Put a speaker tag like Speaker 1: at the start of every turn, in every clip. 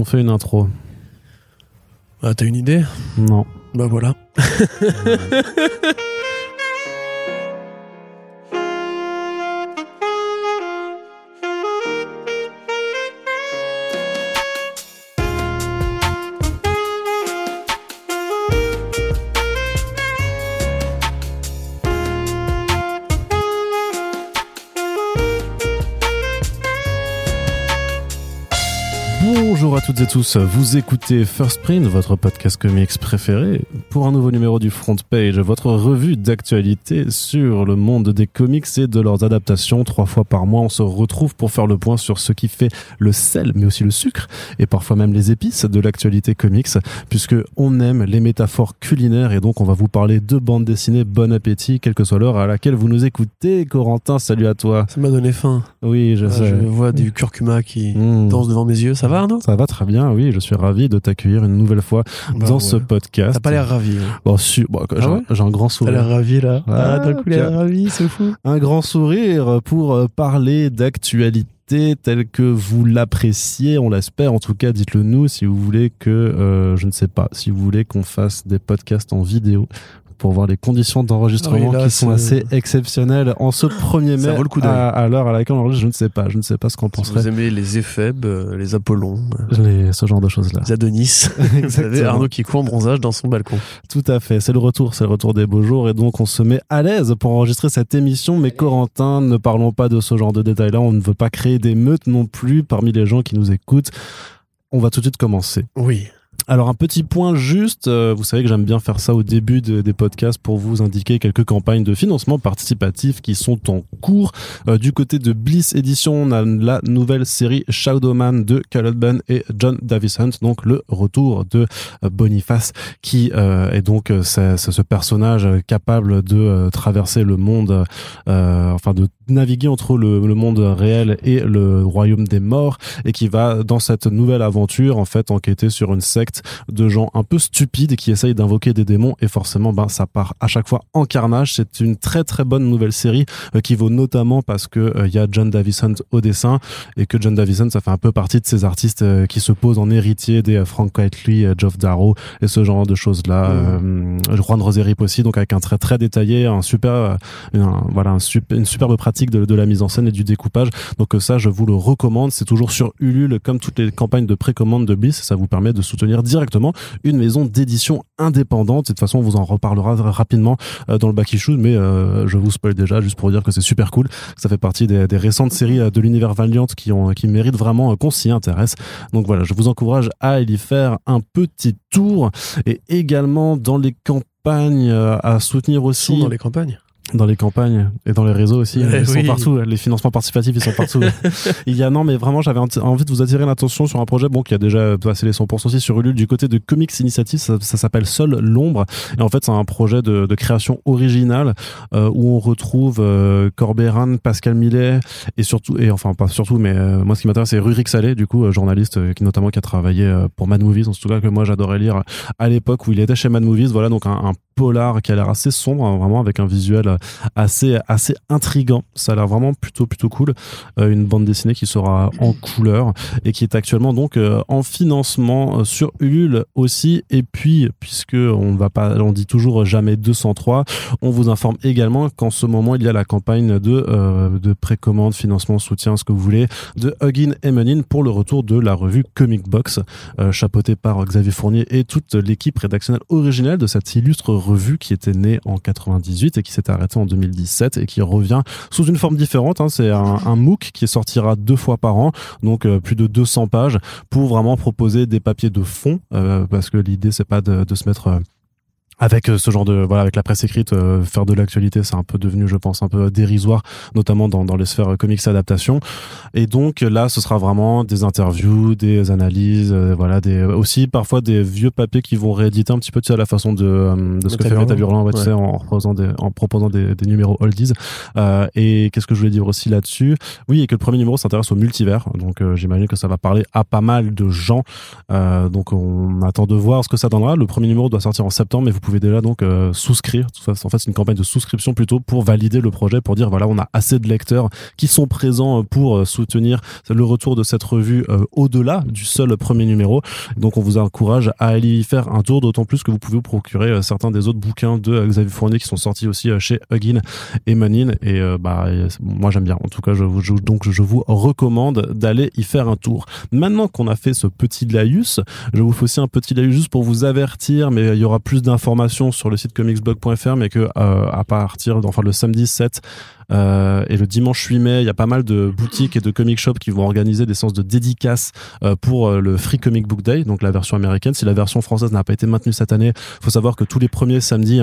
Speaker 1: qu'on fait une intro
Speaker 2: Ah, t'as une idée?
Speaker 1: Non.
Speaker 2: Bah voilà.
Speaker 1: tous, vous écoutez First Print, votre podcast comics préféré, pour un nouveau numéro du Front Page, votre revue d'actualité sur le monde des comics et de leurs adaptations. Trois fois par mois, on se retrouve pour faire le point sur ce qui fait le sel, mais aussi le sucre, et parfois même les épices de l'actualité comics, puisque on aime les métaphores culinaires, et donc on va vous parler de bande dessinée. Bon appétit, quelle que soit l'heure à laquelle vous nous écoutez. Corentin, salut à toi.
Speaker 2: Ça m'a donné faim.
Speaker 1: Oui, je
Speaker 2: Ah,
Speaker 1: sais.
Speaker 2: je vois du curcuma qui
Speaker 1: Mmh.
Speaker 2: danse devant mes yeux. Ça va, Arnaud?
Speaker 1: Ça va très bien, oui, je suis ravi de t'accueillir une nouvelle fois
Speaker 2: Bah
Speaker 1: dans
Speaker 2: ouais.
Speaker 1: ce podcast.
Speaker 2: T'as pas l'air ravi.
Speaker 1: Bon, su- bon, j'ai
Speaker 2: Ah ouais
Speaker 1: j'ai un grand
Speaker 2: T'as l'air
Speaker 1: sourire.
Speaker 2: ravi là.
Speaker 1: Ah,
Speaker 2: Ah, d'un coup, il a l'air
Speaker 1: tiens.
Speaker 2: ravi, c'est fou.
Speaker 1: Un grand sourire pour euh, parler d'actualité telle que vous l'appréciez, on l'espère. En tout cas, dites-le nous si vous voulez que, euh, je ne sais pas, si vous voulez qu'on fasse des podcasts en vidéo pour voir les conditions d'enregistrement
Speaker 2: oui,
Speaker 1: qui sont assez exceptionnelles en ce 1er mai
Speaker 2: Ça vaut le coup d'œil.
Speaker 1: à, à l'heure à laquelle on enregistre. Je ne sais pas, je ne sais pas ce qu'on
Speaker 2: Si vous
Speaker 1: penserait.
Speaker 2: aimez les éphèbes, euh, les apollons, euh,
Speaker 1: Les, ce genre de choses-là.
Speaker 2: les Adonis. Vous avez
Speaker 1: Exactement.
Speaker 2: Arnaud qui court en bronzage dans son balcon.
Speaker 1: Tout à fait, c'est le retour, c'est le retour des beaux jours et donc on se met à l'aise pour enregistrer cette émission. Mais Corentin, ne parlons pas de ce genre de détails-là, on ne veut pas créer des meutes non plus parmi les gens qui nous écoutent. On va tout de suite commencer.
Speaker 2: Oui.
Speaker 1: Alors un petit point juste, euh, vous savez que j'aime bien faire ça au début de- des podcasts pour vous indiquer quelques campagnes de financement participatif qui sont en cours. Euh, du côté de Bliss Edition, on a la nouvelle série Shadowman de Caleb Ben et John Davison, donc le retour de euh, Boniface qui est donc ce personnage capable de traverser le monde, enfin de naviguer entre le monde réel et le royaume des morts et qui va dans cette nouvelle aventure en fait enquêter sur une secte de gens un peu stupides qui essayent d'invoquer des démons et forcément ben ça part à chaque fois en carnage. C'est une très très bonne nouvelle série euh, qui vaut notamment parce que euh, il y a John Davison au dessin et que John Davison ça fait un peu partie de ces artistes euh, qui se posent en héritier des Frank Quitely, euh, Geoff Darrow et ce genre de choses là euh, Juan Roserip aussi donc avec un trait très détaillé un super un- voilà un une superbe pratique de, de la mise en scène et du découpage. Donc ça je vous le recommande. C'est toujours sur Ulule comme toutes les campagnes de précommande de Bliss ça vous permet de soutenir directement une maison d'édition indépendante. De toute façon on vous en reparlera rapidement euh, dans le back issue mais euh, je vous spoil déjà juste pour dire que c'est super cool. Ça fait partie des, récentes séries euh, de l'univers Valiant qui ont qui méritent vraiment qu'on s'y intéresse. Donc voilà je vous encourage à y faire un petit tour. Et également dans les campagnes à soutenir aussi
Speaker 2: dans les campagnes.
Speaker 1: Dans les campagnes et dans les réseaux aussi,
Speaker 2: Eh
Speaker 1: ils sont partout. Les financements participatifs, ils sont partout. Il y a non, mais vraiment, j'avais envie de vous attirer l'attention sur un projet bon qui a déjà passé les 100% aussi sur Ulule du côté de Comics Initiative. Ça, ça s'appelle Seul l'ombre et en fait, c'est un projet de, de création originale euh, où on retrouve euh, Corbéran, Pascal Millet et surtout et enfin pas surtout, mais euh, moi ce qui m'intéresse c'est Rurik Salé, du coup euh, journaliste qui notamment qui a travaillé pour Mad Movies, en tout cas que moi j'adorais lire à l'époque où il était chez Mad Movies. Voilà donc un, un polar qui a l'air assez sombre, hein, vraiment avec un visuel euh, assez assez intrigant. Ça a l'air vraiment plutôt plutôt cool. Euh, une bande dessinée qui sera en couleur et qui est actuellement donc euh, en financement sur Ulule aussi. Et puis puisque on va pas, on dit toujours jamais 203, on vous informe également qu'en ce moment il y a la campagne de euh, de précommande, financement, soutien, ce que vous voulez, de Huggin et Menin pour le retour de la revue Comic Box, chapeautée par Xavier Fournier et toute l'équipe rédactionnelle originelle de cette illustre revue qui était née en 98 et qui s'est arrêtée en 2017 et qui revient sous une forme différente. hein. C'est un, un MOOC qui sortira deux fois par an, donc euh, plus de 200 pages, pour vraiment proposer des papiers de fond, euh, parce que l'idée c'est pas de, de se mettre euh, avec euh, ce genre de voilà avec la presse écrite euh, faire de l'actualité c'est un peu devenu je pense un peu dérisoire notamment dans, dans les sphères euh, comics et adaptation. Et donc là ce sera vraiment des interviews des analyses euh, voilà des aussi parfois des vieux papiers qui vont rééditer un petit peu tu sais, à la façon de, euh, de ce que fait
Speaker 2: Hurlant.
Speaker 1: Hurlant ouais, tu
Speaker 2: Ouais.
Speaker 1: sais, en proposant des en proposant des, des numéros oldies. Euh, et qu'est-ce que je voulais dire aussi là-dessus? Oui et que le premier numéro s'intéresse au multivers. Donc euh, j'imagine que ça va parler à pas mal de gens. Euh, donc on attend de voir ce que ça donnera. Le premier numéro doit sortir en septembre mais vous pouvez pouvez déjà donc euh, souscrire. En fait, c'est une campagne de souscription plutôt pour valider le projet, pour dire voilà, on a assez de lecteurs qui sont présents pour soutenir le retour de cette revue au-delà du seul premier numéro. Donc, on vous encourage à aller y faire un tour, d'autant plus que vous pouvez vous procurer certains des autres bouquins de Xavier Fournier qui sont sortis aussi chez Huggin et Manin. Et bah, moi, j'aime bien. En tout cas, je, donc je vous recommande d'aller y faire un tour. Maintenant qu'on a fait ce petit laïus, je vous fais aussi un petit laïus juste pour vous avertir, mais il y aura plus d'informations sur le site comicsblog.fr, mais que euh, à partir, enfin le samedi 7 euh, et le dimanche 8 mai, il y a pas mal de boutiques et de comic shops qui vont organiser des séances de dédicaces euh, pour le Free Comic Book Day, donc la version américaine. Si la version française n'a pas été maintenue cette année, faut savoir que tous les premiers samedis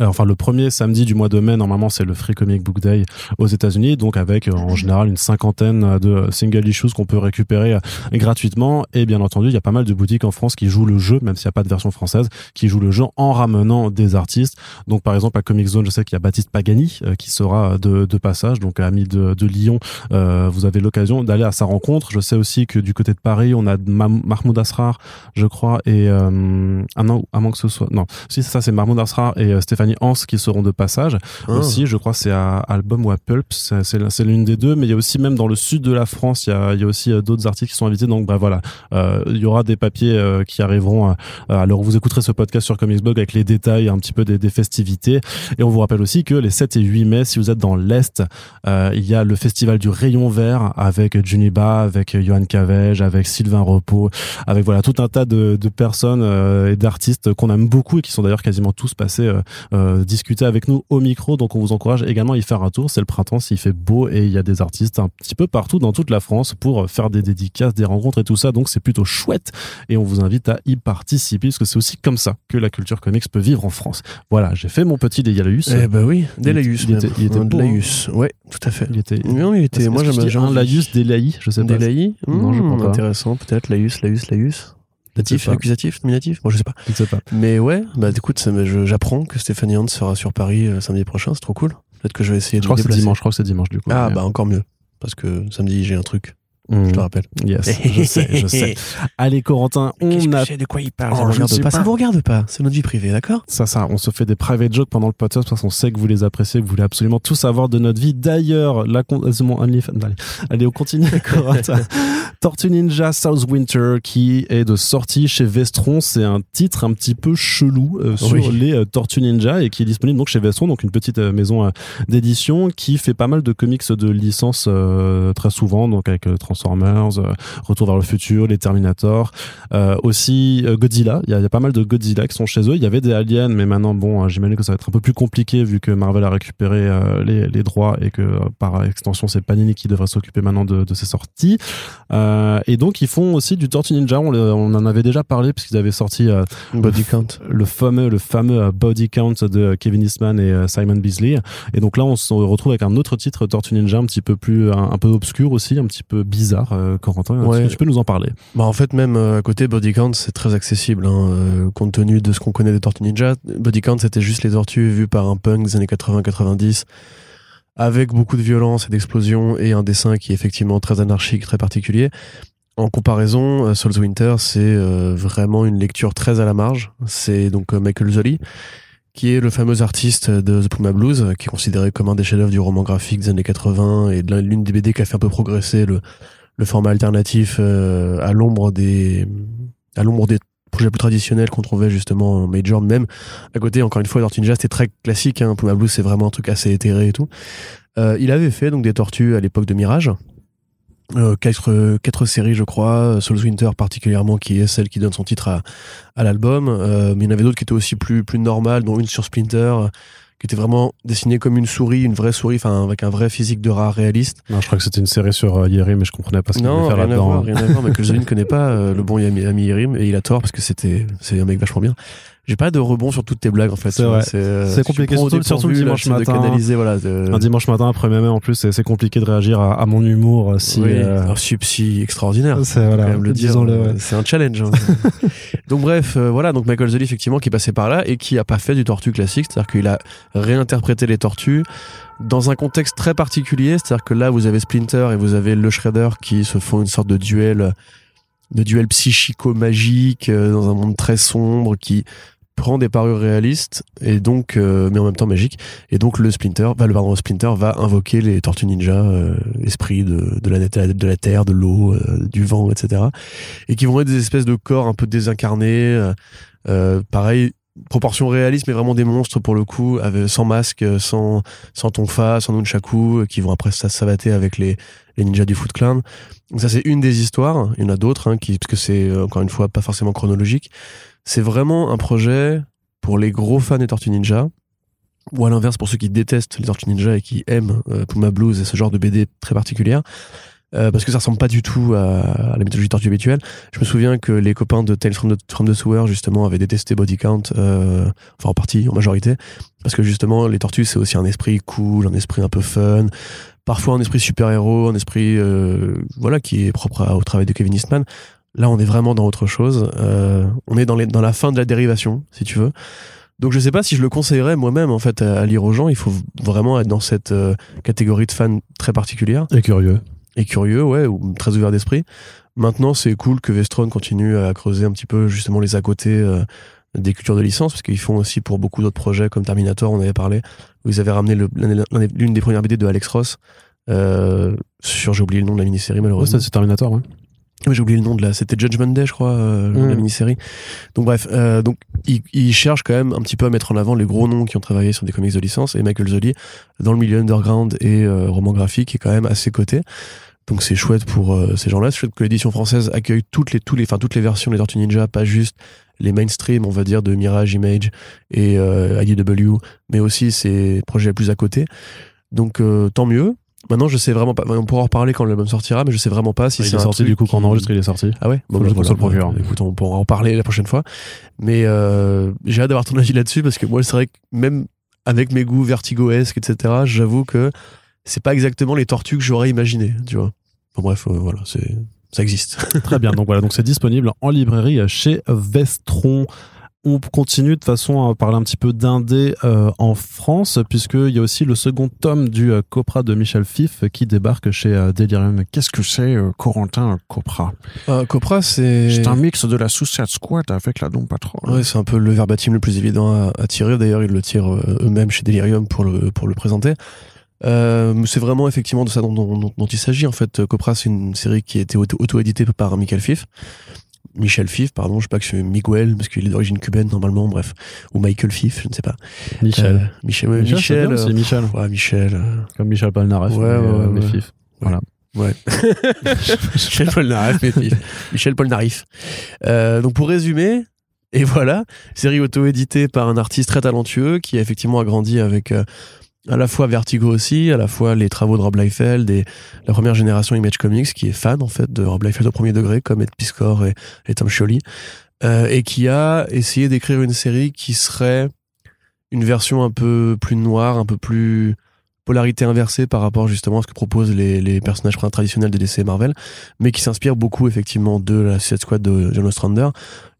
Speaker 1: enfin le premier samedi du mois de mai normalement c'est le Free Comic Book Day aux États-Unis. Donc avec euh, en général une cinquantaine de single issues qu'on peut récupérer euh, gratuitement. Et bien entendu il y a pas mal de boutiques en France qui jouent le jeu même s'il n'y a pas de version française qui jouent le jeu en ramenant des artistes. Donc par exemple à Comic Zone je sais qu'il y a Baptiste Pagani qui sera de, de passage. Donc ami de, de Lyon euh, vous avez l'occasion d'aller à sa rencontre. Je sais aussi que du côté de Paris on a Mahmoud Asrar je crois et euh, ah non à moins que ce soit non. Si c'est ça c'est Mahmoud Asrar et Stéphane Stéphanie Hans qui seront de passage ah. aussi. Je crois c'est à Album ou à Pulp, c'est l'une des deux. Mais il y a aussi même dans le sud de la France, il y a, il y a aussi euh, d'autres artistes qui sont invités. Donc bah voilà, euh, il y aura des papiers euh, qui arriveront. alors vous écouterez ce podcast sur Comicsblog avec les détails un petit peu des, des, festivités. Et on vous rappelle aussi que les 7 et 8 mai, si vous êtes dans l'est, il y a le festival du Rayon Vert avec Juniba, avec Johan Cavege, avec Sylvain Repos, avec voilà tout un tas de, de personnes et d'artistes qu'on aime beaucoup et qui sont d'ailleurs quasiment tous passés discuter avec nous au micro. Donc on vous encourage également à y faire un tour. C'est le printemps, s'il fait beau et il y a des artistes un petit peu partout dans toute la France pour faire des dédicaces, des rencontres et tout ça. Donc c'est plutôt chouette et on vous invite à y participer parce que c'est aussi comme ça que la culture comics peut vivre en France. Voilà, j'ai fait mon petit Délaïus.
Speaker 2: Eh ben oui, Délaïus.
Speaker 1: Il, était, il était beau,
Speaker 2: hein. Ouais, tout à fait.
Speaker 1: Il était.
Speaker 2: Non, il était. Moi,
Speaker 1: j'aime un Laïus, Délaï, je sais pas.
Speaker 2: Délaï?
Speaker 1: Non, je crois
Speaker 2: pas. Intéressant, peut-être Laïus, Laïus, Laïus. Datif, accusatif, nominatif? Bon, je sais pas.
Speaker 1: Je sais pas.
Speaker 2: Mais ouais, bah écoute, j'apprends que Stéphanie Hans sera sur Paris euh, samedi prochain, c'est trop cool. Peut-être que je vais essayer
Speaker 1: je
Speaker 2: de
Speaker 1: crois que c'est dimanche, je crois que c'est dimanche du coup.
Speaker 2: Ah bah encore mieux. Parce que samedi, j'ai un truc. Je te rappelle.
Speaker 1: Yes, je sais, je sais. Allez, Corentin, on a.
Speaker 2: de quoi il parle? Oh, ça, regarde pas. ça vous regarde pas. C'est notre vie privée, d'accord?
Speaker 1: Ça, ça, on se fait des private jokes pendant le podcast parce qu'on sait que vous les appréciez, que vous voulez absolument tout savoir de notre vie. D'ailleurs, la allez, allez, on continue, Corentin. Tortue Ninja South Winter qui est de sortie chez Vestron. C'est un titre un petit peu chelou euh, sur les euh, Tortues Ninja et qui est disponible donc chez Vestron, donc une petite euh, maison d'édition qui fait pas mal de comics de licence très souvent, donc avec Transformers, Retour vers le futur, les Terminator, aussi Godzilla. Il y, a, pas mal de Godzilla qui sont chez eux. Il y avait des aliens, mais maintenant, bon, j'imagine que ça va être un peu plus compliqué vu que Marvel a récupéré les, droits et que par extension, c'est Panini qui devrait s'occuper maintenant de, ces sorties. Et donc, ils font aussi du Tortue Ninja. On, en avait déjà parlé puisqu'ils avaient sorti
Speaker 2: Body Count,
Speaker 1: le fameux, le fameux Body Count de Kevin Eastman et Simon Beasley. Et donc là, on se retrouve avec un autre titre Tortue Ninja un petit peu plus, un, un peu obscur aussi, un petit peu bizarre euh, Corentin. Tu peux nous en parler?
Speaker 2: Bah En fait, même euh, à côté, Body Count, c'est très accessible. Hein, euh, compte tenu de ce qu'on connaît des Tortues Ninja, Body Count, c'était juste les tortues vues par un punk des années 80-90 avec beaucoup de violence et d'explosion et un dessin qui est effectivement très anarchique, très particulier. En comparaison, Souls Winter, c'est vraiment une lecture très à la marge. C'est donc Michael Zolly, qui est le fameux artiste de The Puma Blues, qui est considéré comme un des chefs-d'œuvre du roman graphique des années 80 et l'une des BD qui a fait un peu progresser le, le format alternatif euh, à l'ombre des à l'ombre des projets plus traditionnels qu'on trouvait justement en major même à côté encore une fois Tortue Ninja c'était très classique hein, Puma Blues c'est vraiment un truc assez éthéré et tout euh, il avait fait donc des tortues à l'époque de Mirage euh, quatre, quatre séries je crois Souls Winter particulièrement qui est celle qui donne son titre à, à l'album mais il y en avait d'autres qui étaient aussi plus plus normales dont une sur Splinter qui était vraiment dessiné comme une souris, une vraie souris, enfin avec un vrai physique de rat réaliste.
Speaker 1: Non, je crois que c'était une série sur euh, mais je comprenais pas ce qu'il voulait faire là-dedans.
Speaker 2: Non, rien à voir, mais que ne connaît pas euh, le bon Yami Yerim et il a tort parce que c'était c'est un mec vachement bien j'ai pas de rebond sur toutes tes blagues en fait.
Speaker 1: C'est euh, compliqué surtout, surtout le dimanche matin.
Speaker 2: canaliser, voilà,
Speaker 1: Un dimanche matin après mai en plus c'est compliqué de réagir à, mon humour euh, si
Speaker 2: oui, euh... si extraordinaire.
Speaker 1: C'est voilà, le dire.
Speaker 2: Euh, c'est un challenge. Hein. donc bref, voilà donc Michael Zolly effectivement qui est passé par là et qui a pas fait du tortue classique, c'est-à-dire qu'il a réinterprété les tortues dans un contexte très particulier, c'est-à-dire que là vous avez Splinter et vous avez le Shredder qui se font une sorte de duel de duel psychico-magique dans un monde très sombre qui prend des parures réalistes et donc euh, mais en même temps magiques et donc le Splinter va le pardon, Splinter va invoquer les Tortues Ninja euh, esprit de, de la terre de l'eau euh, du vent etc et qui vont être des espèces de corps un peu désincarnés pareil proportion réaliste mais vraiment des monstres pour le coup avec, sans masque sans sans tonfa sans nunchaku qui vont après ça avec les les ninjas du Foot Clan. Donc ça c'est une des histoires. Il y en a d'autres hein, qui parce que c'est encore une fois pas forcément chronologique c'est vraiment un projet pour les gros fans des Tortues Ninja, ou à l'inverse pour ceux qui détestent les Tortues Ninja et qui aiment euh, Puma Blues et ce genre de BD très particulière. Euh, parce que ça ressemble pas du tout à, la mythologie tortue habituelle. Je me souviens que les copains de Tales from the, Sewer justement avaient détesté Body Count, euh, enfin en partie, en majorité, parce que justement les tortues c'est aussi un esprit cool, un esprit un peu fun, parfois un esprit super héros, un esprit voilà qui est propre au travail de Kevin Eastman. Là, on est vraiment dans autre chose. Euh, on est dans, les, dans la fin de la dérivation, si tu veux. Donc je sais pas si je le conseillerais moi-même en fait à, lire aux gens. Il faut vraiment être dans cette euh, catégorie de fans très particulière.
Speaker 1: Et curieux.
Speaker 2: Et curieux, ouais, ou très ouvert d'esprit. Maintenant, c'est cool que Vestron continue à creuser un petit peu justement les à côté euh, des cultures de licence, parce qu'ils font aussi pour beaucoup d'autres projets comme Terminator, on avait parlé, où ils avaient ramené l'une des premières BD de Alex Ross. sur, j'ai oublié le nom de la mini-série malheureusement.
Speaker 1: c'est Terminator, ouais
Speaker 2: j'ai oublié le nom de la, c'était Judgment Day, je crois, euh, la mm. mini-série. Donc bref, euh, donc ils, ils, cherchent quand même un petit peu à mettre en avant les gros noms qui ont travaillé sur des comics de licence et Michael Zolli dans le milieu underground et euh, roman graphique est quand même à ses côtés. Donc c'est chouette pour ces gens-là. C'est chouette que l'édition française accueille toutes les, tous les, enfin toutes les versions des Tortues Ninja, pas juste les mainstream, on va dire, de Mirage, Image et IDW, mais aussi ces projets plus à côté. Donc tant mieux. Maintenant, je sais vraiment pas. On pourra en reparler quand l'album sortira, mais je sais vraiment pas si c'est
Speaker 1: sorti du coup quand on enregistre, il est sorti.
Speaker 2: Ah ouais.
Speaker 1: Bon, bah, le procure.
Speaker 2: Écoute, on pourra en parler la prochaine fois. Mais euh, j'ai hâte d'avoir ton avis là-dessus parce que moi, c'est vrai que même avec mes goûts vertigoesques, etc., j'avoue que c'est pas exactement les tortues que j'aurais imaginé. Tu vois. Bon, bref, euh, voilà, c'est ça existe.
Speaker 1: Très bien. Donc voilà, donc c'est disponible en librairie chez Vestron on continue de façon à parler un petit peu d'indé euh, en France, puisqu'il y a aussi le second tome du euh, Copra de Michel Fif qui débarque chez euh, Delirium. Qu'est-ce que c'est, Corentin Copra?
Speaker 2: Copra, c'est...
Speaker 1: C'est un mix de la Suicide Squad avec la Doom Patrol.
Speaker 2: Ouais, c'est un peu le verbatim le plus évident à, tirer. D'ailleurs, ils le tirent eux-mêmes chez Delirium pour le, pour le présenter. c'est vraiment effectivement de ça dont, dont, dont il s'agit. En fait, Copra, c'est une série qui a été auto-éditée par Michael Fif. Michel Fif, pardon, je sais pas que c'est Miguel, parce qu'il est d'origine cubaine normalement, bref. Ou Michael Fif, je ne sais pas.
Speaker 1: Michel.
Speaker 2: Euh, Michel, ouais, Michel.
Speaker 1: C'est Michel.
Speaker 2: Ouais, Michel. Euh.
Speaker 1: Comme Michel Polnareff.
Speaker 2: Ouais, ouais, ouais,
Speaker 1: Fif. Voilà.
Speaker 2: Ouais. Michel Polnareff, mais Fif. Michel Polnareff. Euh, donc pour résumer, et voilà, série auto-éditée par un artiste très talentueux qui a effectivement grandi avec euh, à la fois Vertigo aussi, à la fois les travaux de Rob Liefeld et la première génération Image Comics qui est fan en fait de Rob Liefeld au premier degré comme Ed Piscor et, et Tom Scioli euh, et qui a essayé d'écrire une série qui serait une version un peu plus noire, un peu plus polarité inversée par rapport justement à ce que proposent les, les personnages traditionnels des DC et Marvel, mais qui s'inspire beaucoup effectivement de la Suicide Squad de John Ostrander.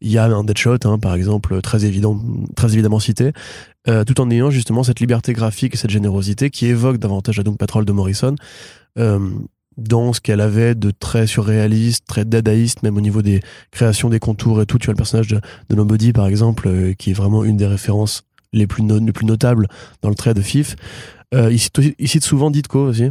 Speaker 2: Il y a un Deadshot, hein, par exemple, très évident, très évidemment cité, euh, tout en ayant justement cette liberté graphique et cette générosité qui évoque davantage la Doom Patrol de Morrison. Euh, dans ce qu'elle avait de très surréaliste, très dadaïste, même au niveau des créations des contours et tout. Tu vois le personnage de, Nobody, par exemple, euh, qui est vraiment une des références les plus, les plus notables dans le trait de Fif. Euh, il, cite, souvent Ditko aussi,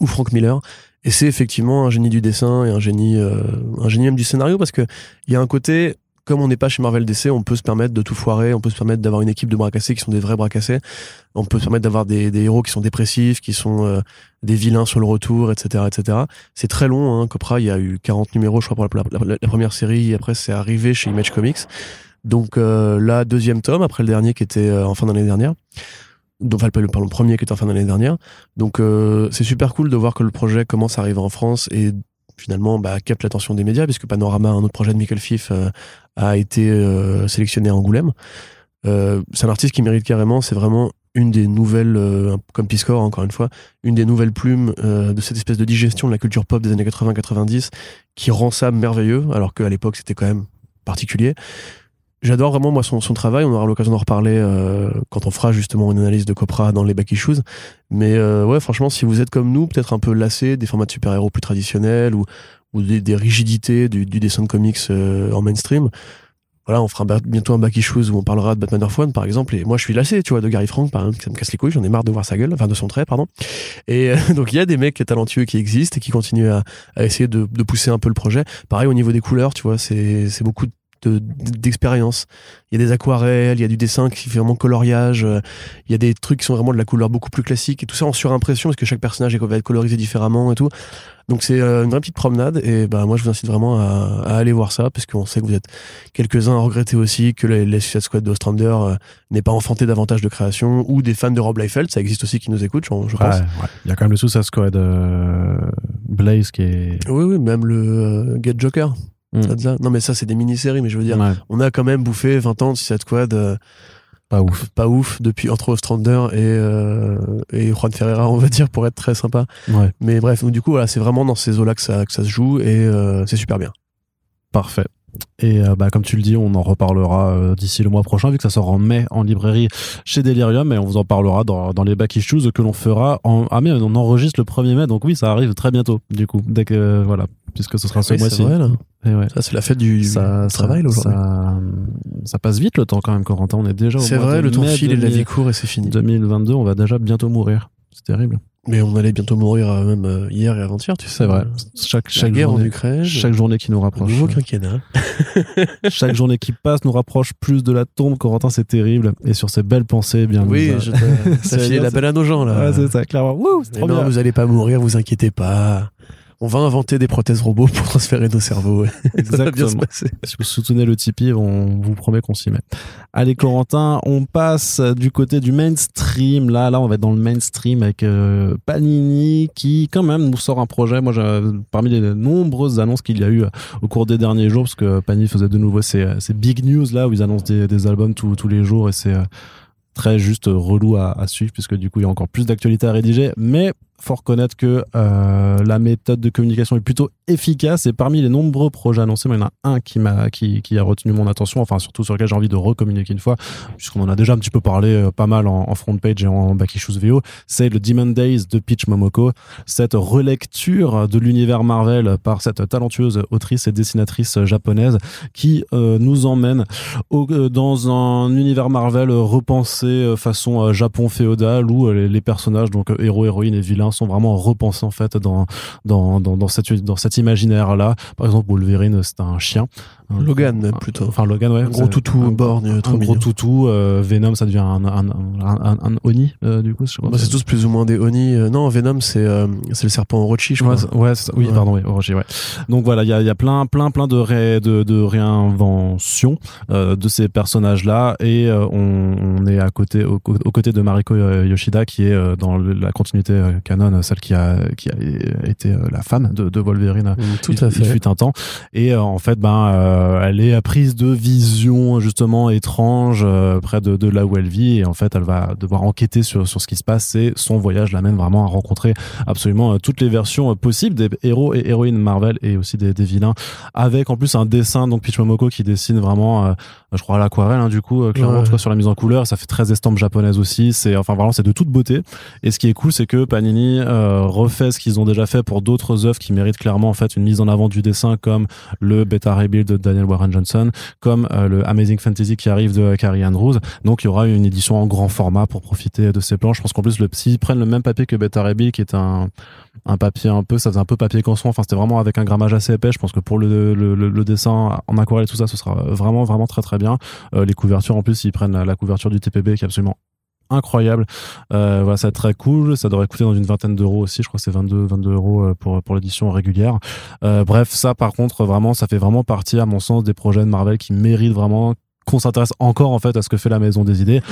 Speaker 2: ou Frank Miller. Et c'est effectivement un génie du dessin et un génie, euh, un génie même du scénario parce que il y a un côté, comme on n'est pas chez Marvel DC, on peut se permettre de tout foirer, on peut se permettre d'avoir une équipe de bras cassés qui sont des vrais bras cassés, on peut se permettre d'avoir des, héros qui sont dépressifs, qui sont euh, des vilains sur le retour, etc., etc. C'est très long, hein. Copra, il y a eu 40 numéros, je crois, pour la, première série, et après c'est arrivé chez Image Comics. Donc euh, là, deuxième tome, après le dernier qui était en fin d'année dernière enfin le, le premier qui était en fin d'année dernière. Donc euh, c'est super cool de voir que le projet commence à arriver en France et finalement bah, capte l'attention des médias puisque Panorama, un autre projet de Michael Fif, euh, a été euh, sélectionné à Angoulême. c'est un artiste qui mérite carrément, c'est vraiment une des nouvelles, comme Piscor encore une fois, une des nouvelles plumes de cette espèce de digestion de la culture pop des années 80-90 qui rend ça merveilleux alors qu'à l'époque c'était quand même particulier. J'adore vraiment moi son, son travail. On aura l'occasion d'en reparler euh, quand on fera justement une analyse de Copra dans les Back Issues. Mais euh, ouais, franchement, si vous êtes comme nous, peut-être un peu lassé des formats de super-héros plus traditionnels ou, ou des, des rigidités du, du, dessin de comics euh, en mainstream, voilà, on fera bientôt un back issues où on parlera de Batman Earth One, par exemple. Et moi, je suis lassé, tu vois, de Gary Frank, par exemple, ça me casse les couilles. J'en ai marre de voir sa gueule, enfin de son trait, pardon. Et euh, donc, il y a des mecs talentueux qui existent et qui continuent à, à essayer de, de, pousser un peu le projet. Pareil au niveau des couleurs, tu vois, c'est beaucoup d'expérience. il y a des aquarelles, il y a du dessin qui fait vraiment coloriage, euh, il y a des trucs qui sont vraiment de la couleur beaucoup plus classique et tout ça en surimpression parce que chaque personnage va être colorisé différemment et tout. Donc c'est euh, une vraie petite promenade et bah moi je vous incite vraiment à, à aller voir ça parce qu'on sait que vous êtes quelques-uns à regretter aussi que les, Suicide Squad de Ostrander euh, n'ait pas enfanté davantage de création ou des fans de Rob Liefeld, ça existe aussi qui nous écoutent, je, je pense.
Speaker 1: Il y a quand même le Suicide Squad euh, Blaze qui est.
Speaker 2: Oui oui, même le Get Joker. Mm. Non mais ça c'est des mini-séries, mais je veux dire, on a quand même bouffé 20 ans de Suicide Squad
Speaker 1: pas ouf.
Speaker 2: Pas ouf depuis entre Ostrander et, euh, et Juan Ferreira, on va dire, pour être très sympa.
Speaker 1: Ouais.
Speaker 2: Mais bref, donc du coup, voilà, c'est vraiment dans ces eaux-là que ça, que ça se joue et euh, c'est super bien.
Speaker 1: Parfait. Et euh, bah, comme tu le dis, on en reparlera euh, d'ici le mois prochain, vu que ça sort en mai en librairie chez Delirium, et on vous en parlera dans, dans les back issues que l'on fera en... Ah mais on enregistre le 1er mai, donc oui, ça arrive très bientôt, du coup, dès que, voilà, puisque ce sera ce mois-ci.
Speaker 2: Ouais. Ça, c'est la fête du ça, travail, aujourd'hui.
Speaker 1: Ça, ça, passe vite le temps quand même, Corentin, on est déjà au
Speaker 2: C'est vrai, le temps file et la vie court et c'est fini.
Speaker 1: 2022, on va déjà bientôt mourir. C'est terrible.
Speaker 2: Mais on allait bientôt mourir euh, même euh, hier et avant-hier, tu sais.
Speaker 1: C'est vrai. Chaque, chaque
Speaker 2: guerre
Speaker 1: journée,
Speaker 2: en Ukraine.
Speaker 1: Chaque journée qui nous rapproche.
Speaker 2: Nouveau quinquennat.
Speaker 1: chaque journée qui passe nous rapproche plus de la tombe. Corentin, c'est terrible. Et sur ces belles pensées, bien
Speaker 2: Oui, je filé la belle à nos gens, là.
Speaker 1: Ouais, c'est ça, clairement. Wouh,
Speaker 2: c'est trop non, vous allez pas mourir, vous inquiétez pas on va inventer des prothèses robots pour transférer nos cerveaux.
Speaker 1: Ça va bien se passer. Si vous soutenez le Tipeee, on vous promet qu'on s'y met. Allez, Corentin, on passe du côté du mainstream. Là, là, on va être dans le mainstream avec euh, Panini qui, quand même, nous sort un projet. Moi, parmi les nombreuses annonces qu'il y a eu euh, au cours des derniers jours, parce que Panini faisait de nouveau ces, euh, ces big news là où ils annoncent des, des albums tous, tous les jours et c'est très juste relou à, à, suivre puisque du coup il y a encore plus d'actualités à rédiger mais faut reconnaître que euh, la méthode de communication est plutôt efficace. Et parmi les nombreux projets annoncés, il y en a un qui m'a qui, qui, a retenu mon attention, enfin surtout sur lequel j'ai envie de recommuniquer une fois, puisqu'on en a déjà un petit peu parlé euh, pas mal en, front page et en back issues VO, c'est le Demon Days de Peach Momoko, cette relecture de l'univers Marvel par cette talentueuse autrice et dessinatrice japonaise qui euh, nous emmène dans un univers Marvel repensé façon Japon féodal où les, les personnages donc héros, héroïnes et vilains sont vraiment repensés en fait dans cette cet imaginaire là. Par exemple, Wolverine, c'est un chien.
Speaker 2: Logan plutôt.
Speaker 1: Enfin Logan, ouais.
Speaker 2: Un gros toutou, un, borgne,
Speaker 1: un,
Speaker 2: trop
Speaker 1: gros toutou. Euh, Venom, ça devient un, un, un, un Oni, euh, du coup.
Speaker 2: Bah, c'est tous plus ou moins des Oni. Euh, non, Venom, c'est c'est le serpent Orochi, je crois.
Speaker 1: Ouais, oui, pardon, oui, Orochi, ouais. Donc voilà, il y a, y a plein, plein, plein de, ré, de, de réinventions de ces personnages-là, et on, on, est à côté, au, aux côtés de Mariko Yoshida, qui est dans la continuité canon, celle qui a, qui a été la femme de, de Wolverine.
Speaker 2: Mm, tout à fait.
Speaker 1: Il fut un temps. Et en fait, ben euh, elle est prise de vision justement étrange euh, près de, de, là où elle vit. Et en fait elle va devoir enquêter sur, sur ce qui se passe. Et son voyage l'amène vraiment à rencontrer absolument euh, toutes les versions possibles des héros et héroïnes Marvel et aussi des, des vilains avec en plus un dessin donc Peach Momoko qui dessine vraiment je crois à l'aquarelle hein, du coup clairement ouais. sur la mise en couleur. Ça fait très estampe japonaise aussi. C'est enfin vraiment c'est de toute beauté. Et ce qui est cool c'est que Panini refait ce qu'ils ont déjà fait pour d'autres œuvres qui méritent clairement en fait une mise en avant du dessin comme le Beta Rebuild de Daniel Warren Johnson, comme euh, le Amazing Fantasy qui arrive de Carrie Andrews. Donc il y aura une édition en grand format pour profiter de ces plans. Je pense qu'en plus, s'ils prennent le même papier que Beta Rebel, qui est un, un papier un peu, ça faisait un peu papier canson. Enfin, c'était vraiment avec un grammage assez épais. Je pense que pour le, le, le, dessin en aquarelle et tout ça, ce sera vraiment, vraiment très, très bien. Euh, les couvertures, en plus, ils prennent la, la couverture du TPB qui est absolument incroyable. Euh, ça très cool. Ça devrait coûter dans une vingtaine d'euros aussi. Je crois que c'est 22, 22 euros euh, pour, pour l'édition régulière. Euh, bref, ça, par contre, vraiment, ça fait vraiment partie, à mon sens, des projets de Marvel qui méritent vraiment qu'on s'intéresse encore en fait à ce que fait la Maison des Idées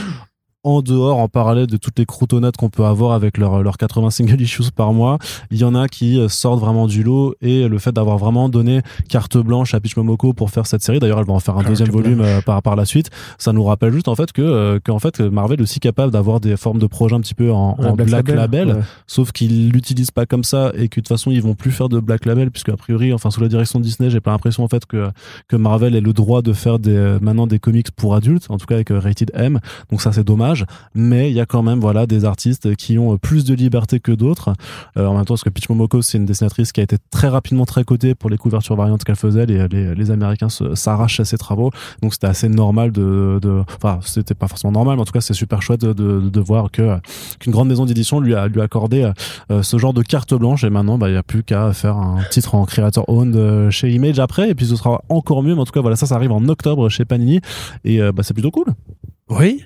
Speaker 1: en dehors, en parallèle de toutes les croutonnades qu'on peut avoir avec leurs leur 80 single issues par mois, il y en a qui euh, sortent vraiment du lot et le fait d'avoir vraiment donné carte blanche à Peach Momoko pour faire cette série, d'ailleurs elle va en faire un deuxième volume euh, par, par la suite, ça nous rappelle juste en fait que euh, qu'en fait Marvel est aussi capable d'avoir des formes de projets un petit peu en, en Black, Label, sauf qu'ils l'utilisent pas comme ça et que de toute façon ils vont plus faire de Black Label puisque a priori, enfin sous la direction de Disney, j'ai pas l'impression en fait que que Marvel ait le droit de faire des maintenant des comics pour adultes, en tout cas avec Rated M, donc ça c'est dommage Mais il y a quand même voilà des artistes qui ont plus de liberté que d'autres. Euh, en même temps, parce que Peach Momoko, c'est une dessinatrice qui a été très rapidement très cotée pour les couvertures variantes qu'elle faisait. Les, les, Américains s'arrachent à ses travaux, donc c'était assez normal de, de enfin c'était pas forcément normal, mais en tout cas c'est super chouette de, voir que qu'une grande maison d'édition lui a lui accordé euh, ce genre de carte blanche et maintenant bah il y a plus qu'à faire un titre en créateur owned euh, chez Image après et puis ce sera encore mieux. Mais en tout cas voilà ça ça arrive en octobre chez Panini et bah c'est plutôt cool.
Speaker 2: Oui.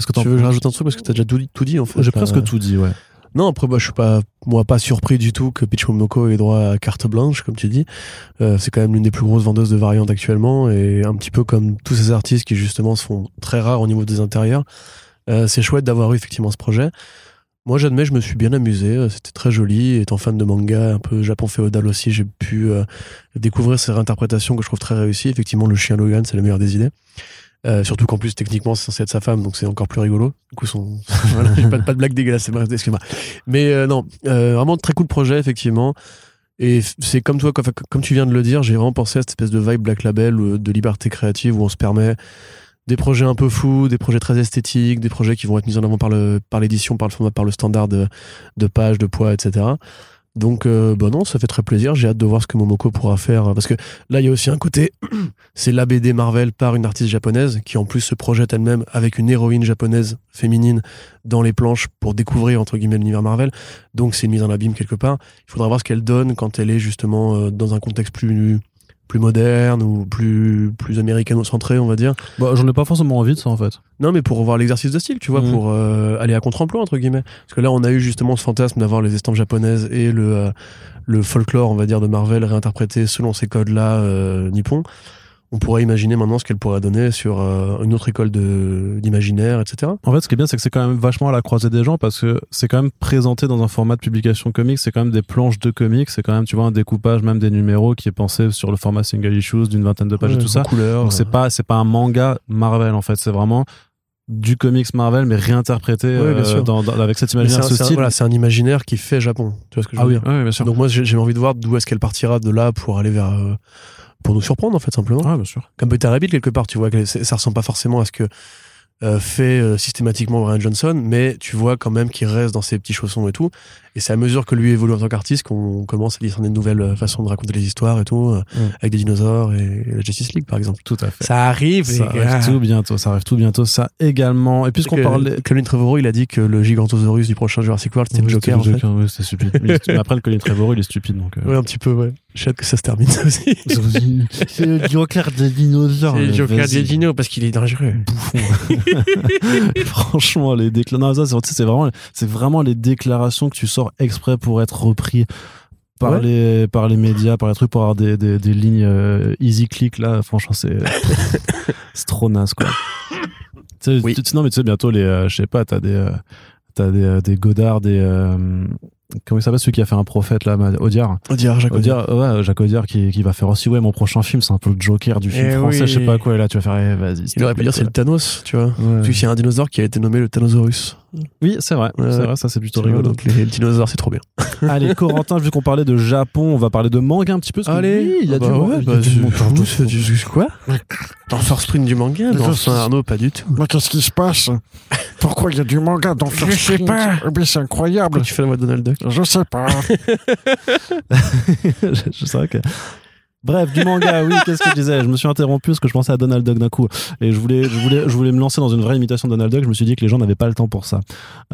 Speaker 2: Est-ce que tu veux que je rajoute un truc parce que t'as déjà tout, tout dit en fait.
Speaker 1: J'ai presque tout dit, ouais.
Speaker 2: Non, après, moi, je suis pas, moi, pas surpris du tout que Peach Momoko ait droit à carte blanche, comme tu dis. Euh, c'est quand même l'une des plus grosses vendeuses de variantes actuellement et un petit peu comme tous ces artistes qui, justement, se font très rares au niveau des intérieurs. Euh, c'est chouette d'avoir eu effectivement ce projet. Moi, j'admets, je me suis bien amusé. Euh, c'était très joli. Étant fan de manga, un peu Japon féodal aussi, j'ai pu découvrir ces réinterprétations que je trouve très réussies. Effectivement, le chien Logan, c'est la meilleure des idées. Euh, surtout qu'en plus techniquement c'est censé être sa femme donc c'est encore plus rigolo. Du coup son voilà, pas, de blague dégueulasse excuse-moi. Mais euh, non euh, vraiment très cool projet effectivement. Et c'est comme toi comme tu viens de le dire j'ai vraiment pensé à cette espèce de vibe Black Label de liberté créative où on se permet des projets un peu fous des projets très esthétiques des projets qui vont être mis en avant par le par l'édition par le format par le standard de, de page de poids etc donc, euh, bah non, ça fait très plaisir. J'ai hâte de voir ce que Momoko pourra faire. Parce que là, il y a aussi un côté, c'est la BD Marvel par une artiste japonaise qui en plus se projette elle-même avec une héroïne japonaise féminine dans les planches pour découvrir, entre guillemets, l'univers Marvel. Donc, c'est une mise en abîme quelque part. Il faudra voir ce qu'elle donne quand elle est justement euh, dans un contexte plus plus moderne ou plus plus américano-centré, on va dire.
Speaker 1: Bah, j'en ai pas forcément envie de ça en fait.
Speaker 2: Non, mais pour revoir l'exercice de style, tu vois, mm. pour euh, aller à contre-emploi entre guillemets. Parce que là, on a eu justement ce fantasme d'avoir les estampes japonaises et le euh, le folklore, on va dire, de Marvel réinterprété selon ces codes-là euh, nippons on pourrait imaginer maintenant ce qu'elle pourrait donner sur euh, une autre école d'imaginaire, etc.
Speaker 1: En fait, ce qui est bien, c'est que c'est quand même vachement à la croisée des gens parce que c'est quand même présenté dans un format de publication comics. C'est quand même des planches de comics. C'est quand même, tu vois, un découpage même des numéros qui est pensé sur le format single issues d'une vingtaine de pages et tout ça.
Speaker 2: Couleurs,
Speaker 1: Donc c'est pas c'est pas un manga Marvel en fait. C'est vraiment du comics Marvel mais réinterprété euh, dans, avec cet imaginaire ce style.
Speaker 2: Voilà, c'est un imaginaire qui fait Japon. Tu vois ce que je veux
Speaker 1: ah
Speaker 2: dire
Speaker 1: bien sûr.
Speaker 2: Donc moi j'ai envie de voir d'où est-ce qu'elle partira de là pour aller vers euh, pour nous surprendre en fait simplement.
Speaker 1: Ah, bien sûr.
Speaker 2: Comme Peter Rabbit quelque part, tu vois que ça ressemble pas forcément à ce que euh, fait euh, systématiquement Brian Johnson, mais tu vois quand même qu'il reste dans ses petits chaussons et tout. Et c'est à mesure que lui évolue en tant qu'artiste qu'on commence à discerner de nouvelles euh, façons de raconter les histoires et tout, mm. avec des dinosaures et, la Justice League par exemple.
Speaker 1: Tout à fait.
Speaker 2: Ça arrive,
Speaker 1: ça arrive tout bientôt. Ça arrive tout bientôt, ça également. Et puisqu'on parlait,
Speaker 2: Colin Trevorrow, il a dit que le Gigantosaurus du prochain Jurassic World c'était le Joker.
Speaker 1: Le Joker, oui, c'est stupide. mais après, le Colin Trevorrow, il est stupide donc.
Speaker 2: Ouais, un petit peu, ouais. J'ai hâte que ça se termine aussi.
Speaker 1: c'est le Joker des dinosaures.
Speaker 2: C'est le Joker des dinos parce qu'il est dangereux.
Speaker 1: Bouffon. Franchement, les déclarations, c'est vraiment, c'est vraiment les déclarations que tu sors exprès pour être repris par les par les médias, par les trucs, pour avoir des, des, des lignes euh, easy click là. Franchement, c'est c'est trop naze quoi. tu sais, non mais tu sais bientôt les, euh, je sais pas, t'as des euh, t'as des, des Godard, des comment il s'appelle celui qui a fait un prophète là Audiard?
Speaker 2: Audiard Jacques Audiard,
Speaker 1: ouais Jacques Audiard qui, qui va faire aussi ouais mon prochain film c'est un peu le Joker du film eh français je sais pas quoi et là tu vas faire eh, vas-y
Speaker 2: il aurait pu dire c'est le Thanos tu vois. Ouais. il y a un dinosaure qui a été nommé le Thanosaurus
Speaker 1: oui c'est vrai c'est vrai ça c'est plutôt rigolo.
Speaker 2: donc les dinosaures c'est trop bien.
Speaker 1: Allez Corentin vu qu'on parlait de Japon on va parler de manga un petit peu
Speaker 2: allez.
Speaker 1: il y a
Speaker 2: bah
Speaker 1: du,
Speaker 2: ouais, bah, du quoi? Dans First Print du manga dans Saint Arnaud pas du tout.
Speaker 3: Mais qu'est-ce qui se passe? Pourquoi il y a du manga dans First
Speaker 2: Je sais pas.
Speaker 3: Eh c'est incroyable.
Speaker 2: tu fais la voix de Donald Duck?
Speaker 3: Je sais pas.
Speaker 1: je, sais que. Bref, du manga, oui, qu'est-ce que je disais? Je me suis interrompu parce que je pensais à Donald Duck d'un coup. Et je voulais, je, voulais, je voulais me lancer dans une vraie imitation de Donald Duck. Je me suis dit que les gens n'avaient pas le temps pour ça.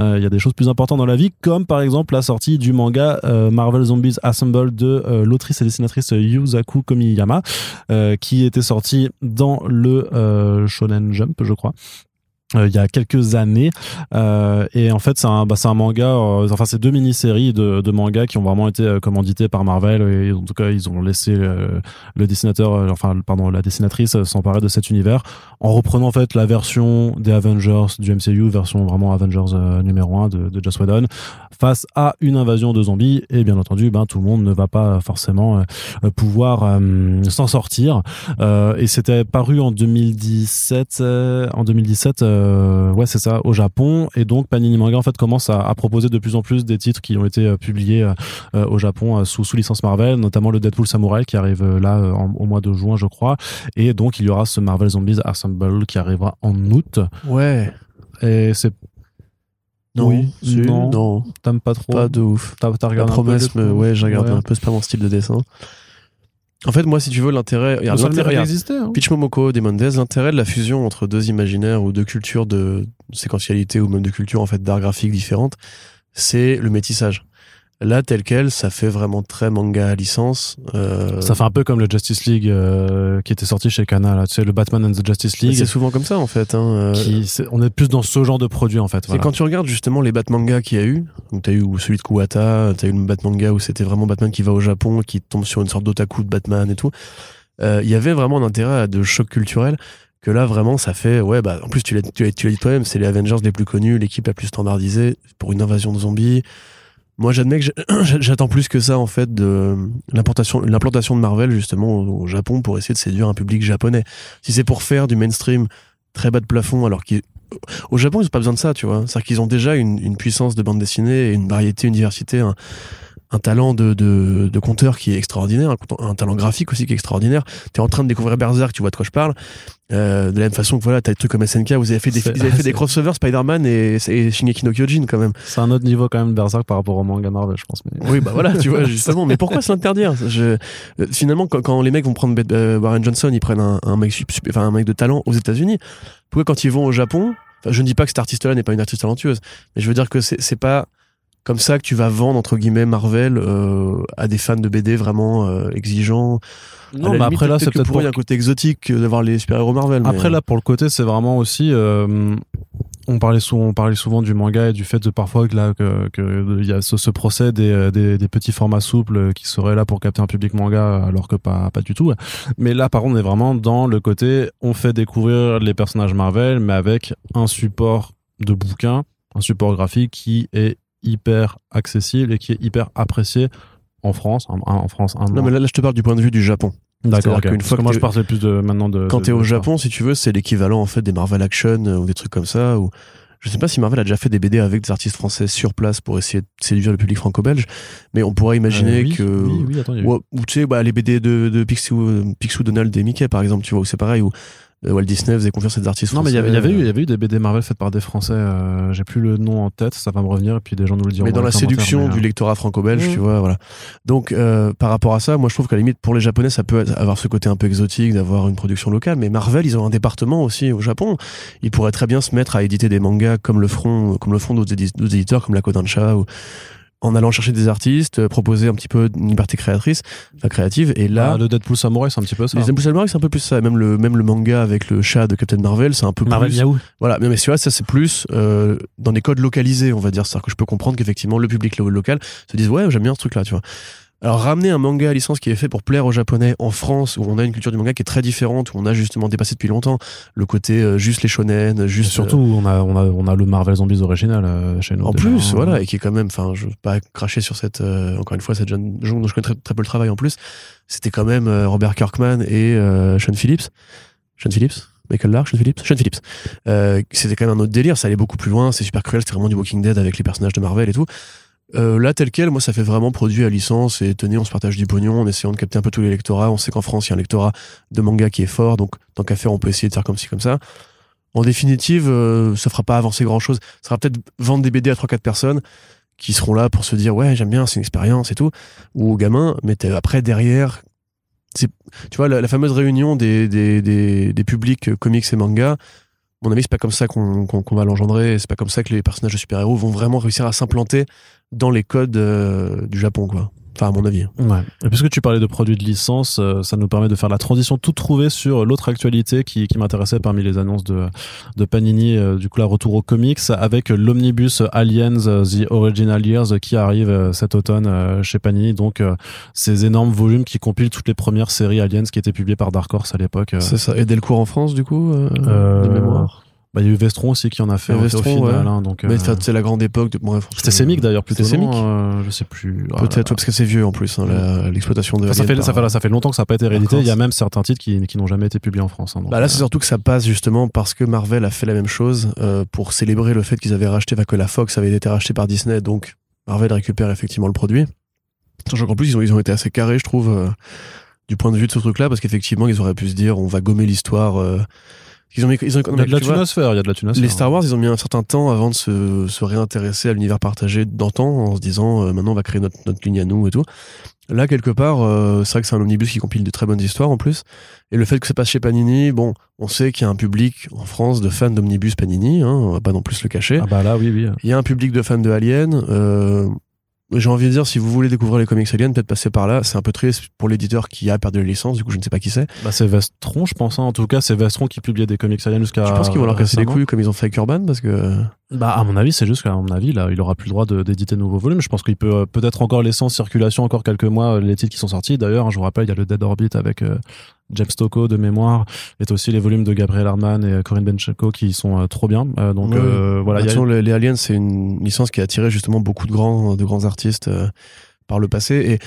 Speaker 1: Euh, Il y a des choses plus importantes dans la vie, comme par exemple la sortie du manga euh, Marvel Zombies Assemble de euh, l'autrice et dessinatrice Yuzaku Komiyama, qui était sortie dans le Shonen Jump, je crois. Euh, il y a quelques années. Euh, et en fait c'est un bah, c'est un manga euh, enfin c'est deux mini-séries de, de mangas qui ont vraiment été euh, commandités par Marvel. Et en tout cas ils ont laissé le dessinateur enfin pardon la dessinatrice s'emparer de cet univers. En reprenant en fait la version des Avengers du MCU version vraiment Avengers numéro 1 de, de Joss Whedon face à une invasion de zombies. Et bien entendu ben tout le monde ne va pas forcément pouvoir s'en sortir. Et c'était paru en 2017 en 2017 euh, ouais, c'est ça, au Japon. Et donc, Panini Manga, en fait, commence à, proposer de plus en plus des titres qui ont été euh, publiés euh, au Japon sous, sous licence Marvel, notamment le Deadpool Samurai qui arrive là au mois de juin, je crois. Et donc, il y aura ce Marvel Zombies Assemble qui arrivera en août.
Speaker 2: Ouais.
Speaker 1: Et c'est
Speaker 2: Non,
Speaker 1: Oui, non.
Speaker 2: non,
Speaker 1: t'aimes pas trop.
Speaker 2: pas de ouf.
Speaker 1: T'as t'as
Speaker 2: La
Speaker 1: regardé un peu
Speaker 2: promesse, me- ouais, j'ai regardé
Speaker 1: Ouais.
Speaker 2: un peu, c'est pas mon style de dessin. En fait, moi, si tu veux, l'intérêt. l'intérêt-
Speaker 1: d'exister, hein.
Speaker 2: Pitch Momoko, Demon Days, l'intérêt de la fusion entre deux imaginaires ou deux cultures de séquentialité ou même de cultures en fait d'art graphique différentes, c'est le métissage. Là, tel quel, ça fait vraiment très manga à licence. euh,
Speaker 1: Ça fait un peu comme le Justice League euh, qui était sorti chez Kana, là. Tu sais, le Batman and the Justice League.
Speaker 2: c'est souvent comme ça en fait. Hein. euh,
Speaker 1: qui- on est plus dans ce genre de produit, en fait.
Speaker 2: C'est
Speaker 1: voilà.
Speaker 2: quand tu regardes justement les Batmanga qu'il y a eu, donc t'as eu ou celui de Kuwata, t'as eu le Batmanga où c'était vraiment Batman qui va au Japon, qui tombe sur une sorte d'otaku de Batman et tout. Euh, Il y avait vraiment un intérêt à de choc culturel que là vraiment ça fait ouais bah en plus tu l'as tu l'as tu l'as dit toi-même c'est les Avengers les plus connus l'équipe la plus standardisée pour une invasion de zombies moi j'admets que j'attends plus que ça en fait de l'implantation l'implantation de Marvel justement au, Japon pour essayer de séduire un public japonais si c'est pour faire du mainstream très bas de plafond alors qu'ils au Japon, ils n'ont pas besoin de ça, tu vois. C'est-à-dire qu'ils ont déjà une, puissance de bande dessinée, et une variété, une diversité, un talent de, de, de conteur qui est extraordinaire, un, talent graphique aussi qui est extraordinaire. Tu es en train de découvrir Berserk, tu vois de quoi je parle. Euh, de la même façon que voilà, tu as des trucs comme SNK, vous avez fait des, vous avez fait des crossovers Spider-Man et, et Shingeki no Kyojin quand même.
Speaker 1: C'est un autre niveau quand même, Berserk, par rapport au manga Marvel, je pense. Mais...
Speaker 2: Oui, bah voilà, tu vois, justement. Mais pourquoi se l'interdire? Je- euh, Finalement, quand, quand les mecs vont prendre euh, Warren Johnson, ils prennent un, un mec, enfin, un mec de talent aux États-Unis. Pourquoi quand ils vont au Japon? Je ne dis pas que cet artiste-là n'est pas une artiste talentueuse, mais je veux dire que c'est pas comme ça que tu vas vendre entre guillemets Marvel euh, à des fans de BD vraiment euh, exigeants.
Speaker 1: Non, mais après là, c'est peut-être
Speaker 2: pour il y a un côté exotique euh, d'avoir les super-héros Marvel. mais,
Speaker 1: Après là, pour le côté, c'est vraiment aussi. euh, on parlait souvent, on parlait souvent du manga et du fait de parfois que là que y a ce, ce procès des, des des petits formats souples qui seraient là pour capter un public manga alors que pas pas du tout. Mais là, par contre, on est vraiment dans le côté on fait découvrir les personnages Marvel, mais avec un support de bouquin, un support graphique qui est hyper accessible et qui est hyper apprécié en France, en, en France,
Speaker 2: non, mais là, là, je te parle du point de vue du Japon.
Speaker 1: D'accord. ok.
Speaker 2: qu'une
Speaker 1: Parce
Speaker 2: fois
Speaker 1: que
Speaker 2: que
Speaker 1: moi, je parlais plus de maintenant de.
Speaker 2: Quand t'es au Japon, si tu veux, c'est l'équivalent en fait des Marvel Action euh, ou des trucs comme ça. Ou je sais pas si Marvel a déjà fait des BD avec des artistes français sur place pour essayer de séduire le public franco-belge, mais on pourrait imaginer
Speaker 1: Euh, oui,
Speaker 2: que
Speaker 1: Oui, oui, attends,
Speaker 2: ou, ou tu sais bah, les BD de, de Picsou, euh, Picsou Donald et Mickey par exemple, tu vois, où c'est pareil où Walt Disney faisait confiance à des artistes
Speaker 1: Non, mais il y
Speaker 2: français.
Speaker 1: avait, il y avait eu, il y
Speaker 2: euh,
Speaker 1: avait eu des BD Marvel faites par des Français. euh, J'ai plus le nom en tête, ça va me revenir et puis des gens nous le diront.
Speaker 2: mais dans la séduction
Speaker 1: mais,
Speaker 2: du
Speaker 1: euh,
Speaker 2: lectorat franco-belge,
Speaker 1: Mm.
Speaker 2: tu vois, voilà. Donc, euh, par rapport à ça, moi, je trouve qu'à la limite, pour les Japonais, ça peut avoir ce côté un peu exotique d'avoir une production locale. Mais Marvel, ils ont un département aussi au Japon. Ils pourraient très bien se mettre à éditer des mangas comme le feront, comme le font d'autres édi- d'autres éditeurs comme la Kodansha ou en allant chercher des artistes, euh, proposer un petit peu une liberté créatrice, enfin créative. Et là,
Speaker 1: ah, le Deadpool Samurai, c'est un petit peu ça.
Speaker 2: les Impulse Samurai, c'est un peu plus ça. Même le, même le manga avec le chat de Captain Marvel, c'est un peu
Speaker 1: Marvel
Speaker 2: plus.
Speaker 1: Yahoo.
Speaker 2: Voilà, mais, mais tu vois, ça c'est plus euh, dans des codes localisés, on va dire. C'est-à-dire que je peux comprendre qu'effectivement le public lo- local se dise ouais, j'aime bien ce truc-là, tu vois. Alors ramener un manga à licence qui est fait pour plaire aux Japonais en France, où on a une culture du manga qui est très différente, où on a justement dépassé depuis longtemps le côté euh, juste les shonen, juste
Speaker 1: Surtout, on a, on a, on a le Marvel Zombies original euh, chez nous.
Speaker 2: en
Speaker 1: déjà,
Speaker 2: plus, voilà, et qui est quand même, enfin, je veux pas cracher sur cette, euh, encore une fois, cette jeune jeune dont je connais très, très peu le travail en plus. C'était quand même euh, Robert Kirkman et euh, Sean Phillips. Sean Phillips? Michael Lark, Sean Phillips? Sean Phillips. Euh, c'était quand même un autre délire, ça allait beaucoup plus loin, c'est super cruel, c'était vraiment du Walking Dead avec les personnages de Marvel et tout. Euh, là, tel quel, moi, ça fait vraiment produit à licence et tenez, on se partage du pognon en essayant de capter un peu tous les lectorats. On sait qu'en France, il y a un lectorat de manga qui est fort, donc tant qu'à faire, on peut essayer de faire comme ci, comme ça. En définitive, euh, ça fera pas avancer grand chose. Ça sera peut-être vendre des BD à 3-4 personnes qui seront là pour se dire ouais, j'aime bien, c'est une expérience et tout, ou aux gamins, mais après, derrière, tu vois, la, la fameuse réunion des, des, des, des publics comics et mangas, mon avis, c'est pas comme ça qu'on va l'engendrer, c'est pas comme ça que les personnages de super-héros vont vraiment réussir à s'implanter dans les codes euh, du Japon, quoi. Enfin, à mon avis.
Speaker 1: Ouais. Et puisque tu parlais de produits de licence, euh, ça nous permet de faire la transition toute trouvée sur l'autre actualité qui, qui m'intéressait parmi les annonces de, de Panini, euh, du coup, la retour aux comics, avec l'omnibus Aliens euh, The Original Years qui arrive cet automne chez Panini. Donc, euh, ces énormes volumes qui compilent toutes les premières séries Aliens qui étaient publiées par Dark Horse à l'époque.
Speaker 2: C'est ça. Et Delcourt en France, du coup, Euh, de mémoire?
Speaker 1: Bah, il y a eu Vestron aussi qui en a fait au
Speaker 2: Vestron,
Speaker 1: final.
Speaker 2: ouais.
Speaker 1: hein, donc,
Speaker 2: Mais
Speaker 1: euh,
Speaker 2: c'est la grande époque. De... Bref,
Speaker 1: c'était Semic d'ailleurs plutôt.
Speaker 2: C'était Semic
Speaker 1: Euh, Je sais plus. Ah,
Speaker 2: Peut-être, ouais, parce que c'est vieux en plus, hein, la- l'exploitation de.
Speaker 1: Enfin, ça, fait, ça, fait, ça fait longtemps que ça n'a pas été réédité. Il y a même certains titres qui, qui n'ont jamais été publiés en France. hein, donc,
Speaker 2: Bah là,
Speaker 1: euh,
Speaker 2: c'est surtout que ça passe justement parce que Marvel a fait la même chose euh, pour célébrer le fait qu'ils avaient racheté, enfin que la Fox avait été rachetée par Disney, donc Marvel récupère effectivement le produit. Sachant qu'en plus, ils ont, ils ont été assez carrés, je trouve, euh, du point de vue de ce truc-là, parce qu'effectivement, ils auraient pu se dire, on va gommer l'histoire euh, Ils ont mis, ils ont,
Speaker 1: Il y a de la tunosphère, il y a de la tunosphère.
Speaker 2: les Star Wars, ils ont mis un certain temps avant de se, se réintéresser à l'univers partagé d'antan en se disant euh, maintenant on va créer notre, notre ligne à nous et tout. Là, quelque part, euh, c'est vrai que c'est un omnibus qui compile de très bonnes histoires en plus. Et le fait que ça passe chez Panini, bon, on sait qu'il y a un public en France de fans d'omnibus Panini, hein, on va pas non plus le cacher.
Speaker 1: Ah bah là, oui, oui.
Speaker 2: Il y a un public de fans de Alien. Euh, j'ai envie de dire, si vous voulez découvrir les comics Alien, peut-être passer par là. C'est un peu triste pour l'éditeur qui a perdu la licence, du coup je ne sais pas qui c'est.
Speaker 1: Bah, c'est Vestron, je pense. hein. En tout cas, c'est Vestron qui publiait des comics aliens jusqu'à.
Speaker 2: Je pense qu'ils vont leur casser les couilles comme ils ont fait avec Urban parce que
Speaker 1: Bah, à mon avis, c'est juste qu'à mon avis, là, il aura plus le droit d'éditer de nouveaux volumes. Je pense qu'il peut euh, peut-être encore laisser en circulation encore quelques mois euh, les titres qui sont sortis. D'ailleurs, hein, je vous rappelle, il y a le Dead Orbit avec euh, James Stocco de mémoire, et aussi les volumes de Gabriel Hardman et euh, Corinne Benchenko qui sont euh, trop bien. Euh, donc
Speaker 2: Ouais.
Speaker 1: euh, voilà, a-
Speaker 2: Attention, les, les Aliens, c'est une licence qui a attiré justement beaucoup de grands, de grands artistes par le passé. Et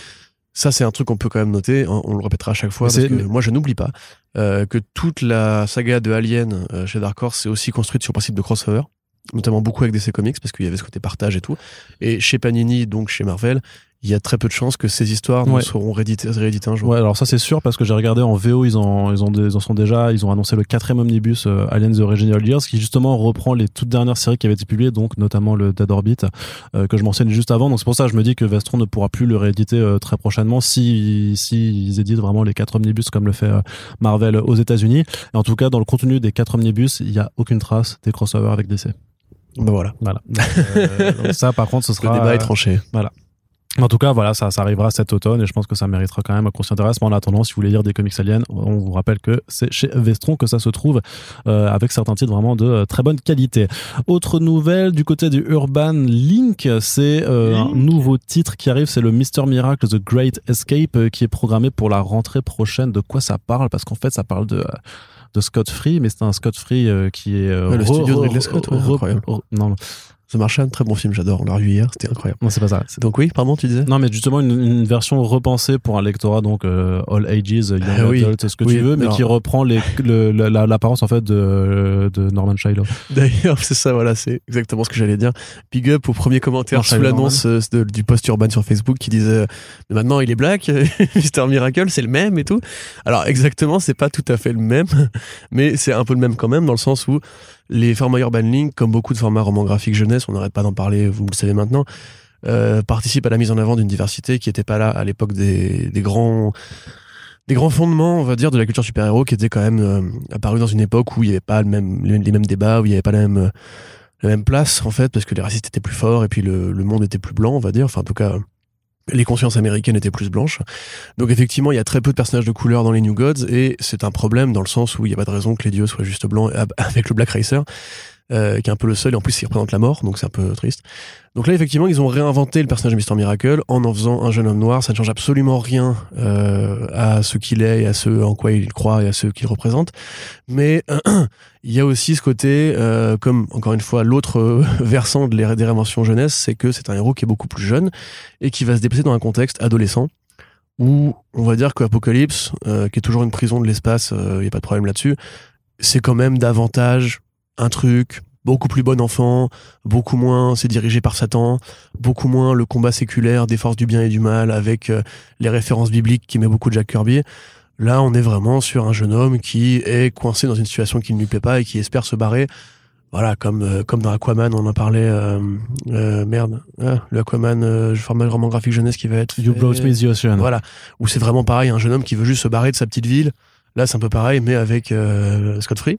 Speaker 2: ça, c'est un truc qu'on peut quand même noter. On, on le répétera à chaque fois parce que moi, je n'oublie pas euh, que toute la saga de Alien euh, chez Dark Horse c'est aussi construite sur le principe de crossover, notamment beaucoup avec DC Comics parce qu'il y avait ce côté partage et tout. Et chez Panini, donc chez Marvel, il y a très peu de chances que ces histoires ne seront rééditées, rééditées un jour.
Speaker 1: Ouais, alors ça c'est sûr parce que j'ai regardé en VO, ils en, ils, ont ils en sont déjà, ils ont annoncé le quatrième omnibus euh, Aliens The Original Years qui justement reprend les toutes dernières séries qui avaient été publiées, donc notamment le Dead Orbit euh, que je mentionnais juste avant. Donc c'est pour ça que je me dis que Vestron ne pourra plus le rééditer euh, très prochainement si, si ils éditent vraiment les quatre omnibus comme le fait euh, Marvel aux États-Unis. Et en tout cas, dans le contenu des quatre omnibus, il y a aucune trace des crossovers avec DC.
Speaker 2: Ben voilà.
Speaker 1: Voilà. Donc, euh, donc ça, par contre, ce
Speaker 2: Le
Speaker 1: sera.
Speaker 2: débat est tranché.
Speaker 1: En tout cas, voilà, ça, ça arrivera cet automne et je pense que ça méritera quand même qu'on s'y intéresse. Mais en attendant, si vous voulez lire des comics aliens, on vous rappelle que c'est chez Vestron que ça se trouve euh, avec certains titres vraiment de euh, très bonne qualité. Autre nouvelle du côté du Urban Link, c'est euh, un nouveau titre qui arrive, c'est le Mister Miracle The Great Escape euh, qui est programmé pour la rentrée prochaine. De quoi ça parle? Parce qu'en fait, ça parle de euh, de Scott Free, mais c'est un Scott Free euh, qui est euh,
Speaker 2: Ouais, le
Speaker 1: re-
Speaker 2: studio de Ridley Scott, ouais,
Speaker 1: re- non,
Speaker 2: The Martian, très bon film, j'adore. On l'a revu hier, c'était incroyable.
Speaker 1: non, c'est pas ça.
Speaker 2: Donc oui, pardon, tu disais
Speaker 1: Non, mais justement une, une version repensée pour un lectorat donc euh, all ages, young
Speaker 2: Ah oui.
Speaker 1: adult, ce que
Speaker 2: Oui,
Speaker 1: tu veux, mais qui reprend les, le- la- la- l'apparence en fait de, de Norman Shiloh.
Speaker 2: D'ailleurs, c'est ça, voilà, c'est exactement ce que j'allais dire. Big up au premier commentaire sous l'annonce euh, de- du post urban sur Facebook qui disait Mais maintenant il est black, Mister Miracle, c'est le même et tout. Alors exactement, c'est pas tout à fait le même, mais c'est un peu le même quand même dans le sens où les formats Urban Link, comme beaucoup de formats romans graphiques jeunesse, on n'arrête pas d'en parler, vous le savez maintenant, euh, participent à la mise en avant d'une diversité qui n'était pas là à l'époque des, des grands des grands fondements, on va dire, de la culture super-héros qui étaient quand même euh, apparus dans une époque où il n'y avait pas le même, les, mêmes débats, où il n'y avait pas la même, la même place, en fait, parce que les racistes étaient plus forts et puis le, le monde était plus blanc, on va dire. Enfin, en tout cas, les consciences américaines étaient plus blanches. Donc, effectivement, il y a très peu de personnages de couleur dans les New Gods et c'est un problème dans le sens où il n'y a pas de raison que les dieux soient juste blancs ab- avec le Black Racer. Euh, qui est un peu le seul, et en plus il représente la mort, donc c'est un peu triste. Donc là, effectivement, ils ont réinventé le personnage de Mister Miracle en en faisant un jeune homme noir. Ça ne change absolument rien euh, à ce qu'il est à ce en quoi il croit et à ce qu'il représente. Mais il y a aussi ce côté, euh, comme encore une fois l'autre euh, versant de l'é- des réinventions jeunesse, c'est que c'est un héros qui est beaucoup plus jeune et qui va se déplacer dans un contexte adolescent où on va dire qu'Apocalypse, euh, qui est toujours une prison de l'espace, il n'y a pas de problème là-dessus, c'est quand même davantage un truc beaucoup plus bon enfant, beaucoup moins c'est dirigé par Satan, beaucoup moins le combat séculaire des forces du bien et du mal avec euh, les références bibliques qui met beaucoup Jack Kirby. Là, on est vraiment sur un jeune homme qui est coincé dans une situation qui ne lui plaît pas et qui espère se barrer. Voilà, comme euh, comme dans Aquaman, on en parlait. euh, euh, merde, Ah, le Aquaman, euh, format roman graphique jeunesse qui va être.
Speaker 1: You brought me the ocean.
Speaker 2: Voilà, où c'est vraiment pareil, un jeune homme qui veut juste se barrer de sa petite ville. Là, c'est un peu pareil, mais avec euh, Scott Free.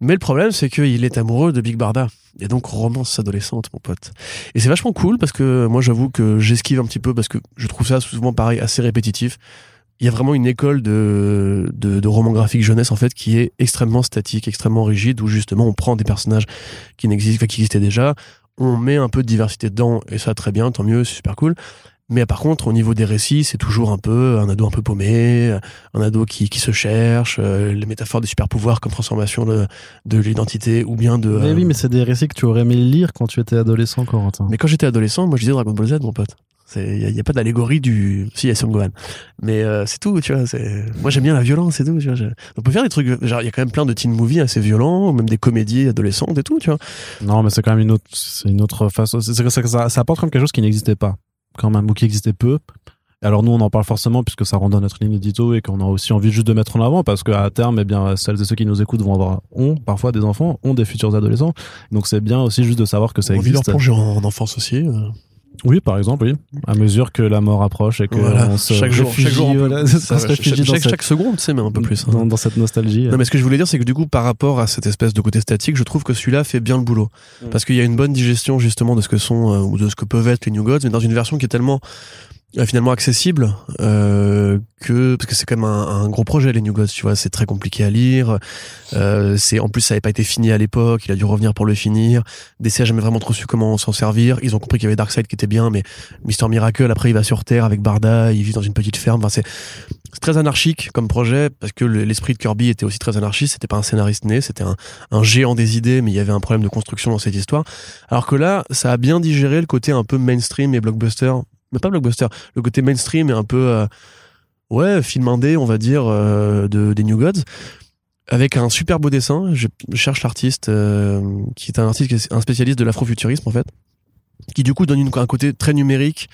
Speaker 2: Mais le problème, c'est qu'il est amoureux de Big Barda. Et donc, romance adolescente, mon pote. Et c'est vachement cool parce que moi, j'avoue que j'esquive un petit peu parce que je trouve ça souvent pareil, assez répétitif. Il y a vraiment une école de, de, de roman graphique jeunesse, en fait, qui est extrêmement statique, extrêmement rigide, où justement, on prend des personnages qui n'existent, qui existaient déjà, on met un peu de diversité dedans, et ça, très bien, tant mieux, c'est super cool. Mais par contre, au niveau des récits, c'est toujours un peu un ado un peu paumé, un ado qui, qui se cherche, euh, les métaphores des super pouvoirs comme transformation de, de l'identité ou bien de.
Speaker 1: Mais
Speaker 2: euh,
Speaker 1: oui, mais c'est des récits que tu aurais aimé lire quand tu étais adolescent, Corentin.
Speaker 2: mais quand j'étais adolescent, moi je disais Dragon Ball Z, mon pote. Il n'y a, pas d'allégorie du. Si, il y a Son Gohan. Mais euh, c'est tout, tu vois. Moi j'aime bien la violence, c'est tout. Tu vois, je- On peut faire des trucs. Genre, il y a quand même plein de teen movies assez violents, ou même des comédies adolescentes et tout, tu vois.
Speaker 1: Non, mais c'est quand même une autre, c'est une autre façon. C'est c'est que ça, ça, ça apporte comme quelque chose qui n'existait pas, quand même, ou qui existait peu. Alors nous, on en parle forcément puisque ça rentre dans notre ligne édito et qu'on a aussi envie juste de mettre en avant parce qu'à terme, eh bien, celles et ceux qui nous écoutent vont avoir, ont parfois des enfants, ont des futurs adolescents. Donc c'est bien aussi juste de savoir que ça
Speaker 2: On
Speaker 1: existe.
Speaker 2: plonger en, en enfance aussi. Euh.
Speaker 1: Oui, par exemple, oui. À mesure que la mort approche et que
Speaker 2: Voilà.
Speaker 1: on se
Speaker 2: chaque jour,
Speaker 1: réfugie,
Speaker 2: chaque jour,
Speaker 1: voilà, ça se réfugie
Speaker 2: chaque,
Speaker 1: dans
Speaker 2: chaque-
Speaker 1: cette-
Speaker 2: chaque seconde, tu sais, mais un peu plus. hein.
Speaker 1: dans, dans cette nostalgie.
Speaker 2: Non, mais ce que je voulais dire, c'est que du coup, par rapport à cette espèce de côté statique, je trouve que celui-là fait bien le boulot.
Speaker 1: Mm.
Speaker 2: Parce qu'il y a une bonne digestion, justement, de ce que sont, euh, ou de ce que peuvent être les New Gods, mais dans une version qui est tellement, euh, finalement, accessible, euh, que, parce que c'est quand même un, un gros projet, les New Gods, tu vois, c'est très compliqué à lire, euh, c'est, en plus, ça n'avait pas été fini à l'époque, il a dû revenir pour le finir, DC a jamais vraiment trop su comment s'en servir, ils ont compris qu'il y avait Darkseid qui était bien, mais Mister Miracle, après, il va sur Terre avec Barda, il vit dans une petite ferme, enfin, c'est, très anarchique comme projet parce que le- l'esprit de Kirby était aussi très anarchiste. C'était pas un scénariste né, c'était un, un géant des idées, mais il y avait un problème de construction dans cette histoire. Alors que là, ça a bien digéré le côté un peu mainstream et blockbuster, mais pas blockbuster, le côté mainstream et un peu euh, ouais film indé, on va dire, euh, de des New Gods. Avec un super beau dessin, je, cherche l'artiste euh, qui est un artiste, qui est un spécialiste de l'afrofuturisme en fait, qui du coup donne une- un côté très numérique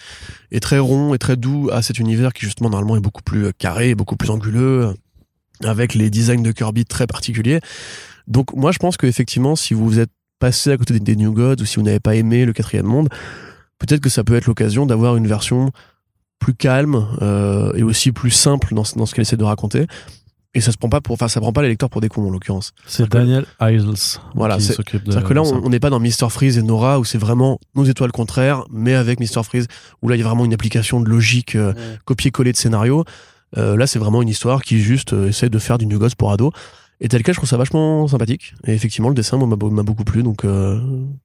Speaker 2: et très rond et très doux à cet univers qui justement normalement est beaucoup plus carré, beaucoup plus anguleux, avec les designs de Kirby très particuliers. Donc moi je pense qu'effectivement si vous êtes passé à côté des New Gods ou si vous n'avez pas aimé le quatrième monde, peut-être que ça peut être l'occasion d'avoir une version plus calme euh, et aussi plus simple dans, ce- dans ce qu'elle essaie de raconter. Et ça se prend pas pour, enfin ça prend pas les lecteurs pour des cons en l'occurrence.
Speaker 1: C'est Daniel Isles
Speaker 2: Voilà, c'est- C'est-à-dire que là, on n'est pas dans Mr. Freeze et Nora où c'est vraiment nos étoiles contraires, mais avec Mr. Freeze où là il y a vraiment une application de logique euh, copier-coller de scénario. Euh, là, c'est vraiment une histoire qui juste euh, essaie de faire du New Gods pour ados. Et tel quel, je trouve ça vachement sympathique. Et effectivement, le dessin moi, m'a beau- m'a beaucoup plu. Donc, euh,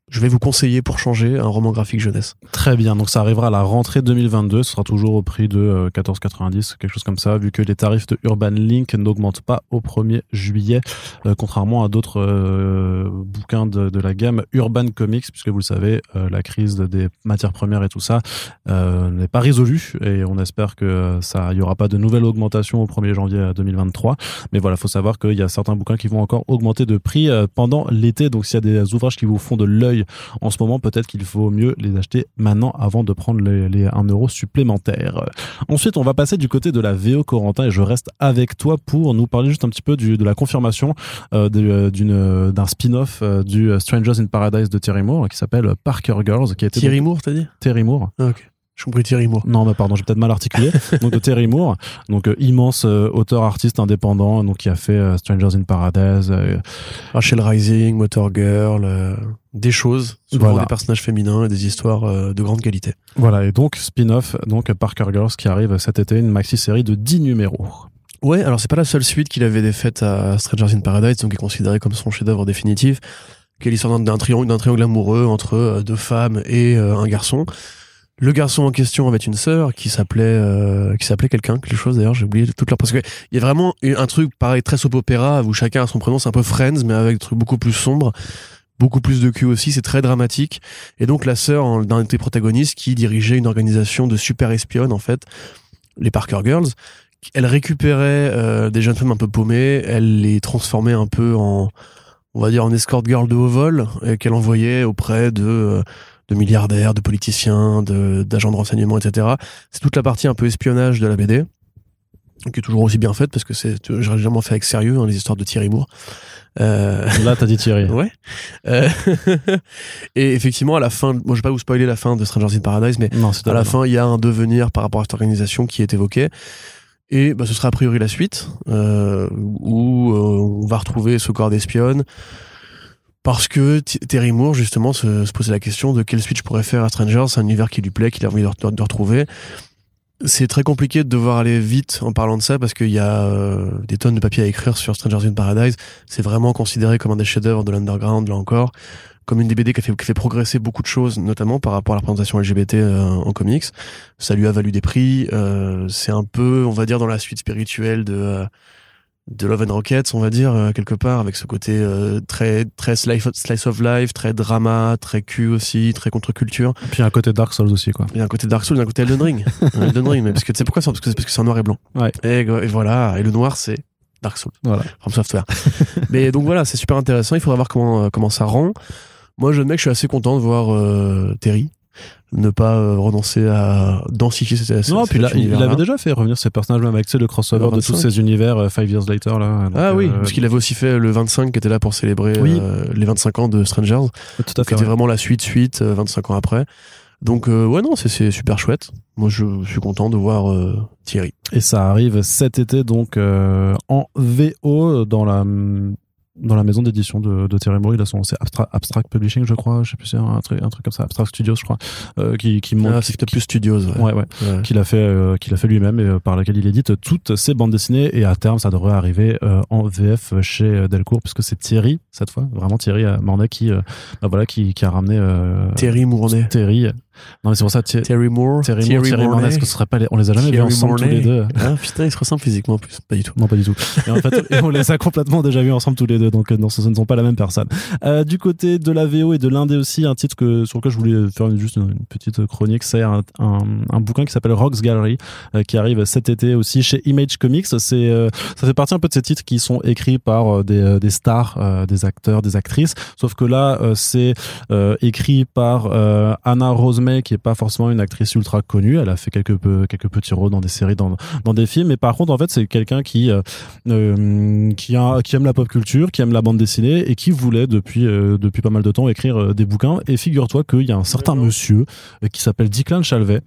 Speaker 2: je vais vous conseiller pour changer un roman graphique jeunesse.
Speaker 1: Très bien, donc ça arrivera à la rentrée 2022, ce sera toujours au prix de euh, 14,90, quelque chose comme ça, vu que les tarifs de Urban Link n'augmentent pas au 1er juillet, euh, contrairement à d'autres euh, bouquins de, la gamme Urban Comics, puisque vous le savez, euh, la crise des matières premières et tout ça euh, n'est pas résolue, et on espère que ça, il y aura pas de nouvelle augmentation au 1er janvier 2023. Mais voilà, faut savoir qu'il y a certains bouquins qui vont encore augmenter de prix euh, pendant l'été, donc s'il y a des ouvrages qui vous font de l'œil en ce moment, peut-être qu'il faut mieux les acheter maintenant avant de prendre les, les 1 euro supplémentaire. Ensuite, on va passer du côté de la VO Corentin et je reste avec toi pour nous parler juste un petit peu du, de la confirmation euh, euh, d'une euh, d'un spin-off du Strangers in Paradise de Terry Moore qui s'appelle Parker Girls, qui a été
Speaker 2: Thierry Moore, t'as dit?
Speaker 1: Terry Moore.
Speaker 2: ah, Ok. Je compris Thierry Moore.
Speaker 1: Non, mais pardon, j'ai peut-être mal articulé. donc de Terry Moore, donc euh, immense euh, auteur artiste indépendant, donc qui a fait euh, Strangers in Paradise,
Speaker 2: Rachel Rising, Motor Girl, des choses, souvent
Speaker 1: Voilà.
Speaker 2: des personnages féminins et des histoires euh, de grande qualité.
Speaker 1: voilà, et donc spin-off, donc Parker Girls qui arrive cet été, une maxi série de 10 numéros.
Speaker 2: Ouais, alors c'est pas la seule suite qu'il avait faite à Strangers in Paradise, donc qui est considéré comme son chef-d'œuvre définitif, qui est l'histoire d'un- triangle, d'un triangle amoureux entre euh, deux femmes et euh, un garçon. Le garçon en question avait une sœur qui s'appelait euh, qui s'appelait quelqu'un, quelque chose d'ailleurs, j'ai oublié toute leur parce que il y a vraiment un truc pareil très soap opéra où chacun a son prénom, c'est un peu Friends mais avec des trucs beaucoup plus sombres. Beaucoup plus de cul aussi, c'est très dramatique. Et donc la sœur d'un des protagonistes qui dirigeait une organisation de super espionnes en fait, les Parker Girls, elle récupérait euh, des jeunes femmes un peu paumées, elle les transformait un peu en, on va dire, en escort girl de haut vol, qu'elle envoyait auprès de, euh, de milliardaires, de politiciens, de- d'agents de, renseignement, etc. C'est toute la partie un peu espionnage de la BD, qui est toujours aussi bien faite, parce que c'est j'ai généralement fait avec sérieux, hein, les histoires de Thierry Moore. Euh,
Speaker 1: Là, t'as dit Thierry.
Speaker 2: Ouais. Euh, et effectivement, à la fin, moi je vais pas vous spoiler la fin de Strangers in Paradise, mais
Speaker 1: Non,
Speaker 2: à la fin, il y a un devenir par rapport à cette organisation qui est évoqué. Et bah, ce sera a priori la suite, euh, où euh, on va retrouver ce corps d'espionne. Parce que Terry Moore, justement, se, se posait la question de quelle suite je pourrais faire à Strangers. C'est un univers qui lui plaît, qu'il a envie de, de- de retrouver. C'est très compliqué de devoir aller vite en parlant de ça parce qu'il y a euh, des tonnes de papiers à écrire sur Strangers in Paradise. C'est vraiment considéré comme un des chefs-d'œuvre de l'underground, là encore. Comme une des BD qui a, fait, qui fait progresser beaucoup de choses, notamment par rapport à la représentation LGBT euh, en comics. Ça lui a valu des prix. euh, c'est un peu, on va dire, dans la suite spirituelle de, euh, de Love and Rockets, on va dire, euh, quelque part, avec ce côté euh, très, très slice, slice of life, très drama, très cul aussi, très contre-culture.
Speaker 1: Puis un côté Dark Souls aussi, quoi.
Speaker 2: Il y a un côté Dark Souls, il y a un côté Elden Ring. Elden Ring, mais parce que tu sais pourquoi c'est Parce que c'est parce que c'est en noir et blanc.
Speaker 1: Ouais.
Speaker 2: Et, et voilà, et le noir, c'est Dark Souls.
Speaker 1: Voilà.
Speaker 2: From Software. mais donc voilà, c'est super intéressant. Il faudra voir comment, euh, comment ça rend. Moi, jeune mec, je suis assez content de voir euh, Terry. Ne pas euh, renoncer à densifier cet
Speaker 1: Non, puis là, il, avait déjà fait revenir ces personnages, même avec le crossover de tous
Speaker 2: 25.
Speaker 1: ces univers euh, Five Years Later. Là,
Speaker 2: Ah oui,
Speaker 1: euh,
Speaker 2: parce qu'il avait aussi fait le 25 qui était là pour célébrer les 25 ans de Strangers.
Speaker 1: tout à fait.
Speaker 2: était
Speaker 1: ouais.
Speaker 2: vraiment la suite suite euh, 25 ans après. Donc euh, ouais non c'est super chouette. Moi je suis content de voir euh, Thierry.
Speaker 1: Et ça arrive cet été, donc euh, en VO dans la dans la maison d'édition de, de a son c'est Abstra- Abstract Publishing, je crois. Je sais plus, c'est un truc, un truc comme ça, Abstract Studios, je crois, euh, qui qui monte.
Speaker 2: Ah, c'est peut-être plus Studios. Ouais.
Speaker 1: Ouais, ouais.
Speaker 2: Ouais.
Speaker 1: qu'il a fait euh, qu'il a fait lui-même et euh, par laquelle il édite toutes ses bandes dessinées et à terme ça devrait arriver en VF chez Delcourt puisque c'est Thierry cette fois vraiment Thierry Mornay qui bah voilà qui, qui a ramené euh,
Speaker 2: Terry Mournay.
Speaker 1: Terry non mais c'est pour ça Thierry
Speaker 2: Terry Moore.
Speaker 1: Thierry, Moore, Thierry est-ce que ce serait pas les... on les a jamais vus
Speaker 2: Thierry
Speaker 1: ensemble tous les deux
Speaker 2: Ah putain ils se ressemblent physiquement en plus. Pas du tout.
Speaker 1: non, pas du tout. Et en fait, on les a complètement déjà vus ensemble tous les deux, donc euh, non, ce, ne sont pas la même personne. Euh, du côté de la VO et de l'indé aussi, un titre que, sur lequel je voulais faire une- juste une, une petite chronique, c'est un, un, un bouquin qui s'appelle Rocks Gallery, euh, qui arrive cet été aussi chez Image Comics. C'est, euh, ça fait partie un peu de ces titres qui sont écrits par des, des stars, des acteurs, des actrices. Sauf que là, c'est écrit par Anna Qui est pas forcément une actrice ultra connue. Elle a fait quelques, peu- quelques petits rôles dans des séries, dans, dans des films. Mais par contre, en fait, c'est quelqu'un qui euh, euh, qui, a, qui aime la pop culture, qui aime la bande dessinée et qui voulait depuis euh, depuis pas mal de temps écrire des bouquins. Et figure-toi qu'il y a un certain monsieur qui s'appelle Declan Chalvet.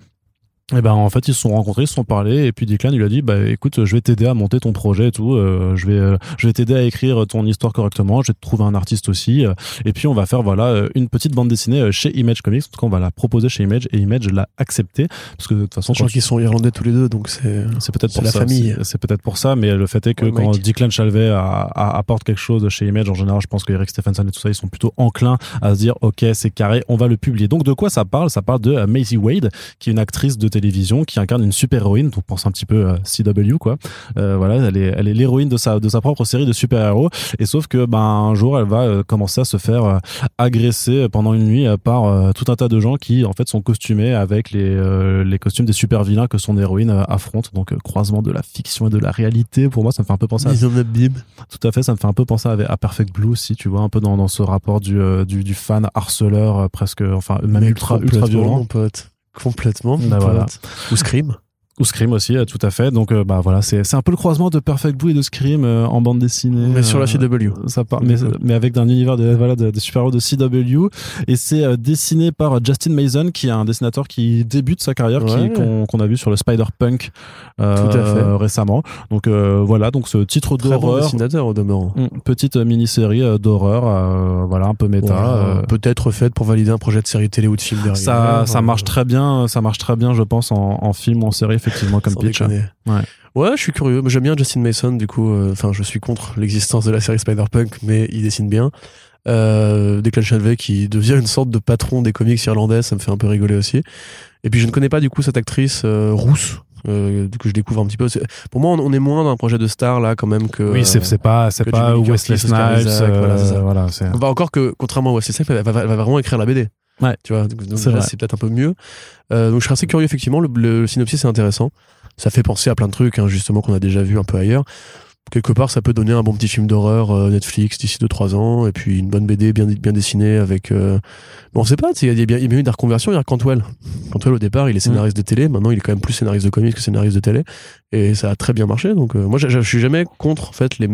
Speaker 1: Et ben en fait ils se sont rencontrés, ils se sont parlé et puis Declan il lui a dit bah écoute je vais t'aider à monter ton projet et tout, euh, je vais euh, je vais t'aider à écrire ton histoire correctement, je vais te trouver un artiste aussi euh, et puis on va faire voilà euh, une petite bande dessinée euh, chez Image Comics, en tout cas on va la proposer chez Image et Image l'a accepté parce que de toute façon
Speaker 2: Sachant
Speaker 1: quand
Speaker 2: qu'ils sont irlandais tous les deux donc c'est.
Speaker 1: c'est peut-être pour
Speaker 2: la
Speaker 1: ça.
Speaker 2: famille.
Speaker 1: C'est- peut-être pour ça, mais le fait est que
Speaker 2: Ouais,
Speaker 1: quand
Speaker 2: Mike.
Speaker 1: Declan Chalvet a- a- apporte quelque chose chez Image, en général, je pense que Eric Stephenson et tout ça, ils sont plutôt enclins à se dire, ok, c'est carré, on va le publier. Donc de quoi ça parle? Ça parle de euh, Maisie Wade, qui est une actrice de télévision qui incarne une super héroïne. Donc pense un petit peu à CW, quoi. Euh, voilà, elle est, elle est l'héroïne de sa de sa propre série de super héros. Et sauf que ben un jour, elle va euh, commencer à se faire euh, agresser pendant une nuit par tout un tas de gens qui en fait sont costumés avec les les costumes des super vilains que son héroïne affronte. Donc croisement de la fiction et de la réalité. Pour moi, ça me fait un peu penser à tout à fait, ça me fait un peu penser à, à Perfect Blue aussi, tu vois, un peu dans, dans ce rapport du, du, du fan harceleur, presque, enfin, même ultra, ultra violent.
Speaker 2: mon pote. Complètement
Speaker 1: Bah, voilà.
Speaker 2: Ou Scream.
Speaker 1: Ou Scream aussi, euh, tout à fait. Donc, euh, bah voilà, c'est c'est un peu le croisement de Perfect Blue et de Scream euh, en bande dessinée.
Speaker 2: Mais sur la
Speaker 1: euh,
Speaker 2: CW.
Speaker 1: Ça part, mais, mais avec un univers de, voilà, de, de super-héros de CW. Et c'est euh, dessiné par Justin Mason, qui est un dessinateur qui débute sa carrière, qui-
Speaker 2: Ouais.
Speaker 1: qu'on a vu sur le Spider-Punk euh,
Speaker 2: Tout à fait.
Speaker 1: récemment. Donc euh, voilà, donc ce titre
Speaker 2: bon
Speaker 1: d'horreur.
Speaker 2: dessinateur au demeurant.
Speaker 1: Mm, Petite mini-série d'horreur, euh, voilà, un peu méta.
Speaker 2: Peut-être faite pour valider un projet de série télé ou de film derrière.
Speaker 1: ça, ça marche très bien, ça marche très bien, je pense, en, en film ou en série, effectivement, comme pitch.
Speaker 2: déconner.
Speaker 1: Ouais.
Speaker 2: Ouais, je suis curieux. J'aime bien Justin Mason, du coup. euh, Enfin, je suis contre l'existence de la série Spider-Punk, mais il dessine bien. Euh, Declan Shalvey qui devient une sorte de patron des comics irlandais, ça me fait un peu rigoler aussi. Et puis je ne connais pas du coup cette actrice euh, rousse. Euh, coup, je découvre un petit peu. Pour moi, on, est moins dans un projet de star là, quand même que.
Speaker 1: Oui, c'est pas, c'est
Speaker 2: que
Speaker 1: pas Wesley Snipes,
Speaker 2: Isaac, voilà,
Speaker 1: voilà,
Speaker 2: encore que, contrairement à Wesley Snipes, elle va, elle va vraiment écrire la BD.
Speaker 1: Ouais.
Speaker 2: Tu vois, donc, donc
Speaker 1: C'est
Speaker 2: c'est peut-être un peu mieux. Euh, donc je serais assez curieux, effectivement. Le, le synopsis est intéressant. Ça fait penser à plein de trucs, hein, justement, qu'on a déjà vu un peu ailleurs. Quelque part, ça peut donner un bon petit film d'horreur euh, Netflix d'ici 2-3 ans, et puis une bonne BD bien, bien dessinée avec. Euh... Bon, on sait pas, il y, a bien- il y a bien eu des reconversions. Il y a Cantwell. Cantwell, au départ, il est scénariste de télé. Maintenant, il est quand même plus scénariste de comics que scénariste de télé. Et ça a très bien marché. Donc, euh, moi, je, je suis jamais contre, en fait, les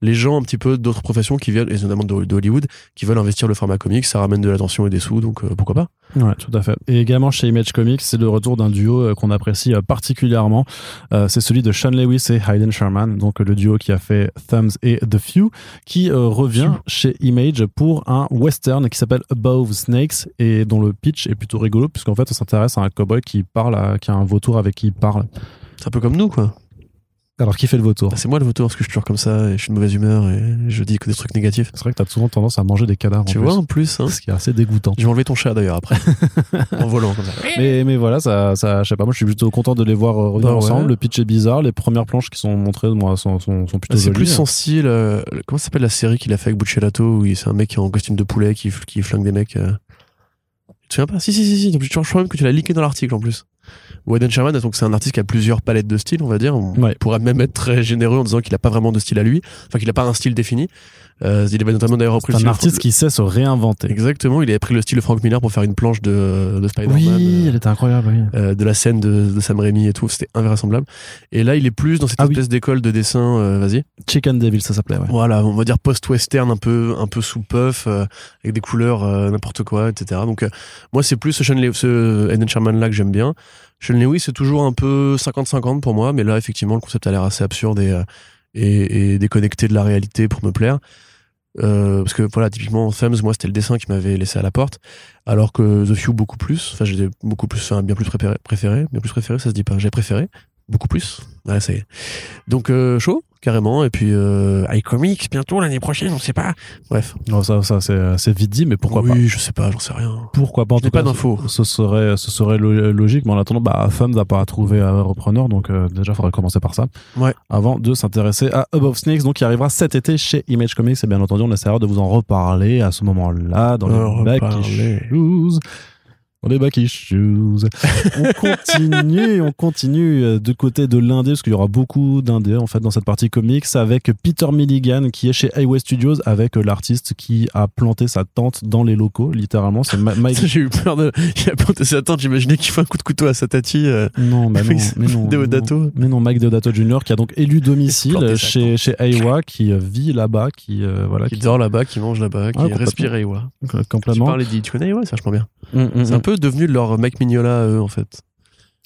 Speaker 2: les gens un petit peu d'autres professions qui viennent, et notamment de, de Hollywood, qui veulent investir le format comics, ça ramène de l'attention et des sous, donc euh, pourquoi pas
Speaker 1: Ouais, tout à fait. Et également chez Image Comics, c'est le retour d'un duo euh, qu'on apprécie euh, particulièrement. Euh, c'est celui de Sean Lewis et Hayden Sherman, donc le duo qui a fait Thumbs et The Few, qui euh, revient chez Image pour un western qui s'appelle Above Snakes et dont le pitch est plutôt rigolo puisqu'en fait on s'intéresse à un cowboy qui parle, à- qui a un vautour avec qui il parle.
Speaker 2: C'est un peu comme nous, quoi.
Speaker 1: Alors qui fait le vautour
Speaker 2: Bah, c'est moi le vautour, parce que je suis toujours comme ça, et je suis de mauvaise humeur, et je dis que des trucs négatifs.
Speaker 1: C'est vrai que t'as souvent tendance à manger des cadavres.
Speaker 2: tu
Speaker 1: en
Speaker 2: vois,
Speaker 1: plus.
Speaker 2: en plus, hein.
Speaker 1: ce qui est assez dégoûtant.
Speaker 2: Je vais enlever ton chat d'ailleurs après. en volant comme ça.
Speaker 1: Mais, mais voilà, ça, ça, je sais pas, moi je suis plutôt content de les voir euh, revenir
Speaker 2: Bah ouais.
Speaker 1: ensemble. Le pitch est bizarre, les premières planches qui sont montrées, moi, sont, sont, sont plutôt
Speaker 2: C'est
Speaker 1: jolies.
Speaker 2: plus son style. euh, comment s'appelle la série qu'il a fait avec Buccellato où c'est un mec en costume de poulet qui, qui flingue des mecs. euh. Tu te souviens pas? Si, si, si, si. Je crois même que tu l'as leaké dans l'article en plus. Ou Eden Sherman, donc c'est un artiste qui a plusieurs palettes de styles, on va dire. On
Speaker 1: Ouais.
Speaker 2: pourrait même être très généreux en disant qu'il a pas vraiment de style à lui, enfin qu'il a pas un style défini. Euh, il avait notamment d'ailleurs repris
Speaker 1: C'est un
Speaker 2: style-
Speaker 1: artiste qui sait se réinventer.
Speaker 2: Exactement, il avait pris le style de Frank Miller pour faire une planche de, de Spider-Man.
Speaker 1: Oui,
Speaker 2: euh,
Speaker 1: elle était incroyable, oui.
Speaker 2: euh, de la scène de, de Sam Raimi et tout, c'était invraisemblable. Et là, il est plus dans cette
Speaker 1: Ah oui.
Speaker 2: espèce d'école de dessin, euh, vas-y.
Speaker 1: Chicken Devil, ça s'appelait, ouais.
Speaker 2: Voilà, on va dire post-western, un peu, un peu sous puff, avec des couleurs n'importe quoi, etc. Donc, moi, c'est plus ce, Sean ce Eden Sherman là que j'aime bien. Lewis, c'est toujours un peu 50-50 pour moi, mais là, effectivement, le concept a l'air assez absurde et, euh, et, et déconnecté de la réalité pour me plaire. Euh, parce que voilà, typiquement, Thumbs, moi, c'était le dessin qui m'avait laissé à la porte, alors que The Few, beaucoup plus. Enfin, j'ai beaucoup plus, enfin, bien plus préféré, préféré, bien plus préféré, ça se dit pas. J'ai préféré, beaucoup plus. Ouais, ça y est. Donc, euh, chaud, carrément. Et puis, euh, iComics, bientôt, l'année prochaine, on sait pas. Bref.
Speaker 1: Non, ça, ça c'est, c'est vite dit, mais pourquoi
Speaker 2: oui,
Speaker 1: pas
Speaker 2: je sais pas, j'en sais rien.
Speaker 1: Pourquoi pas en tout
Speaker 2: pas d'infos.
Speaker 1: Ce serait, ce serait lo- logique, mais en attendant, bah, Fun n'a pas trouvé un repreneur, donc euh, déjà, faudrait commencer par ça.
Speaker 2: Ouais.
Speaker 1: Avant de s'intéresser à Above Snakes, donc qui arrivera cet été chez Image Comics, et bien entendu, on essaiera de vous en reparler à ce moment-là dans
Speaker 2: En
Speaker 1: les. Issues. Les Back Issues. on continue, on continue euh, de côté de l'indé, parce qu'il y aura beaucoup d'indés en fait dans cette partie comics, avec Peter Milligan qui est chez Highway Studios, avec euh, l'artiste qui a planté sa tente dans les locaux, littéralement. C'est Ma- Mike
Speaker 2: J'ai eu peur de. Il a planté sa tente, j'imaginais qu'il fait un coup de couteau à sa tati. euh,
Speaker 1: Non, bah non, mais non.
Speaker 2: Deodato.
Speaker 1: non. Mais non, Mike Deodato Jr. qui a donc élu domicile chez, chez Aiwa, qui euh, vit là-bas, qui, euh, voilà,
Speaker 2: qui
Speaker 1: qui,
Speaker 2: dort là-bas, qui mange là-bas, qui respire Tu
Speaker 1: complètement.
Speaker 2: parles et dis, tu connais Ewa, c'est vachement bien.
Speaker 1: Mm, mm,
Speaker 2: C'est un peu devenu leur mec Mignola, eux, en fait.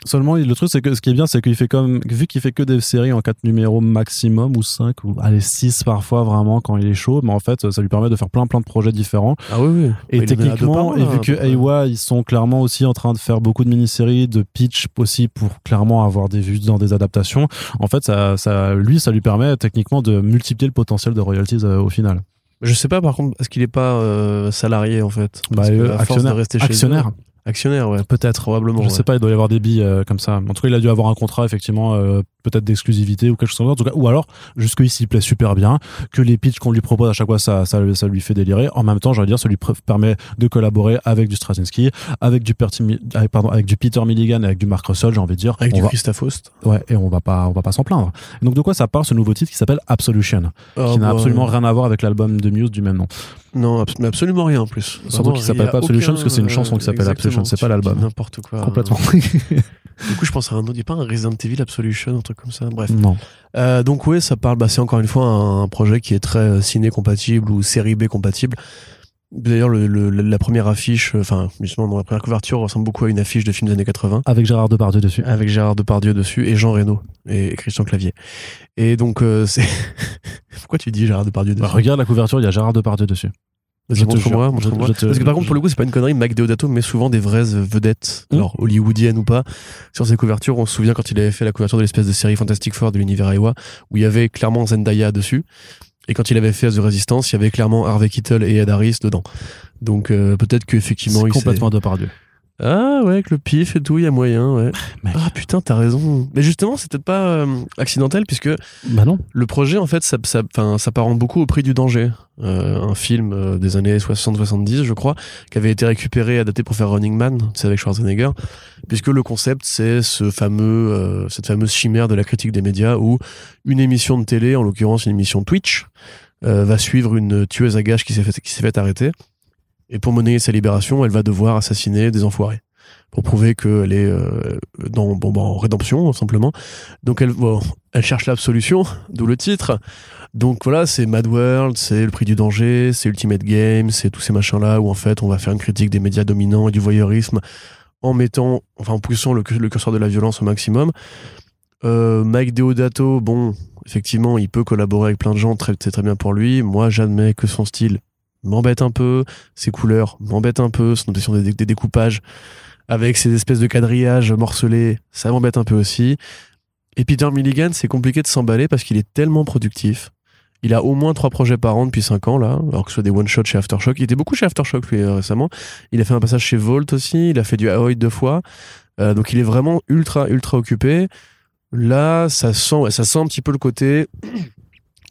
Speaker 1: Seulement, le truc, c'est que ce qui est bien, c'est qu'il fait comme, vu qu'il fait que des séries en 4 numéros maximum, ou 5, ou allez, 6 parfois, vraiment, quand il est chaud, mais en fait, ça lui permet de faire plein, plein de projets différents.
Speaker 2: Ah oui, oui.
Speaker 1: Et techniquement, et vu
Speaker 2: à
Speaker 1: que. Aiwa, ils sont clairement aussi en train de faire beaucoup de mini-séries, de pitch aussi pour clairement avoir des vues dans des adaptations, en fait, ça, ça, lui, ça lui permet techniquement de multiplier le potentiel de royalties euh, au final.
Speaker 2: Je sais pas, par contre, est-ce qu'il est pas euh, salarié, en fait? Parce
Speaker 1: Bah,
Speaker 2: que
Speaker 1: euh,
Speaker 2: à force de
Speaker 1: actionnaire,
Speaker 2: rester chez
Speaker 1: actionnaire.
Speaker 2: eux- Actionnaire, ouais.
Speaker 1: Peut-être.
Speaker 2: Probablement.
Speaker 1: Je
Speaker 2: ouais.
Speaker 1: sais pas, il doit y avoir des billes euh, comme ça. En tout cas, il a dû avoir un contrat, effectivement, euh, peut-être d'exclusivité ou quelque chose comme ça. En tout cas, ou alors, jusqu'ici, il plaît super bien, que les pitchs qu'on lui propose à chaque fois, ça, ça, ça lui fait délirer. En même temps, j'allais dire, ça lui permet de collaborer avec du Straczynski, avec du, Perti- Mi- avec, pardon, avec du Peter Milligan et avec du Mark Russell, j'ai envie de dire.
Speaker 2: Avec
Speaker 1: On
Speaker 2: du
Speaker 1: va-
Speaker 2: Christophe Faust.
Speaker 1: ouais, et on va pas, on va pas s'en plaindre. Et donc, de quoi ça parle, ce nouveau titre qui s'appelle Absolution,
Speaker 2: Oh,
Speaker 1: qui n'a
Speaker 2: bah,
Speaker 1: absolument rien à voir avec l'album de Muse du même nom.
Speaker 2: Non, abs- mais absolument rien en plus.
Speaker 1: Surtout qu'il s'appelle pas Absolution,
Speaker 2: aucun,
Speaker 1: parce que c'est une chanson qui s'appelle Absolution, c'est pas l'album.
Speaker 2: N'importe quoi.
Speaker 1: Complètement.
Speaker 2: Du coup, je pense à un autre. Il n'y a pas un Resident Evil Absolution, un truc comme ça. Bref.
Speaker 1: non.
Speaker 2: Euh, donc ouais, ça parle. Bah, c'est encore une fois un projet qui est très euh, ciné compatible ou série B compatible. D'ailleurs, le, le- la première affiche, euh, enfin justement dans la première couverture, ressemble beaucoup à une affiche de films des années 80
Speaker 1: Avec Gérard Depardieu dessus.
Speaker 2: avec Gérard Depardieu dessus et Jean Reno et Christian Clavier. Et donc euh, c'est pourquoi tu dis Gérard Depardieu dessus?
Speaker 1: Bah, regarde la couverture, il y a Gérard Depardieu dessus.
Speaker 2: Vas-y,
Speaker 1: te
Speaker 2: montre-moi,
Speaker 1: te-
Speaker 2: Parce que par contre, pour le coup, c'est pas une connerie. Mike Deodato met souvent des vraies vedettes,
Speaker 1: Hmm.
Speaker 2: alors hollywoodiennes ou pas, sur ses couvertures. On se souvient quand il avait fait la couverture de l'espèce de série Fantastic Four de l'univers Iowa, où il y avait clairement Zendaya dessus. Et quand il avait fait The Resistance, il y avait clairement Harvey Keitel et Ed Harris dedans. Donc euh, peut-être qu'effectivement,
Speaker 1: C'est
Speaker 2: il s'est-
Speaker 1: complètement Depardieu.
Speaker 2: Ah ouais, avec le pif et tout, il y a moyen, ouais.
Speaker 1: Mec.
Speaker 2: Ah putain, t'as raison. Mais justement, c'est peut-être pas euh, accidentel, puisque
Speaker 1: Bah non.
Speaker 2: le projet, en fait, ça, ça, enfin, ça s'apparente beaucoup au prix du danger. Euh, un film euh, des années 60-70, je crois, qui avait été récupéré et adapté pour faire Running Man, c'est avec Schwarzenegger, puisque le concept, c'est ce fameux, euh, cette fameuse chimère de la critique des médias où une émission de télé, en l'occurrence une émission Twitch, euh, va suivre une tueuse à gages qui s'est fait, qui s'est fait arrêter. Et pour monnayer sa libération, elle va devoir assassiner des enfoirés. Pour prouver qu'elle est euh, dans, bon, bah, en rédemption, simplement. Donc elle, bon, elle cherche l'absolution, d'où le titre. Donc voilà, c'est Mad World, c'est le prix du danger, c'est Ultimate Game, c'est tous ces machins-là où en fait on va faire une critique des médias dominants et du voyeurisme en mettant, enfin en poussant le, curseur de la violence au maximum. Euh, Mike Deodato, bon, effectivement, il peut collaborer avec plein de gens, c'est très bien pour lui. Moi, j'admets que son style m'embête un peu, ses couleurs m'embêtent un peu, son obsession des, découpages avec ces espèces de quadrillages morcelés, ça m'embête un peu aussi. Et Peter Milligan, c'est compliqué de s'emballer parce qu'il est tellement productif. Il a au moins trois projets par an depuis cinq ans, là, alors que ce soit des one-shots chez Aftershock. Il était beaucoup chez Aftershock, lui, euh, récemment. Il a fait un passage chez Volt aussi, il a fait du Aoi deux fois. Euh, donc il est vraiment ultra, ultra occupé. Là, ça sent, ça sent un petit peu le côté.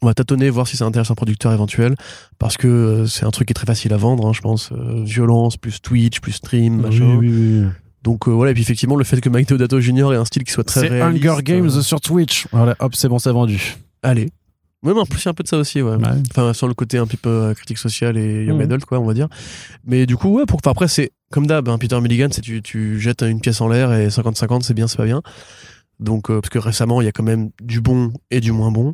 Speaker 2: On va tâtonner, voir si ça intéresse un producteur éventuel, parce que euh, c'est un truc qui est très facile à vendre, hein, je pense. Euh, violence, plus Twitch, plus stream, machin.
Speaker 1: Oui, oui, oui.
Speaker 2: Donc euh, voilà, et puis effectivement, le fait que Mike Deodato Jr. ait un style qui soit très
Speaker 3: C'est
Speaker 2: réaliste.
Speaker 3: Hunger Games
Speaker 2: euh,
Speaker 3: sur Twitch.
Speaker 1: Voilà, hop, c'est bon, c'est vendu.
Speaker 2: Allez. Ouais, mais en plus, il y a un peu de ça aussi, ouais.
Speaker 1: Ouais.
Speaker 2: Enfin, sur le côté un petit peu critique sociale et young
Speaker 1: Mhm.
Speaker 2: adult, quoi, on va dire. Mais du coup, ouais, pour, enfin, après, c'est comme d'hab, hein, Peter Milligan, c'est tu, tu jettes une pièce en l'air et 50-50, c'est bien, c'est pas bien. Donc, euh, parce que récemment, il y a quand même du bon et du moins bon.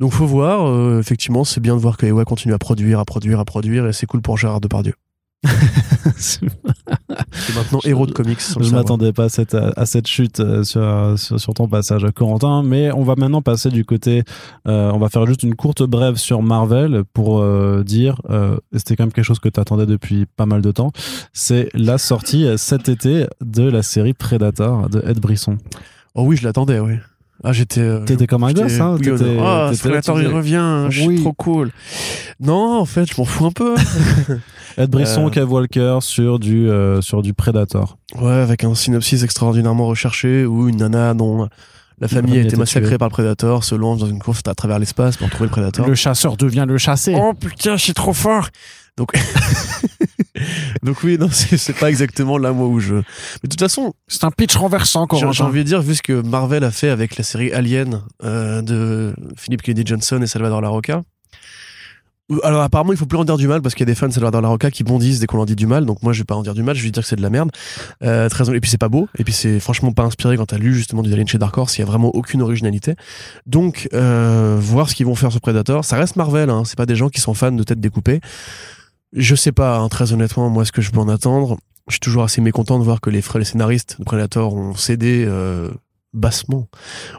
Speaker 2: Donc, faut voir. euh, effectivement, c'est bien de voir que ouais, continue à produire, à produire, à produire, et c'est cool pour Gérard Depardieu. C'est maintenant héros de comics.
Speaker 1: Je
Speaker 2: savoir.
Speaker 1: m'attendais pas à cette, à cette chute euh, sur, sur, sur ton passage, Corentin. Mais on va maintenant passer du côté. euh, on va faire juste une courte brève sur Marvel pour euh, dire. euh, et C'était quand même quelque chose que tu attendais depuis pas mal de temps. C'est la sortie euh, cet été de la série Predator de Ed Brisson.
Speaker 2: Oh oui, je l'attendais, oui. Ah, j'étais. euh,
Speaker 1: T'étais comme un gosse, hein. T'étais-
Speaker 2: Ah, Predator, il revient, je suis trop cool. Non, en fait, je m'en fous un peu.
Speaker 1: Ed Brisson,
Speaker 2: Euh,
Speaker 1: Kev Walker sur du, euh, sur du Predator.
Speaker 2: Ouais, avec un synopsis extraordinairement recherché où une nana dont la famille
Speaker 1: famille
Speaker 2: a été
Speaker 1: été
Speaker 2: massacrée
Speaker 1: tuée.
Speaker 2: par le prédateur se lance dans une course à travers l'espace pour trouver le prédateur.
Speaker 3: Le chasseur devient le chassé.
Speaker 2: Oh putain, je suis trop fort Donc, donc oui, non, c'est pas exactement là moi où je. Mais de toute façon,
Speaker 3: C'est un pitch renversant,
Speaker 2: j'ai j'ai envie de dire, vu ce que Marvel a fait avec la série Alien euh, de Philippe Kennedy Johnson et Salvador Larocca. Alors apparemment il faut plus en dire du mal parce qu'il y a des fans de Salvador Larocca qui bondissent dès qu'on en dit du mal donc moi je vais pas en dire du mal je vais dire que c'est de la merde euh, très et puis c'est pas beau et puis c'est franchement pas inspiré quand t'as lu justement du Alien chez Dark Horse il y a vraiment aucune originalité donc euh, voir ce qu'ils vont faire sur Predator ça reste Marvel hein, c'est pas des gens qui sont fans de tête découpée je sais pas hein, très honnêtement moi ce que je peux en attendre je suis toujours assez mécontent de voir que les frères les scénaristes de Predator ont cédé euh, bassement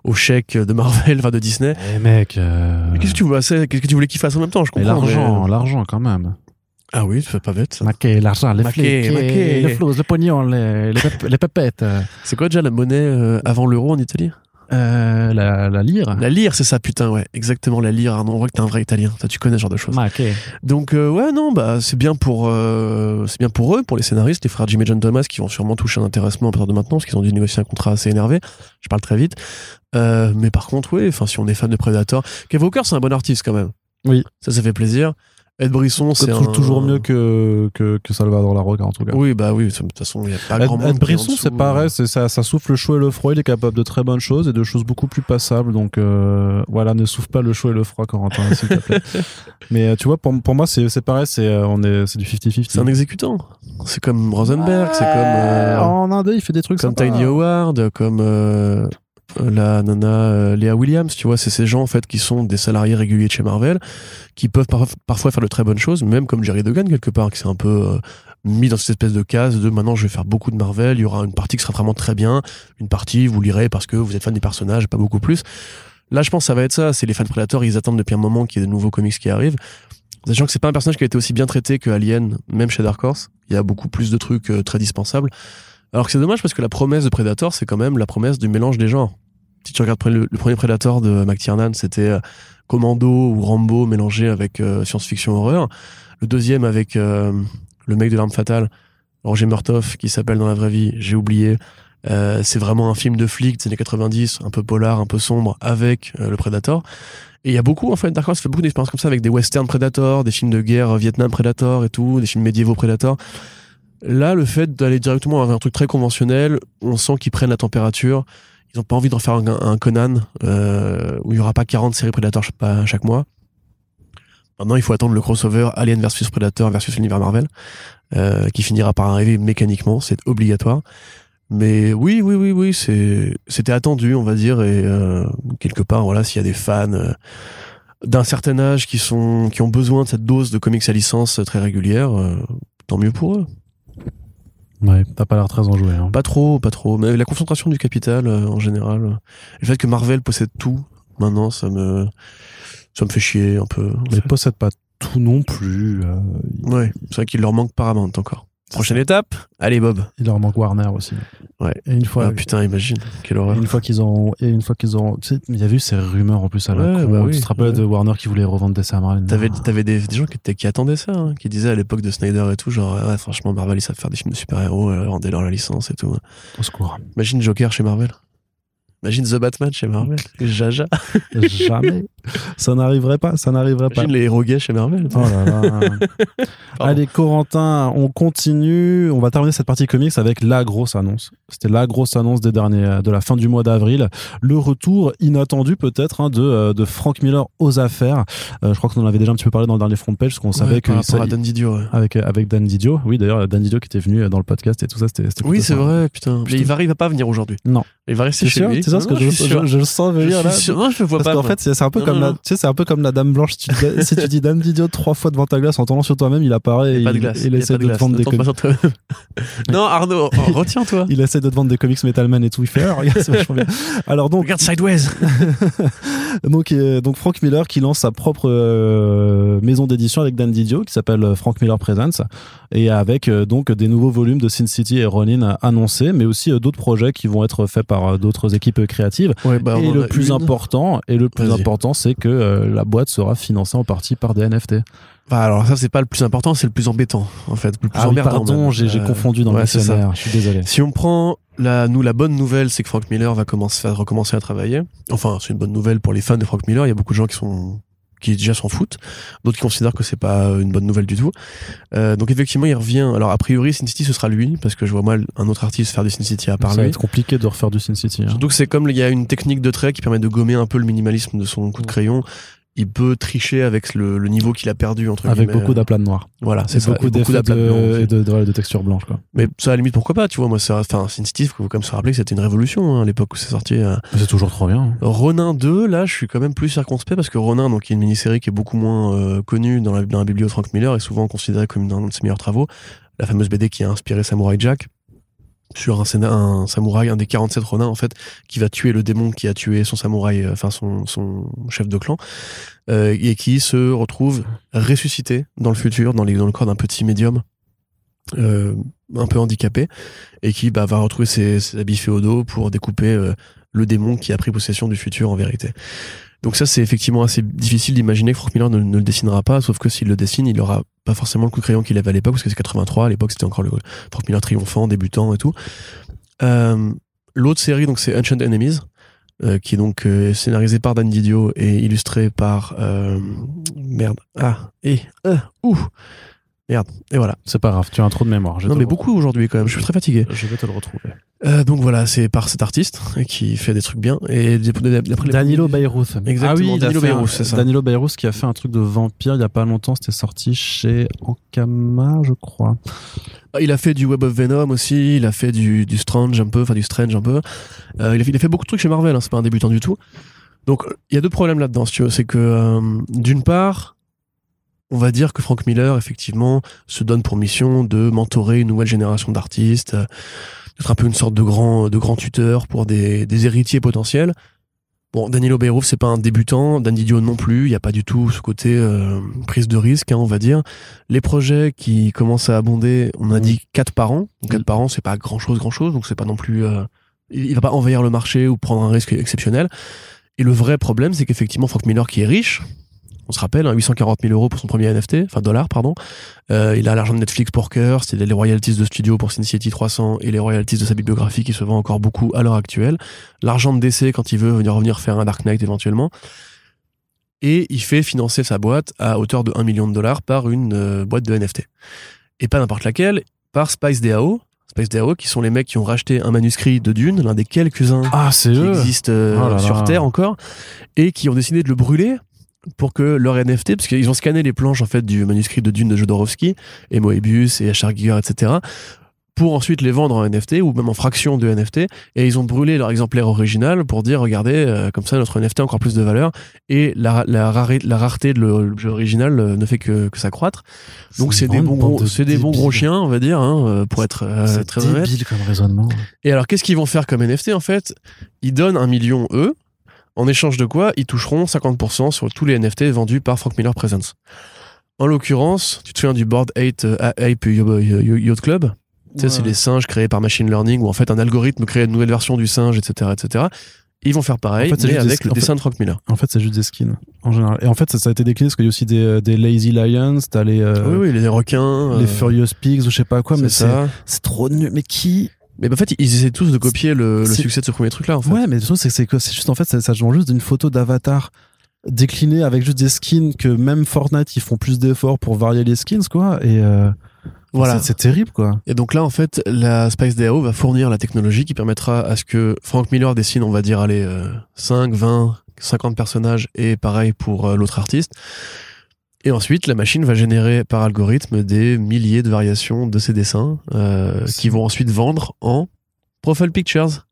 Speaker 2: au chèque de Marvel enfin de Disney
Speaker 1: Eh mec. euh,
Speaker 2: mais qu'est-ce que tu voulais qu'est-ce que tu voulais qu'ils fassent en même temps je comprends
Speaker 1: l'argent,
Speaker 2: mais-
Speaker 1: l'argent quand même.
Speaker 2: ah oui c'est pas bête ça.
Speaker 3: Maquet, l'argent, les
Speaker 2: Maquet,
Speaker 3: flics,
Speaker 2: maquet.
Speaker 3: le flou, le pognon, les, les, les pépettes.
Speaker 2: C'est quoi déjà la monnaie euh, avant l'euro en Italie?
Speaker 1: Euh, la, la lyre.
Speaker 2: La lire, c'est ça, putain, ouais. Exactement, la lire. Arnaud, on voit que t'es un vrai italien. Ça, tu connais ce genre de choses.
Speaker 3: Maquet.
Speaker 2: Donc, euh, ouais, non, bah, c'est bien pour, euh, c'est bien pour eux, pour les scénaristes, les frères Jim et John Thomas, qui vont sûrement toucher un intéressement à partir de maintenant, parce qu'ils ont dû négocier un contrat assez énervé. Je parle très vite. Mais par contre, oui, enfin, si on est fan de Predator, Kev Walker, c'est un bon artiste quand même.
Speaker 1: Oui.
Speaker 2: Ça, ça fait plaisir. Ed Brisson, c'est un...
Speaker 1: toujours mieux que, que, que Salvador Larocca en tout cas.
Speaker 2: Oui, bah oui, de toute façon, il y a pas
Speaker 1: Ed,
Speaker 2: grand monde.
Speaker 1: Ed
Speaker 2: est
Speaker 1: Brisson, c'est pareil, ça, ça souffle le chaud et le froid. Il est capable de très bonnes choses et de choses beaucoup plus passables. Donc euh, voilà, ne souffle pas le chaud et le froid, Corentin, s'il te plaît. Mais euh, tu vois, pour, pour moi, c'est pareil, c'est euh, est c'est du 50-50.
Speaker 2: C'est un exécutant. C'est comme Rosenberg, c'est comme. euh,
Speaker 1: En Inde, il fait des trucs
Speaker 2: comme
Speaker 1: sympas.
Speaker 2: Tiny Howard, comme euh, la nana euh, Léa Williams, tu vois, c'est ces gens en fait qui sont des salariés réguliers de chez Marvel, qui peuvent par- parfois faire de très bonnes choses, même comme Jerry Duggan quelque part, qui s'est un peu euh, mis dans cette espèce de case de maintenant je vais faire beaucoup de Marvel, il y aura une partie qui sera vraiment très bien, une partie vous lirez parce que vous êtes fan des personnages, pas beaucoup plus. Là, je pense que ça va être ça. C'est les fans Predator, ils attendent depuis un moment qu'il y ait de nouveaux comics qui arrivent. Sachant que c'est pas un personnage qui a été aussi bien traité que Alien, même chez Dark Horse. Il y a beaucoup plus de trucs euh, très dispensables. Alors que c'est dommage parce que la promesse de Predator, c'est quand même la promesse du mélange des genres. Si tu regardes le, premier Predator de McTiernan, c'était euh, Commando ou Rambo mélangé avec euh, science-fiction horreur. Le deuxième avec euh, le mec de l'arme fatale, Roger Murtaugh, qui s'appelle dans la vraie vie, j'ai oublié. C'est vraiment un film de flic des années 90, un peu polar, un peu sombre, avec le Predator. Et il y a beaucoup, en fait, Dark Horse fait beaucoup d'expériences comme ça avec des westerns Predator, des films de guerre Vietnam Predator et tout, des films médiévaux Predator. Là, le fait d'aller directement vers un truc très conventionnel, on sent qu'ils prennent la température. Ils n'ont pas envie de refaire un, Conan euh, où il y aura pas 40 séries Predator chaque, pas- chaque mois. Maintenant, il faut attendre le crossover Alien versus Predator versus l'univers Marvel, euh, qui finira par arriver mécaniquement, c'est obligatoire. Mais oui, oui, oui, oui, c'était attendu, on va dire, et euh, quelque part, voilà, s'il y a des fans euh, d'un certain âge qui sont qui ont besoin de cette dose de comics à licence très régulière, euh, tant mieux pour eux.
Speaker 1: Ouais, t'as pas l'air très enjoué. Hein.
Speaker 2: Pas trop, pas trop. Mais la concentration du capital euh, en général, euh, le fait que Marvel possède tout, maintenant, ça me ça me fait chier un peu.
Speaker 1: Mais
Speaker 2: fait.
Speaker 1: possède pas tout non plus. euh,
Speaker 2: Ouais, c'est vrai qu'il leur manque Paramount encore. Prochaine étape, allez Bob.
Speaker 1: il leur manque Warner aussi.
Speaker 2: Ouais.
Speaker 1: Et une fois,
Speaker 2: Ah putain, imagine, quelle
Speaker 1: et
Speaker 2: horreur.
Speaker 1: une fois qu'ils ont, et une fois qu'ils ont, tu sais, il y a vu ces rumeurs en plus à la
Speaker 2: Ouais,
Speaker 1: con.
Speaker 2: bah
Speaker 1: tu
Speaker 2: oui,
Speaker 1: te rappelles
Speaker 2: ouais.
Speaker 1: de Warner qui voulait revendre des Marvel
Speaker 2: T'avais, t'avais des, des gens qui, étaient- qui attendaient ça, hein, qui disaient à l'époque de Snyder et tout, genre, ouais, franchement, Marvel, ils savent faire des films de super-héros, euh, rendez-leur la licence et tout.
Speaker 1: Au secours.
Speaker 2: Imagine Joker chez Marvel. Imagine The Batman chez Marvel. Jaja.
Speaker 1: Jamais. Ça n'arriverait pas, ça n'arriverait pas.
Speaker 2: Imagine les héros gays chez Marvel.
Speaker 1: Oh là là. Allez, Corentin, on continue. On va terminer cette partie comics avec la grosse annonce. C'était la grosse annonce des derniers, de la fin du mois d'avril. Le retour inattendu peut-être hein, de, euh, de Frank Miller aux affaires. Euh, je crois qu'on en avait déjà un petit peu parlé dans le dernier front page, parce qu'on savait que ça-
Speaker 2: à Dan Didio. ouais.
Speaker 1: avec avec Dan Didio. Oui, d'ailleurs, Dan Didio qui était venu dans le podcast et tout ça, c'était.
Speaker 2: Oui, c'est vrai, putain. Mais il va, il va pas venir aujourd'hui.
Speaker 1: Non.
Speaker 2: Il va rester chez
Speaker 1: sûr,
Speaker 2: lui.
Speaker 1: c'est parce que je, le sens venir
Speaker 2: suis
Speaker 1: là.
Speaker 2: sûr. Non, je vois
Speaker 1: Parce
Speaker 2: pas.
Speaker 1: qu'en
Speaker 2: moi.
Speaker 1: fait, c'est un peu
Speaker 2: Non,
Speaker 1: comme
Speaker 2: non,
Speaker 1: la, tu sais, c'est un peu comme la Dame Blanche. Si tu, dis- si tu dis Dame Didio trois fois devant ta glace en tournant sur toi-même, il apparaît et
Speaker 2: Il
Speaker 1: essaie de, te vendre des comics.
Speaker 2: Non, Arnaud, retiens-toi.
Speaker 1: Il essaie de te vendre des comics Metalman et tout. Il fait, ah, regarde, c'est vachement bien. Alors donc,
Speaker 2: Regarde Sideways.
Speaker 1: donc, euh, donc Frank Miller qui lance sa propre euh, maison d'édition avec Dan Didio qui s'appelle euh, Frank Miller Presents et avec euh, donc des nouveaux volumes de Sin City et Ronin annoncés, mais aussi euh, d'autres projets qui vont être faits par d'autres équipes créatives.
Speaker 2: Ouais, bah,
Speaker 1: et le plus important, et le plus important, c'est que euh, la boîte sera financée en partie par des NFT.
Speaker 2: Bah, alors ça, c'est pas le plus important, c'est le plus embêtant, en fait. Le plus
Speaker 1: Ah oui, pardon, j'ai
Speaker 2: Euh,
Speaker 1: confondu dans
Speaker 2: ouais,
Speaker 1: le
Speaker 2: ça.
Speaker 1: Je suis désolé.
Speaker 2: Si on prend la, nous, la bonne nouvelle, c'est que Frank Miller va commencer, recommencer à travailler. Enfin, c'est une bonne nouvelle pour les fans de Frank Miller. Il y a beaucoup de gens qui sont, qui déjà s'en foutent. D'autres qui considèrent que c'est pas une bonne nouvelle du tout. Euh, donc effectivement, il revient. Alors, a priori, Sin City, ce sera lui, parce que je vois mal un autre artiste faire du Sin City à part
Speaker 1: Ça va être compliqué de refaire du Sin City. hein.
Speaker 2: Surtout que c'est comme il y a une technique de trait qui permet de gommer un peu le minimalisme de son coup de crayon. Il peut tricher avec le, le niveau qu'il a perdu entre
Speaker 1: Avec
Speaker 2: guillemets.
Speaker 1: beaucoup d'aplats noirs.
Speaker 2: Voilà,
Speaker 1: C'est
Speaker 2: c'est
Speaker 1: beaucoup
Speaker 2: beaucoup d'aplats blancs
Speaker 1: de,
Speaker 2: aussi.
Speaker 1: et de, de, de textures blanches. Quoi.
Speaker 2: Mais ça, à la limite, pourquoi pas, tu vois, moi, ça, enfin, Sin City, faut quand même se rappeler que c'était une révolution, hein, à l'époque où c'est sorti. euh.
Speaker 1: C'est toujours trop bien.
Speaker 2: Ronin 2, là, je suis quand même plus circonspect parce que Ronin, donc, y a une mini-série qui est beaucoup moins euh, connue dans la, dans la bibliothèque de Frank Miller et souvent considérée comme l'un de ses meilleurs travaux. La fameuse BD qui a inspiré Samurai Jack sur un, samouraï, un des 47 Ronin, en fait, qui va tuer le démon qui a tué son samouraï, euh, enfin, son, son chef de clan, euh, et qui se retrouve ressuscité dans le futur, dans, les, le corps d'un petit médium, euh, un peu handicapé, et qui bah, va retrouver ses, ses habits féodaux pour découper euh, le démon qui a pris possession du futur en vérité. Donc ça, c'est effectivement assez difficile d'imaginer que Frank Miller ne, le dessinera pas, sauf que s'il le dessine, il aura pas forcément le coup de crayon qu'il avait à l'époque, parce que c'est 83, à l'époque c'était encore le Frank Miller triomphant, débutant et tout. Euh, L'autre série, donc c'est Ancient Enemies, euh, qui est donc euh, scénarisé par Dan Didio et illustré par... merde. Ah, et... Ouh Merde. Et voilà.
Speaker 1: C'est pas grave, tu as un trou de mémoire. Je
Speaker 2: Non mais beaucoup aujourd'hui quand même, je suis très fatigué.
Speaker 1: Je vais te le retrouver.
Speaker 2: Euh, donc voilà, c'est par cet artiste qui fait des trucs bien. Et d'après les-
Speaker 1: Danilo Bayrous.
Speaker 2: Exactement,
Speaker 1: Ah oui,
Speaker 2: Danilo Bayrous, c'est ça.
Speaker 1: Danilo Bayrous qui a fait un truc de vampire il y a pas longtemps. C'était sorti chez Ankama, je crois.
Speaker 2: Ah, Il a fait du Web of Venom aussi, il a fait du, du Strange un peu, enfin du Strange un peu. Euh, il, a fait, il a fait beaucoup de trucs chez Marvel, hein, c'est pas un débutant du tout. Donc il y a deux problèmes là-dedans, si tu veux. C'est que euh, d'une part, on va dire que Frank Miller, effectivement, se donne pour mission de mentorer une nouvelle génération d'artistes, euh, d'être un peu une sorte de grand, de grand tuteur pour des, des héritiers potentiels. Bon, Danilo Bayrou, c'est pas un débutant, Dan Didio non plus, il n'y a pas du tout ce côté euh, prise de risque, hein, on va dire. Les projets qui commencent à abonder, on a
Speaker 1: Mm.
Speaker 2: dit 4 par an. Donc 4 par an, c'est pas grand chose, grand chose, donc c'est pas non plus. euh, il il va pas envahir le marché ou prendre un risque exceptionnel. Et le vrai problème, c'est qu'effectivement, Frank Miller, qui est riche, on se rappelle, hein, 840 000 euros pour son premier NFT, enfin dollars, pardon. Euh, il a l'argent de Netflix pour Curse, il a les royalties de studio pour Sin City 300 et les royalties de sa bibliographie qui se vend encore beaucoup à l'heure actuelle. L'argent de DC quand il veut venir revenir faire un Dark Knight éventuellement. Et il fait financer sa boîte à hauteur de 1 million de dollars par une euh, boîte de NFT. Et pas n'importe laquelle, par Spice DAO. DAO, qui sont les mecs qui ont racheté un manuscrit de Dune, l'un des quelques-uns
Speaker 1: Ah, c'est
Speaker 2: qui
Speaker 1: eux.
Speaker 2: existent euh,
Speaker 1: Oh là
Speaker 2: sur
Speaker 1: là.
Speaker 2: Terre encore, et qui ont décidé de le brûler pour que leur NFT, parce qu'ils ont scanné les planches en fait du manuscrit de Dune de Jodorowsky, et Moebius et H.R. Giger, etc., pour ensuite les vendre en NFT ou même en fraction de NFT, et ils ont brûlé leur exemplaire original pour dire regardez, euh, comme ça notre NFT a encore plus de valeur, et la, la, rari- la rareté de l'objet original euh, ne fait que, que s'accroître. Donc c'est des bons gros,
Speaker 1: de
Speaker 2: des bons gros chiens, on va dire, hein, euh, pour être euh, très honnête.
Speaker 1: comme raisonnement.
Speaker 2: Et alors, qu'est-ce qu'ils vont faire comme NFT en fait? Ils donnent un million eux, en échange de quoi ils toucheront 50% sur tous les NFT vendus par Frank Miller Presents. En l'occurrence, tu te souviens du Board 8 euh, Ape Yacht Club? Tu sais, c'est les singes créés par machine learning où en fait un algorithme crée une nouvelle version du singe, etc., etc. Ils vont faire pareil,
Speaker 1: En fait, c'est
Speaker 2: mais
Speaker 1: juste des
Speaker 2: avec
Speaker 1: skins.
Speaker 2: le
Speaker 1: En fait-
Speaker 2: dessin de Frank Miller.
Speaker 1: En fait, c'est juste des skins en général. Et en fait, ça, ça a été décliné parce qu'il y a aussi des, euh, des Lazy Lions, t'as les, euh,
Speaker 2: oui, oui, les requins.
Speaker 1: les
Speaker 2: euh,
Speaker 1: Furious Pigs ou je sais pas quoi, mais
Speaker 2: c'est
Speaker 1: trop nul. Mais qui
Speaker 2: Mais bah, en fait, ils essaient tous de copier le, le succès de ce premier truc-là, en fait.
Speaker 1: Ouais, mais le truc, c'est c'est que c'est juste en fait, ça, ça juste d'une photo d'avatar déclinée avec juste des skins que même Fortnite ils font plus d'efforts pour varier les skins quoi et euh,
Speaker 2: Voilà.
Speaker 1: c'est- c'est terrible quoi.
Speaker 2: Et donc là, en fait, la Spice DAO va fournir la technologie qui permettra à ce que Frank Miller dessine, on va dire, allez, euh, 5, 20, 50 personnages, et pareil pour euh, l'autre artiste. Et ensuite, la machine va générer par algorithme des milliers de variations de ces dessins, euh, qui vont ensuite vendre en profile pictures.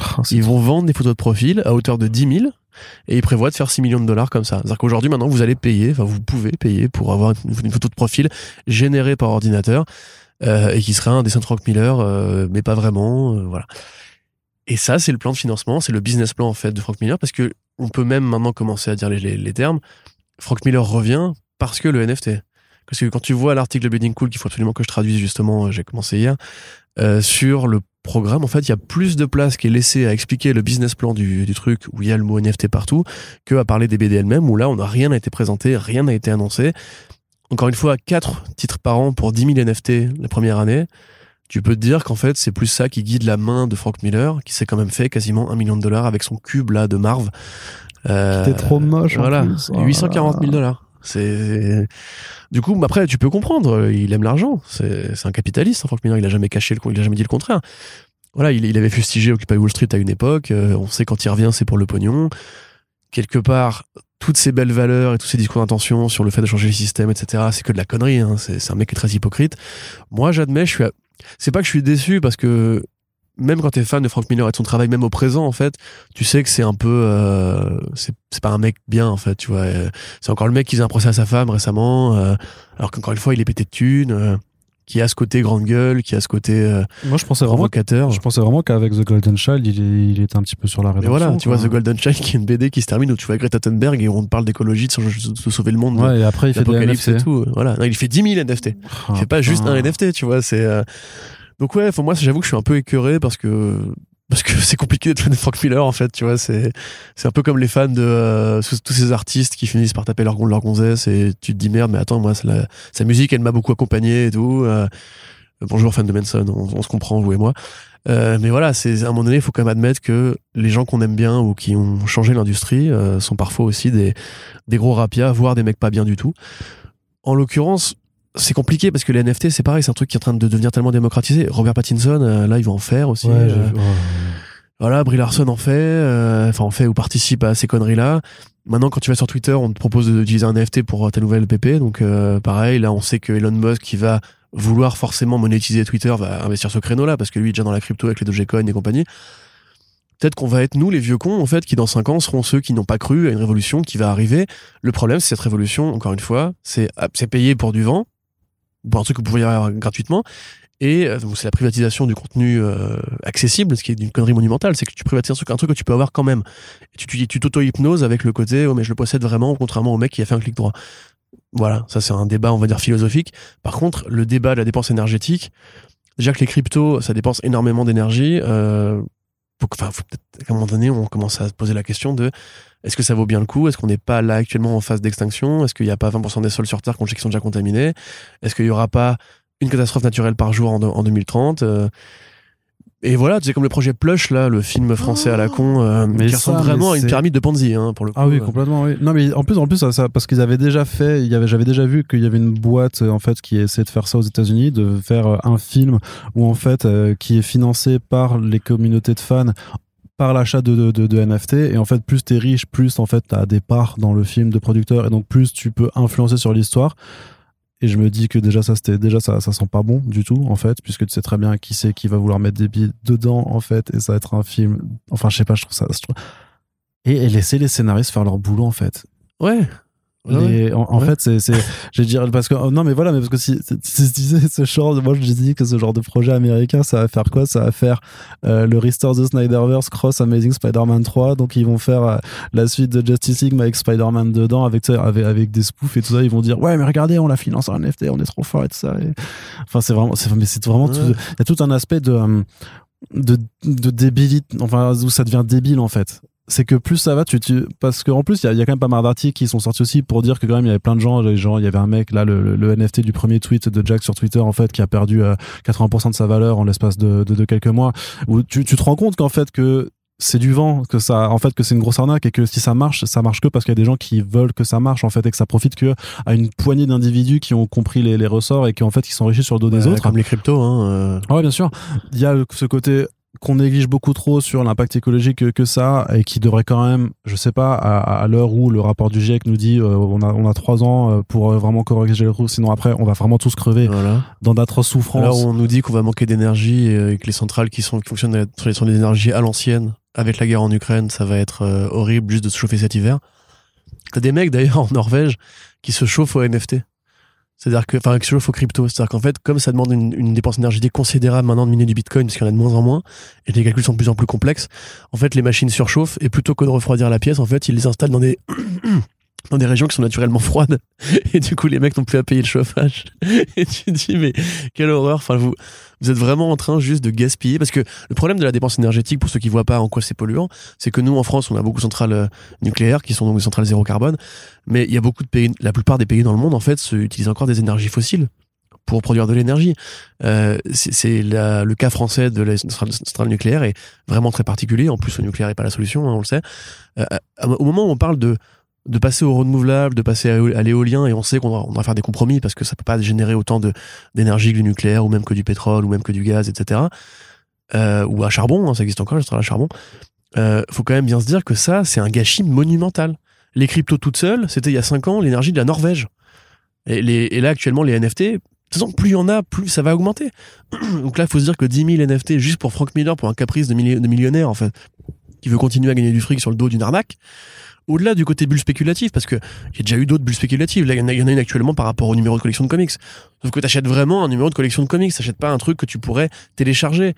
Speaker 1: Oh, c'est-
Speaker 2: Ils vont vendre des photos de profil à hauteur de 10 000 et ils prévoient de faire 6 millions de dollars comme ça. C'est-à-dire qu'aujourd'hui, maintenant, vous allez payer, enfin, vous pouvez payer pour avoir une, photo de profil générée par ordinateur euh, et qui sera un dessin de Frank Miller, euh, mais pas vraiment. voilà. Et ça, c'est le plan de financement, c'est le business plan en fait de Frank Miller parce que on peut même maintenant commencer à dire les, les- les termes. Frank Miller revient parce que le NFT. Parce que quand tu vois l'article de Bleeding Cool qu'il faut absolument que je traduise justement, euh, j'ai commencé hier, euh, sur le programme, en fait, il y a plus de place qui est laissée à expliquer le business plan du, du truc où il y a le mot NFT partout que à parler des BD elles-mêmes où là, on n'a rien n'a été présenté, rien n'a été annoncé. Encore une fois, 4 titres par an pour 10 000 NFT la première année. Tu peux te dire qu'en fait, c'est plus ça qui guide la main de Frank Miller, qui s'est quand même fait quasiment un million de dollars avec son cube là de Marv. Euh,
Speaker 1: C'était trop moche. en
Speaker 2: voilà,
Speaker 1: plus. Oh là
Speaker 2: 840 000
Speaker 1: là.
Speaker 2: dollars. C'est du coup, après, tu peux comprendre. Il aime l'argent. C'est un capitaliste. hein, Frank Miller, il a jamais caché le, il a jamais dit le contraire. Voilà, il, avait fustigé Occupy Wall Street à une époque. euh, on sait quand il revient, c'est pour le pognon. Quelque part, toutes ces belles valeurs et tous ces discours d'intention sur le fait de changer le système, etc. C'est que de la connerie. hein. C'est un mec qui est très hypocrite. Moi, j'admets, je suis. C'est pas que je suis déçu parce que même quand t'es fan de Frank Miller et de son travail, même au présent, en fait, tu sais que c'est un peu, euh, c'est pas un mec bien, en fait, tu vois. Euh, C'est encore le mec qui faisait un procès à sa femme récemment, euh, alors qu'encore une fois, il est pété de thunes, euh, qui a ce côté grande gueule, qui a ce côté euh,
Speaker 1: Moi je pensais vraiment
Speaker 2: provocateur.
Speaker 1: je pensais vraiment qu'avec The Golden Child il, est- il était un petit peu sur la
Speaker 2: Mais
Speaker 1: rédemption.
Speaker 2: voilà, tu
Speaker 1: quoi.
Speaker 2: vois The Golden Child qui est une BD qui se termine où tu vois Greta Thunberg et où on te parle d'écologie, de, sauver le monde, de
Speaker 1: Ouais et après il fait de
Speaker 2: et tout. Voilà, Non, il fait 10 000 NFT.
Speaker 1: Ah,
Speaker 2: Il fait pas juste un NFT, tu vois. C'est euh, donc ouais. Moi, j'avoue que je suis un peu écœuré parce que parce que c'est compliqué d'être fan de Frank Miller en fait. Tu vois, c'est c'est un peu comme les fans de euh, tous ces artistes qui finissent par taper leur, leur gonzesse et tu te dis merde, mais attends, moi, sa musique, elle m'a beaucoup accompagné et tout. euh, bonjour fan de Manson, on, on se comprend vous et moi. Euh, mais voilà, c'est à un moment donné, il faut quand même admettre que les gens qu'on aime bien ou qui ont changé l'industrie euh, sont parfois aussi des des gros rapias, voire des mecs pas bien du tout. En l'occurrence, c'est compliqué parce que les NFT, c'est pareil, c'est un truc qui est en train de devenir tellement démocratisé. Robert Pattinson, euh, là, il va en faire aussi.
Speaker 1: Ouais,
Speaker 2: euh.
Speaker 1: Ouais.
Speaker 2: voilà, Brie Larson en fait, euh, enfin en fait ou participe à ces conneries-là. Maintenant, quand tu vas sur Twitter, on te propose d'utiliser un NFT pour ta nouvelle PP. Donc, pareil, là, on sait que Elon Musk, qui va vouloir forcément monétiser Twitter, va investir ce créneau-là parce que lui, il est déjà dans la crypto avec les Dogecoin et compagnie. Peut-être qu'on va être nous, les vieux cons, en fait, qui dans 5 ans seront ceux qui n'ont pas cru à une révolution qui va arriver. Le problème, c'est cette révolution, encore une fois, c'est c'est payé pour du vent, pour un truc que vous pourriez avoir gratuitement. Et euh, c'est la privatisation du contenu euh, accessible, ce qui est une connerie monumentale, c'est que tu privatises un truc, que tu peux avoir quand même. Et tu tu t'auto-hypnoses avec le côté, oh mais je le possède vraiment, contrairement au mec qui a fait un clic droit. Voilà, ça c'est un débat, on va dire, philosophique. Par contre, le débat de la dépense énergétique, déjà que les cryptos, ça dépense énormément d'énergie, euh, faut enfin, faut peut-être qu'à un moment donné, on commence à se poser la question de est-ce que ça vaut bien le coup? Est-ce qu'on n'est pas là actuellement en phase d'extinction? Est-ce qu'il n'y a pas 20% des sols sur Terre qu'on sait qui sont déjà contaminés? Est-ce qu'il n'y aura pas une catastrophe naturelle par jour en, en 2030 euh, Et voilà, sais, comme le projet Plush, là, le film français à la con, euh,
Speaker 1: Mais
Speaker 2: qui ressemble vraiment à une
Speaker 1: c'est-
Speaker 2: pyramide de Ponzi, hein, pour le coup.
Speaker 1: Ah oui,
Speaker 2: Euh,
Speaker 1: complètement. Oui. Non, mais en plus, en plus, ça, ça- parce qu'ils avaient déjà fait, il y avait, j'avais déjà vu qu'il y avait une boîte en fait qui essayait de faire ça aux États-Unis, de faire un film où en fait euh, qui est financé par les communautés de fans par l'achat de, de, NFT et en fait plus t'es riche plus en fait t'as des parts dans le film de producteur. Et donc plus tu peux influencer sur l'histoire. Et je me dis que déjà ça c'était déjà ça ça sent pas bon du tout en fait puisque tu sais très bien qui c'est qui va vouloir mettre des billes dedans en fait. Et ça va être un film enfin je sais pas je trouve ça je trouve- et, et laisser les scénaristes faire leur boulot en fait.
Speaker 2: Ouais.
Speaker 1: Les- en, en
Speaker 2: Ouais.
Speaker 1: fait, c'est, vais dire, parce que, oh, non, mais voilà, mais parce que si, si, je disais ce genre, de- moi, je dis que ce genre de projet américain, ça va faire quoi? Ça va faire, euh, le Restore the Snyderverse cross Amazing Spider-Man 3. Donc, ils vont faire euh, la suite de Justice League, mais avec Spider-Man dedans, avec, avec, avec des spoofs et tout ça. Ils vont dire, ouais, mais regardez, on l'a financé en NFT, on est trop fort et tout ça. Et- Enfin, c'est vraiment, c'est, mais c'est vraiment tout,
Speaker 2: Ouais.
Speaker 1: il y a tout un aspect de, euh, de, de débilité, enfin, où ça devient débile, en fait. C'est que plus ça va, tu, tu parce qu'en plus il y y a quand même pas mal d'articles qui sont sortis aussi pour dire que quand même il y avait plein de gens, genre il y avait un mec là le, le- NFT du premier tweet de Jack sur Twitter en fait qui a perdu euh, 80% de sa valeur en l'espace de, de, de quelques mois. Où tu, tu te rends compte qu'en fait que c'est du vent, que ça, en fait, que c'est une grosse arnaque et que si ça marche, ça marche que parce qu'il y a des gens qui veulent que ça marche en fait et que ça profite que à une poignée d'individus qui ont compris les, les ressorts et qui en fait qui enrichis sur le dos des autres.
Speaker 2: Comme les cryptos. Hein, euh.
Speaker 1: Ouais, bien sûr. Il y a ce côté qu'on néglige beaucoup trop sur l'impact écologique que, ça et qui devrait quand même, je sais pas, à, à l'heure où le rapport du GIEC nous dit euh, on a on a trois ans euh, pour euh, vraiment corriger le trou, sinon après on va vraiment tous crever
Speaker 2: Voilà.
Speaker 1: dans d'atroces
Speaker 2: Alors
Speaker 1: souffrances.
Speaker 2: on nous dit qu'on va manquer d'énergie et que les centrales qui sont qui fonctionnent sur les, sur les énergies à l'ancienne, avec la guerre en Ukraine, ça va être euh, horrible juste de se chauffer cet hiver. T'as des mecs d'ailleurs en Norvège qui se chauffent au NFT. C'est-à-dire que, enfin, qui se chauffent au crypto. C'est-à-dire qu'en fait, comme ça demande une, dépense énergétique considérable maintenant de miner du bitcoin, parce qu'il y en a de moins en moins, et les calculs sont de plus en plus complexes, en fait, les machines surchauffent, et plutôt que de refroidir la pièce, en fait, ils les installent dans des, dans des régions qui sont naturellement froides. Et du coup, les mecs n'ont plus à payer le chauffage. Et tu dis, mais quelle horreur. Enfin, vous, vous êtes vraiment en train juste de gaspiller. Parce que le problème de la dépense énergétique, pour ceux qui voient pas en quoi c'est polluant, c'est que nous, en France, on a beaucoup de centrales euh, nucléaires qui sont donc des centrales zéro carbone. Mais il y a beaucoup de pays, la plupart des pays dans le monde, en fait, se, utilisent encore des énergies fossiles pour produire de l'énergie. Euh, c'est le cas français de la centrale, nucléaire est vraiment très particulier. En plus, le nucléaire n'est pas la solution, hein, on le sait. Euh, à- au moment où on parle de de passer au renouvelable, de passer à, l'éolien, et on sait qu'on va, faire des compromis parce que ça peut pas générer autant d'énergie que du nucléaire ou même que du pétrole ou même que du gaz, etc. Euh, ou à charbon, hein, ça existe encore, centrale à charbon. Euh, faut quand même bien se dire que ça, c'est un gâchis monumental. Les cryptos toutes seules, c'était il y a 5 ans l'énergie de la Norvège. Et, les, et là, actuellement, les NFT, de toute façon, plus il y en a, plus ça va augmenter. Donc là, il faut se dire que 10 000 NFT juste pour Frank Miller, pour un caprice de, de millionnaire, en fait, qui veut continuer à gagner du fric sur le dos d'une arnaque. Au-delà du côté bulle spéculative, parce que a déjà eu d'autres bulles spéculatives. Là, il y, en a- une actuellement par rapport au numéro de collection de comics. Sauf que tu achètes vraiment un numéro de collection de comics. Tu pas un truc que tu pourrais télécharger.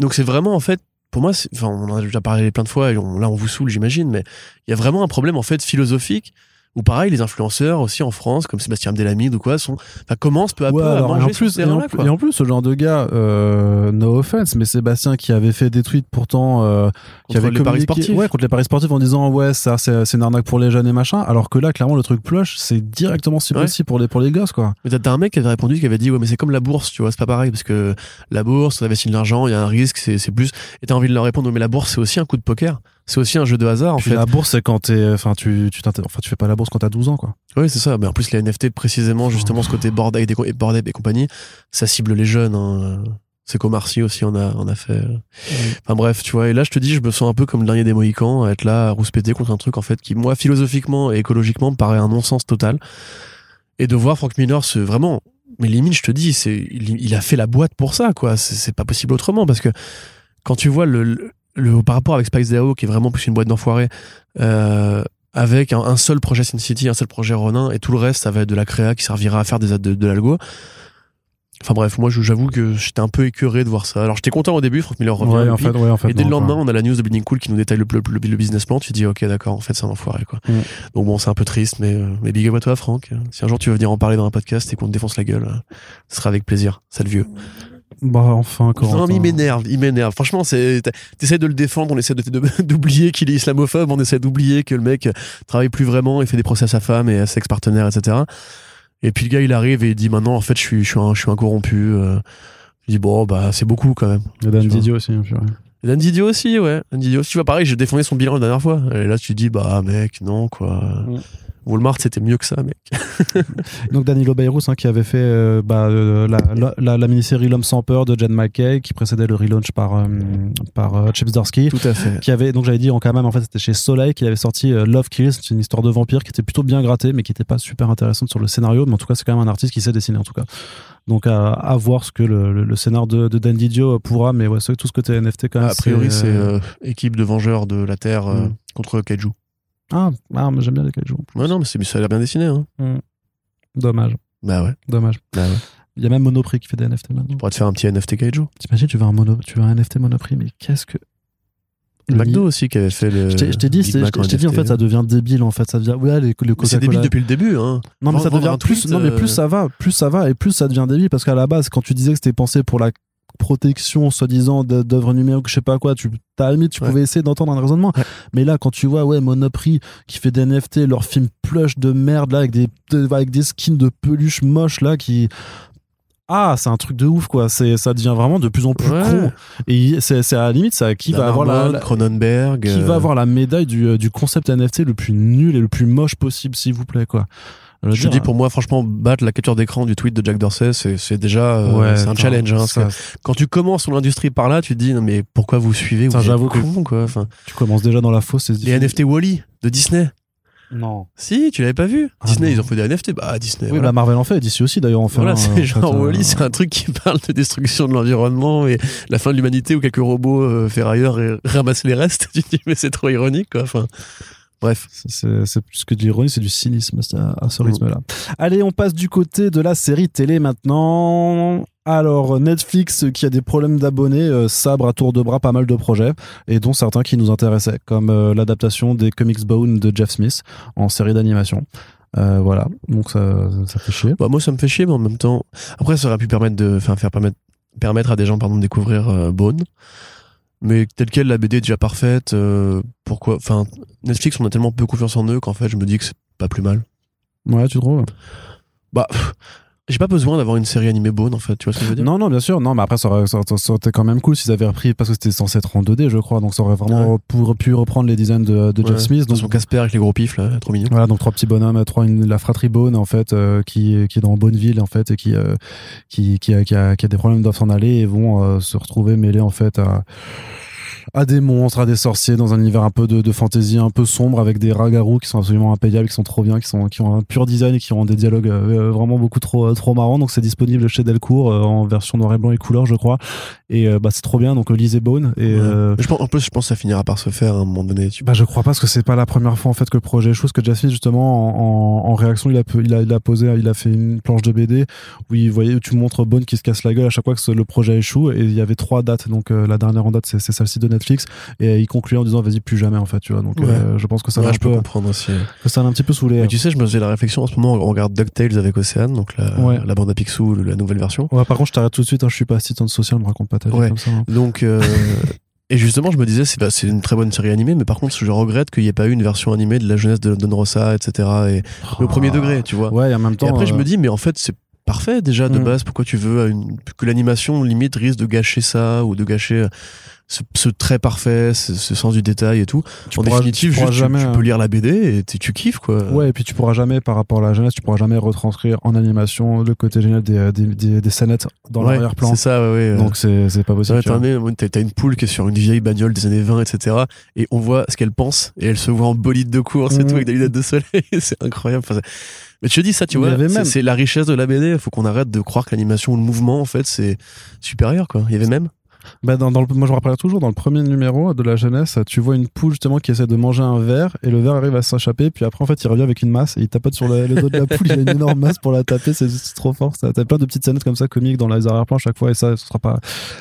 Speaker 2: Donc c'est vraiment, en fait, pour moi, enfin, on en a déjà parlé plein de fois, et là, on vous saoule, j'imagine, mais il y a vraiment un problème, en fait, philosophique, où pareil, les influenceurs aussi en France, comme Sébastien Abdelhamid ou quoi, sont, enfin, commencent peu à
Speaker 1: Ouais,
Speaker 2: peu à
Speaker 1: alors, et
Speaker 2: manger
Speaker 1: en plus, et en, et en plus, ce genre de gars, euh, no offense, mais Sébastien qui avait fait des tweets pourtant, euh, qui
Speaker 2: Contre
Speaker 1: avait
Speaker 2: les paris sportifs.
Speaker 1: ouais, contre les paris sportifs en disant ouais, ça c'est c'est une arnaque pour les jeunes et machin, alors que là, clairement, le truc plush, c'est directement ciblé
Speaker 2: Ouais.
Speaker 1: aussi pour les pour les gosses quoi.
Speaker 2: Mais t'as- un mec qui avait répondu qui avait dit ouais mais c'est comme la bourse tu vois c'est pas pareil parce que la bourse on investit de l'argent il y a un risque c'est c'est plus et t'as envie de leur répondre mais la bourse c'est aussi un coup de poker c'est aussi un jeu de hasard en
Speaker 1: Puis
Speaker 2: fait.
Speaker 1: la bourse, quand t'es, enfin, tu, tu enfin, tu fais pas la bourse quand t'as 12 ans quoi.
Speaker 2: oui c'est ça. Mais en plus les NFT précisément justement ce côté board et co- et board et compagnie ça cible les jeunes hein. c'est Comarcy aussi on a on a fait enfin bref tu vois. Et là je te dis je me sens un peu comme le dernier des Mohicans à être là à rouspéter contre un truc en fait qui moi philosophiquement et écologiquement me paraît un non-sens total. Et de voir Frank Miller se vraiment mais limite je te dis c'est il, il a fait la boîte pour ça quoi. C'est c'est pas possible autrement parce que quand tu vois le, le, le- par rapport avec Spice DAO qui est vraiment plus une boîte d'enfoirés euh, avec un, un seul projet Sin City un seul projet Ronin et tout le reste ça va être de la créa qui servira à faire des de, de l'algo enfin bref moi j'avoue que j'étais un peu écœuré de voir ça alors j'étais content au début Frank Miller revient
Speaker 1: Ouais, en fait, ouais, en fait.
Speaker 2: Et dès
Speaker 1: non,
Speaker 2: le lendemain,
Speaker 1: quoi.
Speaker 2: on a la news de Bleeding Cool qui nous détaille le, le, le- le business plan. Tu dis, ok, d'accord, en fait, c'est un enfoiré, quoi.
Speaker 1: Mm.
Speaker 2: Donc bon, c'est un peu triste, mais, euh, mais big up à toi, Franck. Si un jour tu veux venir en parler dans un podcast et qu'on te défonce la gueule, euh, ce sera avec plaisir. Sale vieux.
Speaker 1: Bah enfin, Corentin.
Speaker 2: Non, mais il m'énerve, il m'énerve. Franchement, c'est, t'essaies de le défendre, on essaie de, de- d'oublier qu'il est islamophobe, on essaie d'oublier que le mec euh, travaille plus vraiment, il fait des procès à sa femme et à ses ex-partenaires, etc. Et puis le gars, il arrive et il dit maintenant, en fait, je suis, je suis un, je suis un corrompu. euh. Je dis, bon, bah, c'est beaucoup quand même.
Speaker 1: Et Dan. Didio aussi. hein.
Speaker 2: Et Dan Didio aussi, ouais. Dan Didio, tu vois, pareil, j'ai défendu son bilan la dernière fois. Et là, tu te dis, bah, mec, non, quoi. Walmart, c'était mieux que ça, mec.
Speaker 1: Donc Danilo Bayrous hein, qui avait fait euh, bah, euh, la, la, la, la mini-série L'homme sans peur de Jen McKay qui précédait le relaunch par euh, par euh, Chips Darsky.
Speaker 2: Tout à fait.
Speaker 1: qui avait donc j'avais dit en quand même en fait c'était chez Soleil qui avait sorti euh, Love Kills c'est une histoire de vampire qui était plutôt bien grattée mais qui était pas super intéressante sur le scénario mais en tout cas c'est quand même un artiste qui sait dessiner en tout cas donc à, à voir ce que le, le, le scénar de, de Dan Didio pourra mais ouais c'est tout ce côté NFT quand même
Speaker 2: A priori, c'est équipe de vengeurs de la Terre euh,
Speaker 1: Mm.
Speaker 2: contre Kaiju.
Speaker 1: Ah, ah mais j'aime bien les kaiju
Speaker 2: Ouais, non, mais c'est, ça a l'air bien dessiné, hein.
Speaker 1: dommage
Speaker 2: Bah ouais.
Speaker 1: dommage
Speaker 2: Bah ouais.
Speaker 1: il y a même Monoprix qui fait des NFT maintenant
Speaker 2: On pourrait te faire un petit NFT Kaiju.
Speaker 1: t'imagines tu veux un mono tu veux un NFT Monoprix mais qu'est-ce que Le
Speaker 2: McDo aussi qui avait fait le.
Speaker 1: je t'ai dit, je t'ai dit en fait ça devient débile en fait ça devient ouais les, le
Speaker 2: Mais c'est débile depuis le début, hein.
Speaker 1: Non mais ça devient plus non mais
Speaker 2: euh,
Speaker 1: plus ça va, plus ça va et plus ça devient débile parce qu'à la base quand tu disais que c'était pensé pour la protection soi-disant d'œuvres numériques, je sais pas quoi, tu, la limite, tu
Speaker 2: Ouais.
Speaker 1: pouvais essayer d'entendre un raisonnement.
Speaker 2: Ouais.
Speaker 1: Mais là, quand tu vois, ouais, Monoprix qui fait des NFT, leur film plush de merde, là, avec des, de- avec des skins de peluche moches, là, qui. Ah, c'est un truc de ouf, quoi. C'est, ça devient vraiment de plus en plus
Speaker 2: Ouais.
Speaker 1: con. Et c'est, à la limite, ça, qui va avoir la, la-
Speaker 2: Cronenberg.
Speaker 1: qui
Speaker 2: euh,
Speaker 1: va avoir la médaille du, euh, du concept NFT le plus nul et le plus moche possible, s'il vous plaît, quoi.
Speaker 2: Je dis, pour moi, franchement, battre la capture d'écran du tweet de Jack Dorsey, c'est déjà euh,
Speaker 1: ouais,
Speaker 2: c'est un challenge. Hein,
Speaker 1: ça,
Speaker 2: quand tu commences sur l'industrie par là, tu te dis, non, mais pourquoi vous suivez? Vous êtes
Speaker 1: j'avoue que-
Speaker 2: con, quoi. Enfin,
Speaker 1: tu commences déjà dans la fosse.
Speaker 2: les. NFT Wally de Disney.
Speaker 1: Non.
Speaker 2: Si, tu l'avais pas vu
Speaker 1: Ah
Speaker 2: Disney,
Speaker 1: non.
Speaker 2: ils ont fait des NFT. Bah, Disney.
Speaker 1: Oui,
Speaker 2: voilà.
Speaker 1: bah Marvel en fait, d'ici aussi d'ailleurs en fait.
Speaker 2: Voilà,
Speaker 1: hein,
Speaker 2: c'est
Speaker 1: en
Speaker 2: genre
Speaker 1: fait, euh,
Speaker 2: Wally, c'est un truc qui parle de destruction de l'environnement et la fin de l'humanité où quelques robots euh, ferrailleurs et ramassent les restes. Tu te dis, mais c'est trop ironique, quoi. Enfin, bref.
Speaker 1: C'est plus que de l'ironie, c'est du cynisme à, à ce rythme-là. Allez, on passe du côté de la série télé maintenant. Alors, Netflix, qui a des problèmes d'abonnés, euh, sabre à tour de bras pas mal de projets, et dont certains qui nous intéressaient, comme euh, l'adaptation des Comics Bone de Jeff Smith en série d'animation. Euh, voilà, donc ça, ça fait chier.
Speaker 2: Bah, moi, ça me fait chier, mais en même temps. Après, ça aurait pu permettre de. Enfin, faire permettre, permettre à des gens, pardon, de découvrir Bone. Mais tel quel, la BD est déjà parfaite. euh, pourquoi. Enfin, Netflix, on a tellement peu confiance en eux qu'en fait, je me dis que c'est pas plus mal.
Speaker 1: Ouais, tu trouves?
Speaker 2: Bah. J'ai pas besoin d'avoir une série animée Bone, en fait. Tu vois ce que je veux dire?
Speaker 1: Non, non, bien sûr. Non, mais après, ça aurait, ça, aurait- ça aurait été quand même cool s'ils avaient repris, parce que c'était censé être en 2D, je crois. Donc, ça aurait vraiment pu, pu reprendre les designs de, de Jeff Smith. Donc,
Speaker 2: son Casper avec les gros pifs, là, trop mignon.
Speaker 1: Voilà, donc trois petits bonhommes, trois, une- la fratrie Bone en fait, euh, qui, qui est dans Bonneville en fait et qui, euh, qui, qui, a, qui, a, qui a des problèmes doivent s'en aller et vont euh, se retrouver mêlés en fait à, à des monstres, à des sorciers dans un univers un peu de, de fantasy un peu sombre avec des ragarous qui sont absolument impayables, qui sont trop bien, qui sont qui ont un pur design et qui ont des dialogues euh, vraiment beaucoup trop euh, trop marrants. Donc c'est disponible chez Delcourt euh, en version noir et blanc et couleur, je crois. Et euh, bah c'est trop bien. Donc euh, lisez Bone et
Speaker 2: Ouais.
Speaker 1: euh,
Speaker 2: je pense, en plus, je pense que ça finira par se faire à un moment donné. Tu...
Speaker 1: bah, je crois pas parce que c'est pas la première fois en fait que le projet échoue. Parce que Smith, justement, en, en, en réaction, il a, il, a, il a posé, il a fait une planche de BD où il voyait, où tu montres Bone qui se casse la gueule à chaque fois que le projet échoue. Et il y avait trois dates. Donc euh, la dernière en date, c'est c'est celle-ci de Netflix. Et euh, il concluait en disant vas-y plus jamais en fait. Tu vois. Donc
Speaker 2: Ouais.
Speaker 1: euh, je pense que ça
Speaker 2: Ouais,
Speaker 1: un
Speaker 2: je peux
Speaker 1: peu,
Speaker 2: comprendre aussi.
Speaker 1: que ça l'a un petit peu saoulé.
Speaker 2: Mais tu sais, je me faisais la réflexion en ce moment, on regarde DuckTales avec Océane, donc la,
Speaker 1: Ouais.
Speaker 2: la bande à Picsou, la nouvelle version.
Speaker 1: Ouais, par contre, je t'arrête tout de suite. hein, je suis pas assistante sociale, me raconte pas ta vie
Speaker 2: Ouais.
Speaker 1: comme ça. hein.
Speaker 2: Donc, euh, et justement, je me disais, c'est bah, c'est une très bonne série animée, mais par contre, je regrette qu'il n'y ait pas eu une version animée de la jeunesse de Don Rosa, etc. Et mais au premier degré, tu vois.
Speaker 1: Ah. Ouais, et en même temps.
Speaker 2: et après, je
Speaker 1: euh,
Speaker 2: me dis, mais en fait, c'est parfait déjà de
Speaker 1: Mm.
Speaker 2: base. Pourquoi tu veux une- que l'animation limite risque de gâcher ça ou de gâcher ce, ce trait parfait, ce, ce sens du détail et tout.
Speaker 1: tu
Speaker 2: en
Speaker 1: pourras-
Speaker 2: définitive,
Speaker 1: tu pourras
Speaker 2: juste, tu-
Speaker 1: jamais,
Speaker 2: tu,
Speaker 1: euh,
Speaker 2: peux lire la BD et tu, tu kiffes quoi.
Speaker 1: Ouais, et puis tu pourras jamais, par rapport à la jeunesse, tu pourras jamais retranscrire en animation le côté génial des, des, des, des scénettes dans
Speaker 2: Ouais,
Speaker 1: l'arrière-plan.
Speaker 2: C'est ça, ouais, ouais.
Speaker 1: Donc c'est c'est pas possible.
Speaker 2: Ouais,
Speaker 1: tu
Speaker 2: t'as un- t'as t'as une poule qui est sur une vieille bagnole des années 20, etc. Et on voit ce qu'elle pense, et elle se voit en bolide de course et tout, avec des lunettes de soleil. c'est incroyable. Enfin, mais je te dis ça, tu vois,
Speaker 1: avait
Speaker 2: c'est
Speaker 1: même-
Speaker 2: c'est la richesse de la BD. Faut qu'on arrête de croire que l'animation ou le mouvement, en fait, c'est supérieur, quoi. Il y avait même.
Speaker 1: Bah dans, dans le, moi je me rappelle toujours dans le premier numéro de la jeunesse, tu vois une poule justement qui essaie de manger un verre et le verre arrive à s'échapper, puis après en fait il revient avec une masse et il tapote sur le, le dos de la poule, il a une énorme masse pour la taper, c'est trop fort. ça. T'as plein de petites scénettes comme ça comiques dans les arrière-plans à chaque fois et ça ce sera pas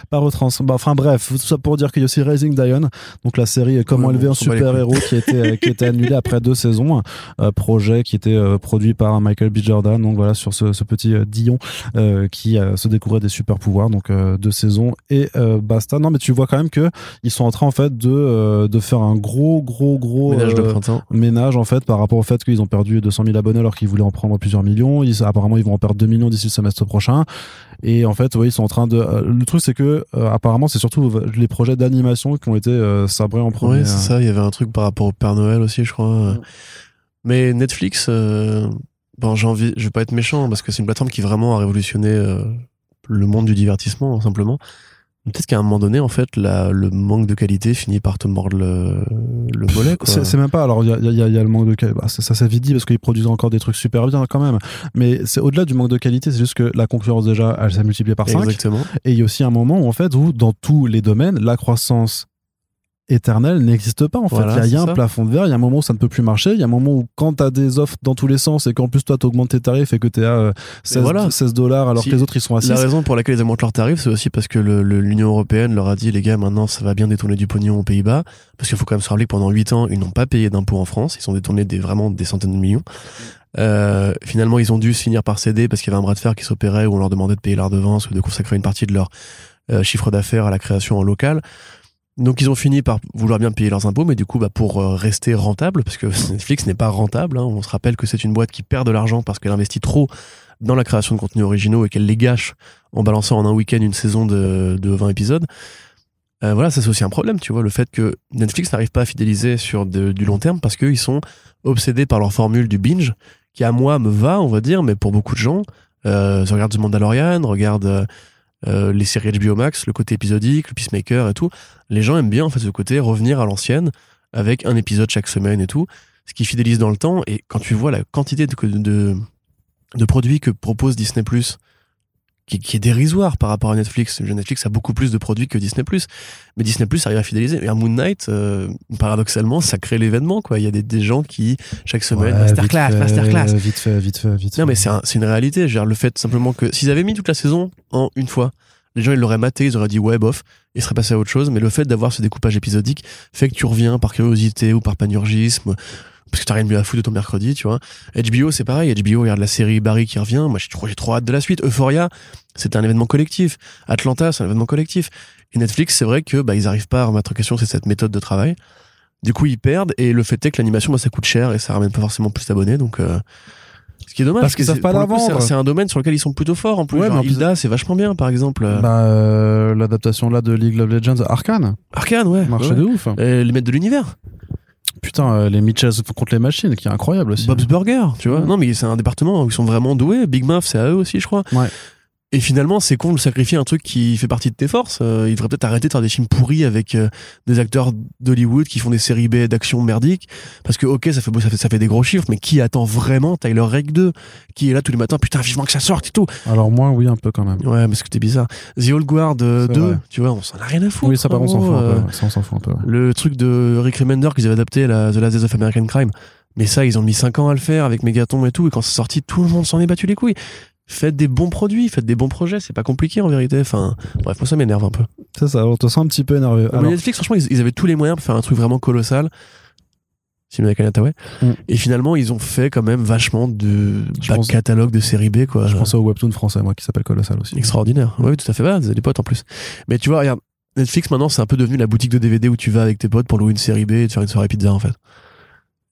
Speaker 1: pas retrans. Bah, enfin bref, tout ça pour dire qu'il y a aussi Rising Dion, donc la série Comment
Speaker 2: Ouais,
Speaker 1: élever un
Speaker 2: on s'en bat les
Speaker 1: super héros qui était qui était annulé après deux saisons, euh, projet qui était euh, produit par Michael B. Jordan, donc voilà sur ce, ce petit euh, Dion euh, qui euh, se découvrait des super pouvoirs, donc euh, deux saisons et euh, basta. Non mais tu vois quand même que ils sont en train en fait de euh, de faire un gros gros gros
Speaker 2: Ménage de
Speaker 1: euh,
Speaker 2: printemps.
Speaker 1: ménage en fait par rapport au fait qu'ils ont perdu 200 000 abonnés alors qu'ils voulaient en prendre plusieurs millions. Ils, apparemment ils vont en perdre 2 millions d'ici le semestre prochain. Et en fait, oui, ils sont en train de. euh, le truc c'est que euh, apparemment c'est surtout les projets d'animation qui ont été euh, sabrés en premier.
Speaker 2: Ouais, c'est ça. Il y avait un truc par rapport au Père Noël aussi, je crois. Mais Netflix, euh, bon, j'ai envie, je vais pas être méchant parce que c'est une plateforme qui vraiment a révolutionné euh, le monde du divertissement, simplement. Peut-être qu'à un moment donné, en fait, la, le manque de qualité finit par te mordre le, le mollet.
Speaker 1: C'est même pas. Alors, il y a, y a- y a le manque de qualité. Bah, ça, ça c'est vite dit parce qu'ils produisent encore des trucs super bien quand même. Mais c'est au-delà du manque de qualité, c'est juste que la concurrence déjà, elle s'est multipliée par 5.
Speaker 2: Exactement.
Speaker 1: Et il y a aussi un moment où, en fait, où dans tous les domaines, la croissance éternelle n'existe pas en fait.
Speaker 2: Voilà,
Speaker 1: il y a- il y, a
Speaker 2: c'est
Speaker 1: un
Speaker 2: ça.
Speaker 1: plafond de verre, il y a un moment où ça ne peut plus marcher, il y a un moment où quand tu as des offres dans tous les sens et qu'en plus toi tu augmentes tes tarifs et que tu es à euh, 16,
Speaker 2: voilà.
Speaker 1: 16 dollars alors
Speaker 2: Si-
Speaker 1: que les autres ils sont à 6.
Speaker 2: La raison pour laquelle ils augmentent leurs tarifs, c'est aussi parce que le- le- l'Union européenne leur a dit, les gars, maintenant, ça va bien détourner du pognon aux Pays-Bas. Parce qu'il faut quand même se rappeler que pendant 8 ans, ils n'ont pas payé d'impôts en France. Ils ont détourné des, vraiment des centaines de millions. Euh, finalement, ils ont dû se finir par céder parce qu'il y avait un bras de fer qui s'opérait où on leur demandait de payer la redevance ou de consacrer une partie de leur, euh, chiffre d'affaires à la création en local. Donc ils ont fini par vouloir bien payer leurs impôts, mais du coup, bah, pour euh, rester rentable, parce que Netflix n'est pas rentable, hein, on se rappelle que c'est une boîte qui perd de l'argent parce qu'elle investit trop dans la création de contenus originaux et qu'elle les gâche en balançant en un week-end une saison de, de 20 épisodes. Euh, voilà, ça c'est aussi un problème, tu vois, le fait que Netflix n'arrive pas à fidéliser sur du long terme parce qu'ils sont obsédés par leur formule du binge, qui à moi me va, on va dire, mais pour beaucoup de gens, euh, regarde The Mandalorian, regarde euh, les séries HBO Max, le côté épisodique, le Peacemaker et tout, les gens aiment bien en fait ce côté revenir à l'ancienne avec un épisode chaque semaine et tout, ce qui fidélise dans le temps. Et quand tu vois la quantité de, de, de produits que propose Disney qui, qui est dérisoire par rapport à Netflix. Netflix a beaucoup plus de produits que Disney mais Disney arrive à fidéliser. Et à Moon Knight, euh, paradoxalement, ça crée l'événement. quoi. Il y a des, des gens qui chaque semaine,
Speaker 1: Ouais,
Speaker 2: masterclass,
Speaker 1: vite fait,
Speaker 2: masterclass.
Speaker 1: Vite fait, vite fait, vite fait.
Speaker 2: Non mais c'est un- c'est une réalité. Dire, le fait simplement que s'ils avaient mis toute la saison en une fois, les gens ils l'auraient maté, ils auraient dit ouais bof, ils seraient passés à autre chose. Mais le fait d'avoir ce découpage épisodique fait que tu reviens par curiosité ou par panurgisme. Parce que t'as rien de mieux à foutre de ton mercredi, tu vois. HBO, c'est pareil. HBO, regarde la série Barry qui revient. Moi, j'ai trop, j'ai trop hâte de la suite. Euphoria, c'est un événement collectif. Atlanta, c'est un événement collectif. Et Netflix, c'est vrai que, bah, ils arrivent pas à remettre en question cette méthode de travail. Du coup, ils perdent. Et le fait est que l'animation, bah, ça coûte cher et ça ramène pas forcément plus d'abonnés. Donc, euh, ce qui est dommage.
Speaker 1: Parce qu'ils savent
Speaker 2: c'est-
Speaker 1: pas la
Speaker 2: c'est
Speaker 1: vendre.
Speaker 2: C'est un domaine sur lequel ils sont plutôt forts. En plus,
Speaker 1: Ouais,
Speaker 2: Genre,
Speaker 1: mais en plus-
Speaker 2: Hilda, c'est vachement bien, par exemple.
Speaker 1: Bah, euh, l'adaptation là de League of Legends, Arcane,
Speaker 2: Arcane, ouais.
Speaker 1: marché
Speaker 2: ouais.
Speaker 1: de ouf.
Speaker 2: Et les maîtres de l'univers.
Speaker 1: Putain, euh, les Mitchells contre les machines, qui est incroyable aussi.
Speaker 2: Bob's Burger, tu vois. Non, mais c'est un département où ils sont vraiment doués. Big Muff, c'est à eux aussi, je crois.
Speaker 1: Ouais.
Speaker 2: Et finalement, c'est con de sacrifier un truc qui fait partie de tes forces. Euh, il devrait peut-être arrêter de faire des films pourris avec euh, des acteurs d'Hollywood qui font des séries B d'action merdiques. Parce que, ok, ça fait, ça fait, ça fait des gros chiffres, mais qui attend vraiment Tyler Rake 2 Qui est là tous les matins, putain, vivement que ça sorte et tout.
Speaker 1: Alors moi, oui, un peu quand même.
Speaker 2: Ouais, parce que t'es bizarre. The Old Guard euh,
Speaker 1: C'est
Speaker 2: 2,
Speaker 1: vrai.
Speaker 2: tu vois, on s'en a rien à foutre.
Speaker 1: Oui, ça par contre, on s'en fout un peu.
Speaker 2: euh,
Speaker 1: ouais, Ça, on s'en fout un peu. ouais.
Speaker 2: le truc de Rick Remender qu'ils avaient adapté, la, The Last Days of American Crime. Mais ça, ils ont mis 5 ans à le faire avec Megaton et tout. Et quand c'est sorti, tout le monde s'en est battu les couilles. Faites des bons produits, faites des bons projets. C'est pas compliqué en vérité. Enfin, bref, moi ça m'énerve un peu.
Speaker 1: C'est ça, on te sent un petit peu énervé.
Speaker 2: Mais
Speaker 1: Alors,
Speaker 2: Netflix, franchement, ils, ils avaient tous les moyens pour faire un truc vraiment colossal. Simon Kanatawe.
Speaker 1: Mm.
Speaker 2: Et finalement, ils ont fait quand même vachement de back
Speaker 1: pense-
Speaker 2: catalogue de série B, quoi.
Speaker 1: je pensais au webtoon français, moi, qui s'appelle Colossal aussi.
Speaker 2: Extraordinaire. Oui, tout à fait. Voilà, vous avez des potes en plus. Mais tu vois, regarde, Netflix maintenant, c'est un peu devenu la boutique de DVD où tu vas avec tes potes pour louer une série B et te faire une soirée pizza, en fait.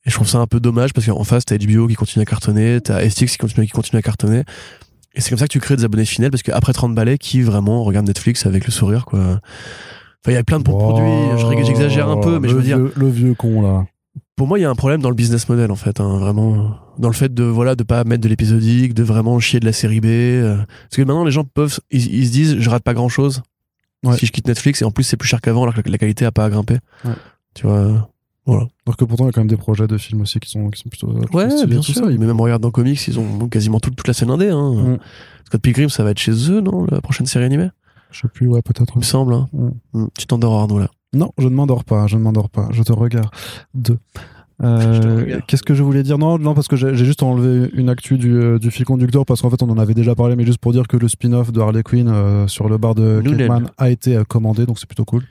Speaker 2: Et je trouve ça un peu dommage parce qu'en face, t'as HBO qui continue à cartonner, t'as STX qui continue, qui continue à cartonner. Et c'est comme ça que tu crées des abonnés fidèles parce qu'après 30 balais, qui vraiment regarde Netflix avec le sourire, quoi. Enfin, il y a plein de bons produits. Je rigole, J'exagère un peu, mais je veux dire,
Speaker 1: Le vieux con, là.
Speaker 2: pour moi, il y a un problème dans le business model, en fait, hein, vraiment. Dans le fait de, voilà, de pas mettre de l'épisodique, de vraiment chier de la série B. euh. Parce que maintenant, les gens peuvent, ils, ils se disent, je rate pas grand chose.
Speaker 1: Ouais.
Speaker 2: Si je quitte Netflix, et en plus, c'est plus cher qu'avant, alors que la qualité a pas grimpé.
Speaker 1: Ouais.
Speaker 2: Tu vois. Voilà.
Speaker 1: Alors que pourtant, il y a quand même des projets de films aussi qui sont, qui sont plutôt. plutôt
Speaker 2: Ouais, bien sûr.
Speaker 1: ça.
Speaker 2: Mais même regarde dans comics, ils ont quasiment toute, toute la scène indé, hein.
Speaker 1: Mm.
Speaker 2: Scott Pilgrim, ça va être chez eux, non? La prochaine série animée?
Speaker 1: Je sais plus, ouais, peut-être.
Speaker 2: Il me semble, hein.
Speaker 1: Mm.
Speaker 2: Mm. Tu t'endors, Arnaud, là.
Speaker 1: Non, je ne m'endors pas, je ne m'endors pas, je te regarde. Deux. Euh. Qu'est-ce que je voulais dire? Non, non, parce que j'ai juste enlevé une actu du, euh, du fil conducteur parce qu'en fait on en avait déjà parlé, mais juste pour dire que le spin-off de Harley Quinn euh, sur le bar de
Speaker 2: l'aime.
Speaker 1: a été euh, commandé, donc c'est plutôt cool.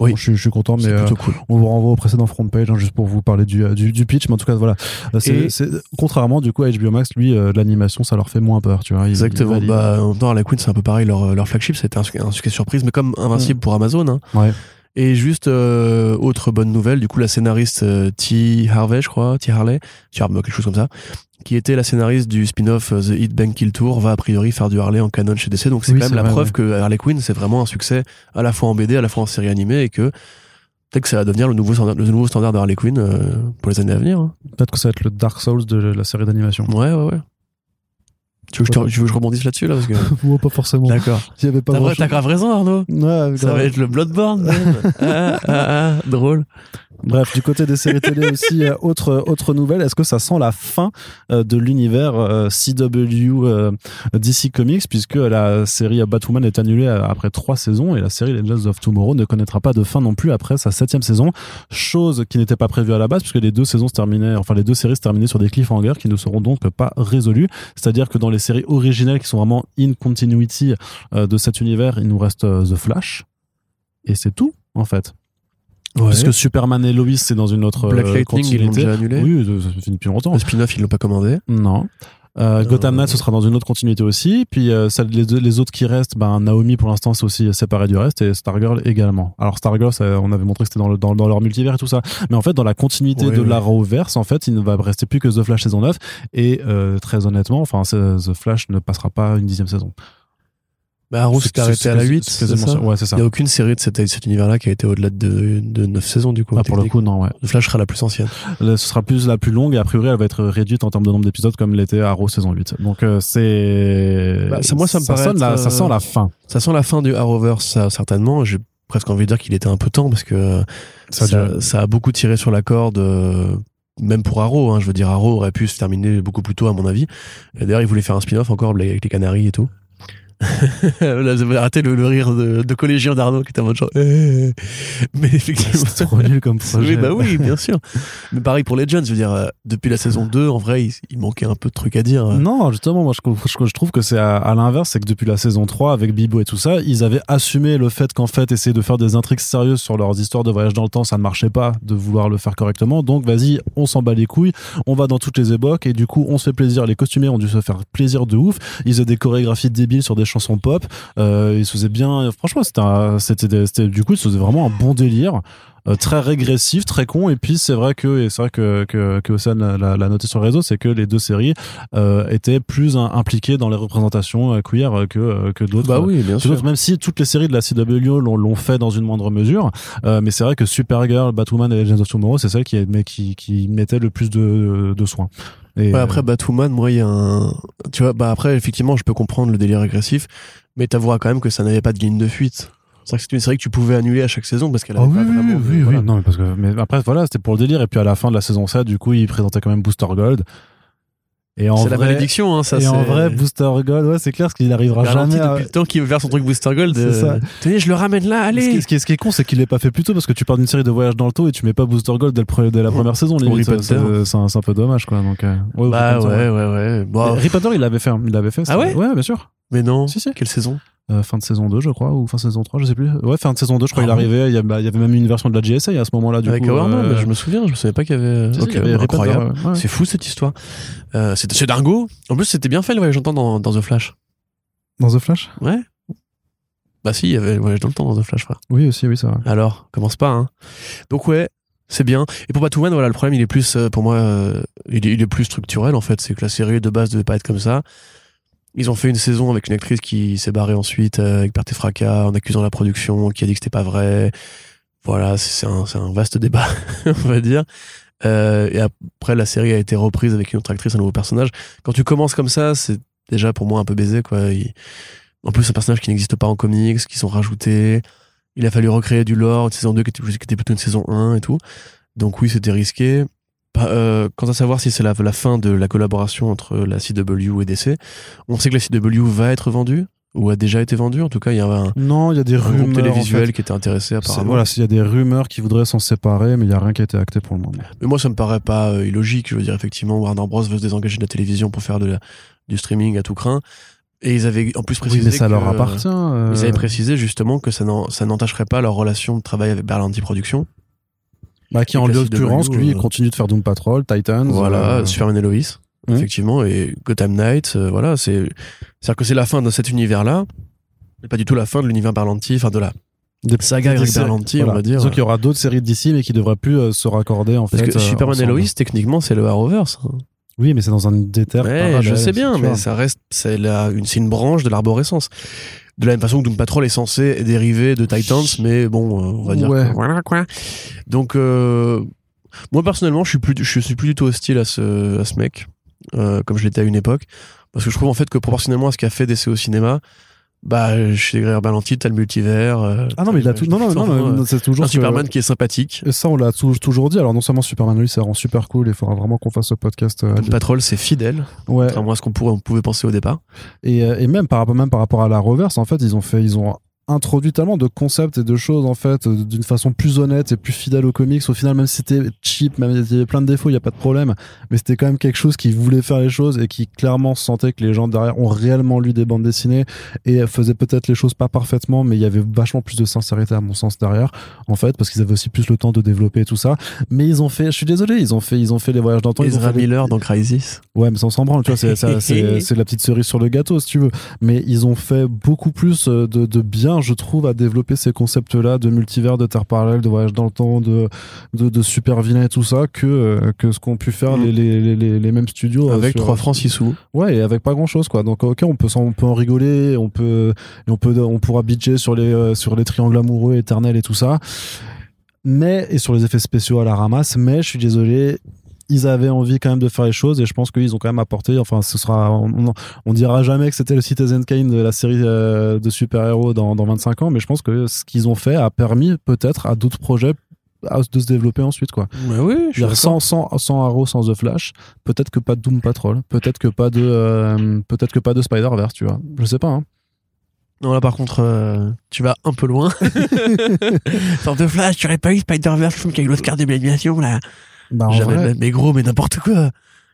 Speaker 2: Oui.
Speaker 1: Bon, je, suis- je suis content, mais euh,
Speaker 2: cool.
Speaker 1: on vous renvoie au précédent front page hein, juste pour vous parler du, euh, du, du pitch, mais en tout cas voilà. Euh, c'est- contrairement du coup à HBO Max, lui, euh, l'animation ça leur fait moins peur, tu vois. il-
Speaker 2: Exactement.
Speaker 1: il
Speaker 2: bah, temps, la Queen, c'est un peu pareil. Leur, leur flagship, c'était un, succès- un succès surprise, mais comme Invincible pour Amazon. Hein.
Speaker 1: Ouais.
Speaker 2: Et juste, euh, autre bonne nouvelle, du coup, la scénariste euh, T. Harvey, je crois, T. Harley, T. Harvey, quelque chose comme ça, qui était la scénariste du spin-off euh, The Hit Bank Kill Tour, va a priori faire du Harley en canon chez DC. Donc c'est
Speaker 1: Oui,
Speaker 2: quand même la
Speaker 1: vrai,
Speaker 2: preuve
Speaker 1: ouais.
Speaker 2: que Harley Quinn, c'est vraiment un succès à la fois en BD, à la fois en série animée, et que peut-être que ça va devenir le nouveau standard, le nouveau standard de Harley Quinn euh, pour les années à venir. hein.
Speaker 1: Peut-être que ça va être le Dark Souls de la série d'animation.
Speaker 2: Ouais, ouais, ouais. Tu veux, que je rebondisse là-dessus, là parce que...
Speaker 1: Pas forcément.
Speaker 2: D'accord. T'as grave raison, Arnaud.
Speaker 1: Ouais,
Speaker 2: Ça
Speaker 1: grave.
Speaker 2: va être le Bloodborne. ah, ah, ah, drôle.
Speaker 1: Bref, du côté des séries télé aussi, euh, autre, autre nouvelle, est-ce que ça sent la fin euh, de l'univers euh, CW DC Comics, puisque la série Batwoman est annulée après trois saisons et la série Legends of Tomorrow ne connaîtra pas de fin non plus après sa septième saison, chose qui n'était pas prévue à la base, puisque les deux saisons se terminaient, enfin les deux séries se terminaient sur des cliffhangers qui ne seront donc pas résolus. C'est-à-dire que dans les séries originales qui sont vraiment in continuity de cet univers, il nous reste The Flash. Et c'est tout, en fait. Parce que Superman et Lois, c'est dans une autre
Speaker 2: Black
Speaker 1: euh,
Speaker 2: Lightning, ils l'ont
Speaker 1: continuité.
Speaker 2: déjà annulé.
Speaker 1: Oui, ça finit depuis longtemps.
Speaker 2: Le spin-off, ils l'ont pas commandé.
Speaker 1: Non. Euh, Gotham
Speaker 2: Euh.
Speaker 1: Knight, ce sera dans une autre continuité aussi. Puis euh, les, deux- les autres qui restent, ben Naomi pour l'instant c'est aussi séparé du reste et Stargirl également. Alors Stargirl, ça, on avait montré que c'était dans, le- dans, dans leur multivers et tout ça, mais en fait dans la continuité
Speaker 2: Ouais,
Speaker 1: de
Speaker 2: ouais.
Speaker 1: l'Arrowverse, en fait il ne va rester plus que The Flash saison 9 et euh, très honnêtement, enfin The Flash ne passera pas une dixième saison.
Speaker 2: Bah, Arrow s'est arrêté à la
Speaker 1: c'est-
Speaker 2: 8.
Speaker 1: c'est
Speaker 2: c'est
Speaker 1: quasiment
Speaker 2: ça
Speaker 1: ça. Ouais, c'est ça.
Speaker 2: Il n'y a aucune série de cet, cet univers-là qui a été au-delà de, de 9 saisons, du coup.
Speaker 1: Ah, pour le coup, non, ouais.
Speaker 2: Flash sera la plus ancienne.
Speaker 1: Là, ce sera plus la plus longue et a priori elle va être réduite en termes de nombre d'épisodes comme l'était Arrow saison 8. Donc euh, c'est
Speaker 2: Bah, ça- moi, ça me paraît
Speaker 1: sonne la-
Speaker 2: être,
Speaker 1: ça sent
Speaker 2: euh,
Speaker 1: la fin.
Speaker 2: Ça sent la fin du Arrowverse, ça, certainement. J'ai presque envie de dire qu'il était un peu temps parce que
Speaker 1: Ça
Speaker 2: ça, ça a beaucoup tiré sur la corde, euh, même pour Arrow. Hein, je veux dire, Arrow aurait pu se terminer beaucoup plus tôt, à mon avis. Et D'ailleurs, il voulait faire un spin-off encore avec les Canaries et tout. Là, vous avez raté le, le rire de, de collégien d'Arnaud qui était en mode genre. Mais effectivement.
Speaker 1: C'est trop nul comme projet.
Speaker 2: Oui, bah oui, bien sûr. Mais pareil pour Legends, je veux dire, euh, depuis la saison 2, en vrai, il, il manquait un peu de trucs à dire. euh.
Speaker 1: Non, justement, moi je, je- je trouve que c'est à, à l'inverse, c'est que depuis la saison 3 avec Bibo et tout ça, ils avaient assumé le fait qu'en fait essayer de faire des intrigues sérieuses sur leurs histoires de voyage dans le temps, ça ne marchait pas de vouloir le faire correctement. Donc vas-y, on s'en bat les couilles, on va dans toutes les époques et du coup on se fait plaisir. Les costumiers ont dû se faire plaisir de ouf. Ils faisaient des chorégraphies débiles sur des chansons pop. Euh, ils se faisaient bien. Franchement, c'était du coup ils se faisaient vraiment un bon délire. euh, très régressif, très con, et puis c'est vrai que, et c'est vrai que, que, que l'a noté sur le réseau, c'est que les deux séries euh, étaient plus im- impliquées dans les représentations queer que, que d'autres.
Speaker 2: Bah oui, bien sûr.
Speaker 1: même si toutes les séries de la CW l'ont l'ont fait dans une moindre mesure, euh, mais c'est vrai que Supergirl, Batwoman et Legends of Tomorrow, c'est celles qui, mais qui, qui mettaient le plus de, de soins. Et,
Speaker 2: Ouais, après Batwoman, moi, il y a un. Tu vois, bah après, effectivement, je peux comprendre le délire agressif, mais t'avoueras quand même que ça n'avait pas de ligne de fuite. C'est vrai que c'est une série que tu pouvais annuler à chaque saison parce qu'elle
Speaker 1: Ah
Speaker 2: avait
Speaker 1: oui,
Speaker 2: pas
Speaker 1: oui,
Speaker 2: vraiment.
Speaker 1: oui, oui,
Speaker 2: voilà.
Speaker 1: non, mais parce que, mais après, voilà, c'était pour le délire. Et puis à la fin de la saison 7, du coup, ils présentaient quand même Booster Gold. Et en
Speaker 2: C'est la malédiction, hein, ça.
Speaker 1: et en vrai, Booster Gold, ouais, c'est clair, parce qu'il arrivera jamais à...
Speaker 2: depuis le temps qu'il veut faire son truc Booster Gold.
Speaker 1: C'est
Speaker 2: euh,
Speaker 1: ça.
Speaker 2: Tenez, je le ramène là,
Speaker 1: Ce
Speaker 2: allez
Speaker 1: qui, ce qui est, ce qui est con, c'est qu'il l'ait pas fait plus tôt parce que tu pars d'une série de voyages dans le taux et tu mets pas Booster Gold dès, le dès la première saison.
Speaker 2: Ou
Speaker 1: limite.
Speaker 2: Rip
Speaker 1: C'est un, peu dommage, quoi. Donc, euh, ouais, ou
Speaker 2: Bah ouais, ouais, ouais. Bon,
Speaker 1: Mais Rip Hunter, il l'avait fait. Il l'avait fait.
Speaker 2: Ah ouais
Speaker 1: Ouais, bien sûr.
Speaker 2: mais non.
Speaker 1: Si, si.
Speaker 2: Quelle saison?
Speaker 1: Euh, fin de saison 2, je crois, ou fin de saison 3, je sais plus. Ouais, fin de saison 2, je crois
Speaker 2: Ah
Speaker 1: arrivait. Il y, a- bah, il y avait même une version de la GSA à ce moment-là, du
Speaker 2: Avec
Speaker 1: coup. Euh,
Speaker 2: je me souviens, je me souvenais pas qu'il y avait.
Speaker 1: si, si,
Speaker 2: Ok,
Speaker 1: il y avait
Speaker 2: incroyable.
Speaker 1: ouais.
Speaker 2: C'est fou cette histoire. Euh, c'est c'est dingo. En plus, c'était bien fait le voyage dans le temps dans, dans The Flash.
Speaker 1: Dans The Flash?
Speaker 2: Ouais. Bah si, il y avait le voyage dans le temps dans The Flash, frère.
Speaker 1: Oui, aussi, oui, ça va.
Speaker 2: Alors, commence pas, hein. Donc ouais, c'est bien. Et pour Batwoman, voilà, le problème, il est plus, euh, pour moi, euh, il, est, il est plus structurel, en fait. C'est que la série de base devait pas être comme ça. Ils ont fait une saison avec une actrice qui s'est barrée ensuite euh, avec perte et fracas en accusant la production, qui a dit que c'était pas vrai. Voilà, c'est un, un vaste débat, on va dire. Euh, et après, la série a été reprise avec une autre actrice, un nouveau personnage. Quand tu commences comme ça, c'est déjà pour moi un peu baisé, quoi. En plus, un personnage qui n'existe pas en comics, qui sont rajoutés. Il a fallu recréer du lore, une saison 2 qui était, qui était plutôt une saison 1 et tout. Donc oui, c'était risqué. Euh, quant à savoir si c'est la, la fin de la collaboration entre la CW et DC, on sait que la CW va être vendue, ou a déjà été vendue. En tout cas, il y a un,
Speaker 1: Non, il y a des rumeurs. en
Speaker 2: télévisuel
Speaker 1: fait.
Speaker 2: qui était intéressé apparemment.
Speaker 1: Voilà, il y a des rumeurs qui voudraient s'en séparer, mais il y a rien qui a été acté pour le moment.
Speaker 2: Mais moi, ça me paraît pas euh, illogique. Je veux dire, effectivement, Warner Bros veut se désengager de la télévision pour faire de la- du streaming à tout craint. Et ils avaient en plus
Speaker 1: Oui,
Speaker 2: précisé
Speaker 1: mais ça
Speaker 2: que-
Speaker 1: leur appartient. euh,
Speaker 2: Ils avaient précisé justement que ça n'entacherait pas leur relation de travail avec Berlanti Productions.
Speaker 1: Bah, qui en l'occurrence, lui, il
Speaker 2: euh,
Speaker 1: continue de faire Doom Patrol, Titans.
Speaker 2: Voilà, Superman et Lois, effectivement, et Gotham Knight, euh, voilà, c'est c'est-à-dire que c'est la fin de cet univers-là, mais pas du tout la fin de l'univers Berlanti, enfin de la
Speaker 1: des
Speaker 2: saga
Speaker 1: des
Speaker 2: avec Berlanti,
Speaker 1: voilà.
Speaker 2: on va dire.
Speaker 1: Disons qu'il y aura d'autres séries d'ici, mais qui devraient plus euh, se raccorder en
Speaker 2: Parce
Speaker 1: fait.
Speaker 2: que
Speaker 1: euh,
Speaker 2: Superman et
Speaker 1: ensemble.
Speaker 2: Lois, techniquement, c'est le Arrowverse. hein.
Speaker 1: Oui, mais c'est dans un déter.
Speaker 2: Ouais, je sais bien, mais ça reste, c'est la- une, c'est une branche de l'arborescence. De la même façon que Doom Patrol est censé dériver de Titans, mais bon, euh, on va dire
Speaker 1: Ouais.
Speaker 2: que voilà quoi. Donc, euh, moi personnellement, je suis plus, je suis plus du tout hostile à ce, à ce mec, euh, comme je l'étais à une époque, parce que je trouve en fait que proportionnellement à ce qu'a fait DC au cinéma, bah chez Grégoire Berlanti, t'as le multivers. euh,
Speaker 1: Ah non, mais il a tout. Non, non, non, non, c'est toujours
Speaker 2: un
Speaker 1: que-
Speaker 2: Superman qui est sympathique.
Speaker 1: Et ça, on l'a tou- toujours dit. Alors, non seulement Superman, lui, ça rend super cool. Il faudra vraiment qu'on fasse ce podcast. euh,
Speaker 2: Doom Patrol, c'est fidèle,
Speaker 1: ouais.
Speaker 2: à ce qu'on pourrait, on pouvait penser au départ.
Speaker 1: Et, euh, et même par rapport même par rapport à la reverse, en fait, ils ont fait, ils ont introduit tellement de concepts et de choses en fait euh, d'une façon plus honnête et plus fidèle aux comics. Au final, même si c'était cheap, même s'il y avait plein de défauts, il y a pas de problème, mais c'était quand même quelque chose qui voulait faire les choses et qui clairement sentait que les gens derrière ont réellement lu des bandes dessinées et faisaient peut-être les choses pas parfaitement, mais il y avait vachement plus de sincérité à mon sens derrière en fait parce qu'ils avaient aussi plus le temps de développer tout ça. Mais ils ont fait, je suis désolé, ils ont fait, ils ont fait les voyages dans le temps.
Speaker 2: Ezra
Speaker 1: les-
Speaker 2: Miller dans Crisis.
Speaker 1: Ouais, mais on s'en branle, tu vois, c'est, la petite cerise sur le gâteau, si tu veux. Mais ils ont fait beaucoup plus euh, de, de bien, je trouve, à développer ces concepts-là de multivers, de terre parallèle, de voyage dans le temps, de, de, de super vilains et tout ça, que, euh, que ce qu'ont pu faire
Speaker 2: Mm.
Speaker 1: les, les, les, mêmes studios. euh,
Speaker 2: Avec
Speaker 1: sur-
Speaker 2: 3 francs 6 sous.
Speaker 1: Ouais, et avec pas grand-chose, quoi. Donc, ok, on peut, on peut en rigoler, on peut, et on peut, on pourra bitcher sur les, euh, sur les triangles amoureux éternels et tout ça. Mais, et sur les effets spéciaux à la ramasse, mais je suis désolé, ils avaient envie quand même de faire les choses et je pense qu'ils ont quand même apporté, enfin, ce sera, on, on, dira jamais que c'était le Citizen Kane de la série euh, de super-héros dans, dans 25 ans, mais je pense que ce qu'ils ont fait a permis peut-être à d'autres projets de se développer ensuite, quoi.
Speaker 2: Mais oui, je
Speaker 1: sans, sans, sans Arrow, sans The Flash, peut-être que pas de Doom Patrol, peut-être que pas de, euh, peut-être que pas de Spider-Verse, tu vois. Je sais pas, hein.
Speaker 2: Non, là par contre, euh, tu vas un peu loin. Sort de Flash, tu aurais pas eu Spider-Verse, le film qui a eu l'Oscar de l'animation, là.
Speaker 1: Bah, en
Speaker 2: Jamais
Speaker 1: vrai.
Speaker 2: Mais gros, mais n'importe quoi.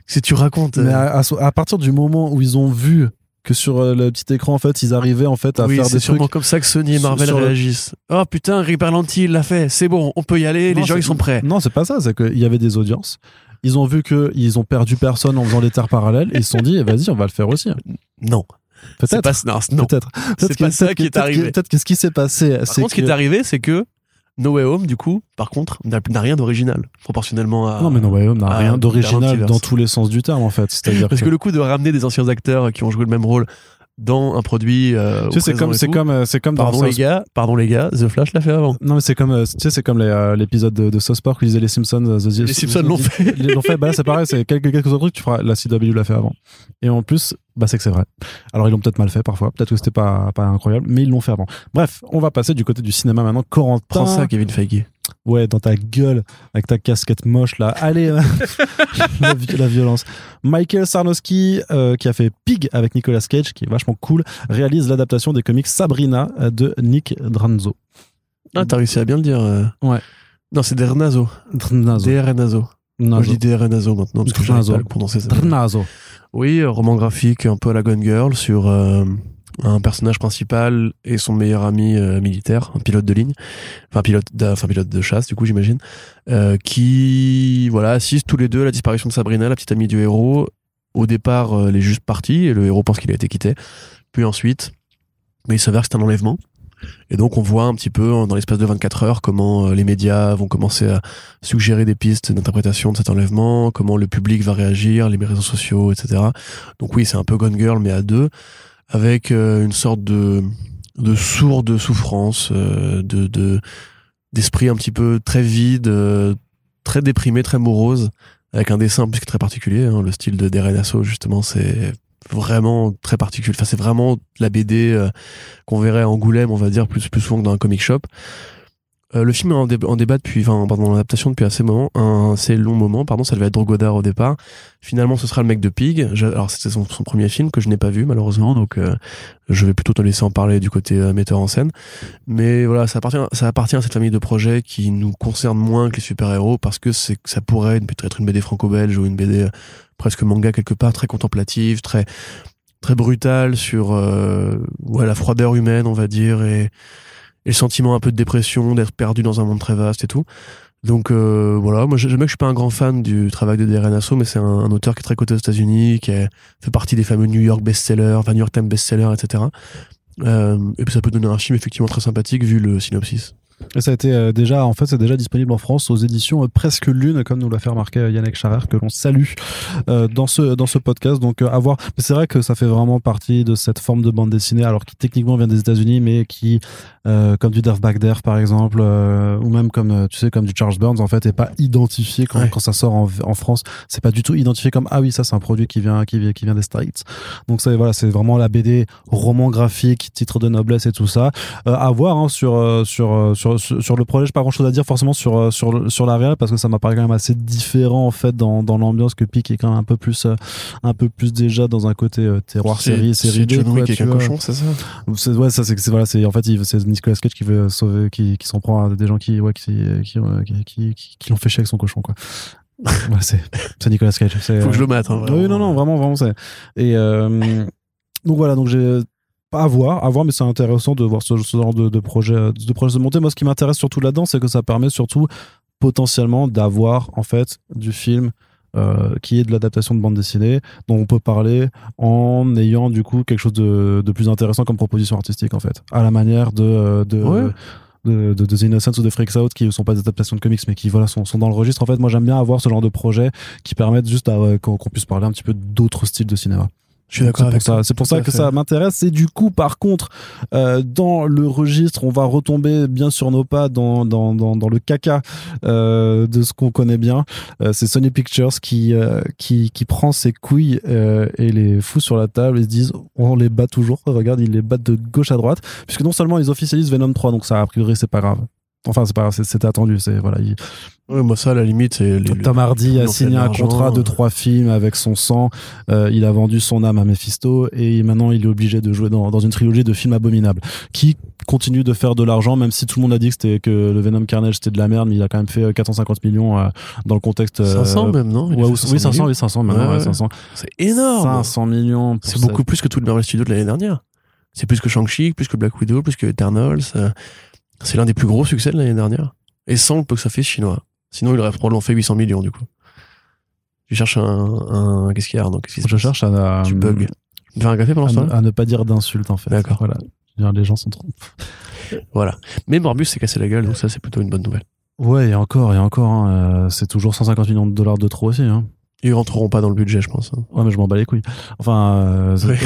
Speaker 2: Que tu racontes
Speaker 1: Mais
Speaker 2: euh,
Speaker 1: à, à- à partir du moment où ils ont vu que sur euh, le petit écran, en fait, ils arrivaient, en fait, à
Speaker 2: oui,
Speaker 1: faire
Speaker 2: c'est
Speaker 1: des
Speaker 2: sûrement
Speaker 1: trucs.
Speaker 2: comme ça que Sony et Marvel
Speaker 1: sur le-
Speaker 2: réagissent. Oh putain, Rick Berlanti, il l'a fait. C'est bon, on peut y aller.
Speaker 1: Non,
Speaker 2: les gens,
Speaker 1: c'est-
Speaker 2: ils sont prêts.
Speaker 1: Non, c'est pas ça, c'est qu'il y avait des audiences. Ils ont vu qu'ils ont perdu personne en faisant les terres parallèles et ils se sont dit, eh, vas-y, on va le faire aussi.
Speaker 2: Non, c'est
Speaker 1: Peut-être.
Speaker 2: pas non, non.
Speaker 1: Peut-être.
Speaker 2: C'est
Speaker 1: Peut-être
Speaker 2: pas
Speaker 1: que-
Speaker 2: ça
Speaker 1: peut-être
Speaker 2: qui
Speaker 1: que-
Speaker 2: est
Speaker 1: peut-être que-
Speaker 2: arrivé.
Speaker 1: Peut-être que ce qui s'est passé,
Speaker 2: Par
Speaker 1: c'est
Speaker 2: contre, ce qui
Speaker 1: que-
Speaker 2: est arrivé, c'est que No Way Home, du coup, par contre, n'a rien d'original, proportionnellement à.
Speaker 1: Non, mais No Way Home n'a rien d'original dans tous les sens du terme, en fait. C'est-à-dire
Speaker 2: Parce que le coup de ramener des anciens acteurs qui ont joué le même rôle dans un produit. euh,
Speaker 1: Tu sais, c'est comme,
Speaker 2: et
Speaker 1: c'est comme, euh, c'est comme dans
Speaker 2: Pardon les gars, pardon les gars, The Flash l'a fait avant.
Speaker 1: Non, mais c'est comme, euh, tu sais, c'est comme euh, l'épisode de, de South Park où disaient les Simpsons. euh, The-
Speaker 2: Les Simpsons l'ont fait.
Speaker 1: Ils l'ont fait, bah là, c'est pareil, c'est quelques, quelques autres trucs, tu feras, la CW l'a fait avant. Et en plus, bah, c'est que c'est vrai. Alors, ils l'ont peut-être mal fait parfois, peut-être que c'était pas, pas incroyable, mais ils l'ont fait avant. Bref, on va passer du côté du cinéma maintenant. Corentin.
Speaker 2: Prends ça, Kevin Feige.
Speaker 1: Ouais, dans ta gueule, avec ta casquette moche là. Allez, euh, la, vi- la violence. Michael Sarnowski, euh, qui a fait Pig avec Nicolas Cage, qui est vachement cool, réalise l'adaptation des comics Sabrina euh, de Nick Dranzo.
Speaker 2: Ah, t'as réussi à bien le dire.
Speaker 1: Ouais.
Speaker 2: Non, c'est Dernazo.
Speaker 1: Drnazo.
Speaker 2: DRNazo. Moi,
Speaker 1: Nazo.
Speaker 2: je dis DRNazo maintenant parce que je
Speaker 1: Drnazo.
Speaker 2: pas à le prononcer. ça.
Speaker 1: Drnazo.
Speaker 2: Oui, roman graphique un peu à la Gone Girl sur euh, un personnage principal et son meilleur ami euh, militaire, un pilote de ligne, enfin pilote, d'a- enfin pilote de chasse du coup j'imagine, euh, qui voilà assistent tous les deux à la disparition de Sabrina, la petite amie du héros. Au départ, euh, elle est juste partie et le héros pense qu'il a été quitté. Puis ensuite, mais il s'avère que c'est un enlèvement. Et donc on voit un petit peu euh, dans l'espace de 24 heures comment euh, les médias vont commencer à suggérer des pistes d'interprétation de cet enlèvement, comment le public va réagir, les réseaux sociaux, etc. Donc oui, c'est un peu Gone Girl mais à deux, avec euh, une sorte de de sourde souffrance, euh, de de d'esprit un petit peu très vide, euh, très déprimé, très morose, avec un dessin plus très particulier. hein. le style de Darren justement, c'est vraiment très particulier. Enfin, c'est vraiment la BD qu'on verrait à Angoulême, on va dire, plus, plus souvent que dans un comic shop. Euh, le film est en, dé- en débat depuis, enfin, pardon, en adaptation depuis assez un assez long moment, pardon, ça devait être Godard au départ. Finalement, ce sera le mec de Pig. Alors, c'était son, premier film que je n'ai pas vu, malheureusement, donc, euh, je vais plutôt te laisser en parler du côté euh, metteur en scène. Mais voilà, ça appartient, ça appartient à cette famille de projets qui nous concerne moins que les super-héros parce que ça pourrait peut-être une BD franco-belge ou une BD euh, presque manga quelque part, très contemplative, très, très brutale sur, ouais, la froideur humaine, on va dire, et, et le sentiment un peu de dépression, d'être perdu dans un monde très vaste et tout. Donc euh, voilà, moi j'aime que je suis pas un grand fan du travail de Darren Asso, mais c'est un, auteur qui est très coté aux États-Unis, qui fait partie des fameux New York best-sellers, enfin New York Times best-sellers, etc. Euh, et puis ça peut donner un film effectivement très sympathique vu le synopsis.
Speaker 1: Et ça a été euh, déjà, en fait, c'est déjà disponible en France aux éditions euh, Presque Lune, comme nous l'a fait remarquer euh, Yannick Charer, que l'on salue dans ce dans ce podcast. Donc à voir. Mais c'est vrai que ça fait vraiment partie de cette forme de bande dessinée, alors qui techniquement vient des États-Unis, mais qui, euh, comme du Dave Bagder par exemple, euh, ou même comme tu sais comme du Charles Burns, en fait, est pas identifié quand,
Speaker 2: Ouais.
Speaker 1: quand ça sort en, en France. C'est pas du tout identifié comme ah oui ça c'est un produit qui vient qui vient qui vient des States. Donc ça voilà, c'est vraiment la BD roman graphique, titre de noblesse et tout ça. Euh, à voir hein, sur sur sur sur, sur, sur le projet, j'ai pas grand chose à dire forcément sur, euh, sur, sur la réal parce que ça m'apparaît quand même assez différent en fait dans, dans l'ambiance que Peak est quand même un peu plus, euh, un peu plus déjà dans un côté euh, terroir série, série
Speaker 2: c'est John Wick
Speaker 1: vois.
Speaker 2: cochon, c'est ça
Speaker 1: C'est- ouais, ça c'est que c'est voilà, c'est en fait c'est Nicolas Cage qui veut sauver, qui, qui s'en prend à des gens qui ouais qui qui, qui, qui, l'ont fait chier avec son cochon quoi. ouais, c'est Nicolas Cage.
Speaker 2: Faut que je le mette. Hein, vraiment.
Speaker 1: oui, non, non, vraiment, vraiment, c'est. Et euh, donc voilà, donc j'ai à voir, à voir, mais c'est intéressant de voir ce, ce genre de, de projet, de projet se monter. Moi, ce qui m'intéresse surtout là-dedans, c'est que ça permet surtout potentiellement d'avoir en fait du film. euh, qui est de l'adaptation de bande dessinée dont on peut parler en ayant du coup quelque chose de, de plus intéressant comme proposition artistique en fait à la manière de euh, de,
Speaker 2: Ouais.
Speaker 1: de, de, de The Innocents ou de Freaks Out qui ne sont pas des adaptations de comics mais qui voilà sont, sont dans le registre en fait moi j'aime bien avoir ce genre de projet qui permettent juste euh, qu'on qu'on puisse parler un petit peu d'autres styles de cinéma
Speaker 2: Je suis d'accord
Speaker 1: c'est
Speaker 2: avec
Speaker 1: pour ça, c'est pour ça que
Speaker 2: fait.
Speaker 1: ça m'intéresse. Et du coup, par contre, euh, dans le registre, on va retomber bien sur nos pas dans, dans, dans, dans le caca euh, de ce qu'on connaît bien. Euh, c'est Sony Pictures qui, euh, qui, qui prend ses couilles euh, et les fout sur la table et se disent on les bat toujours. Regarde, ils les battent de gauche à droite. Puisque non seulement ils officialisent Venom 3, donc ça, a priori, c'est pas grave. Enfin, c'est pas c'est- attendu. C'est voilà,
Speaker 2: Ouais, moi, ça, à la limite, c'est.
Speaker 1: Tom Hardy a signé un contrat de
Speaker 2: euh.
Speaker 1: trois films avec son sang. Euh, il a vendu son âme à Mephisto et maintenant il est obligé de jouer dans, dans une trilogie de films abominables qui continue de faire de l'argent, même si tout le monde a dit que c'était que le Venom Carnage c'était de la merde, mais il a quand même fait euh, 450 millions euh, dans le contexte. euh,
Speaker 2: 500 même, non?
Speaker 1: Ouais, oui, 500,
Speaker 2: millions.
Speaker 1: oui, 500, maintenant,
Speaker 2: Ouais,
Speaker 1: ouais,
Speaker 2: ouais.
Speaker 1: 500.
Speaker 2: C'est énorme
Speaker 1: 500 millions.
Speaker 2: C'est beaucoup plus que tout le Marvel Studios de l'année dernière. C'est plus que Shang-Chi, plus que Black Widow, plus que Eternals. Euh, C'est l'un des plus gros succès de l'année dernière. Et sans le box-office chinois. Sinon, il aurait probablement fait 800 millions, du coup. Je cherche un... un... Qu'est-ce qu'il y a, Arnaud Qu'est-ce
Speaker 1: Je cherche à,
Speaker 2: Tu bugs. Tu me fais un café pendant ce
Speaker 1: ne,
Speaker 2: temps
Speaker 1: à ne pas dire d'insultes en fait.
Speaker 2: D'accord.
Speaker 1: Voilà. Les gens sont trop.
Speaker 2: Voilà. Mais Morbus s'est cassé la gueule, donc ça, c'est plutôt une bonne nouvelle.
Speaker 1: Ouais, et encore, et encore, hein, euh, c'est toujours 150 millions de dollars de trop aussi. Hein.
Speaker 2: Ils rentreront pas dans le budget, je pense. hein.
Speaker 1: Ouais, mais je m'en bats les couilles. Enfin, euh,
Speaker 2: Ouais.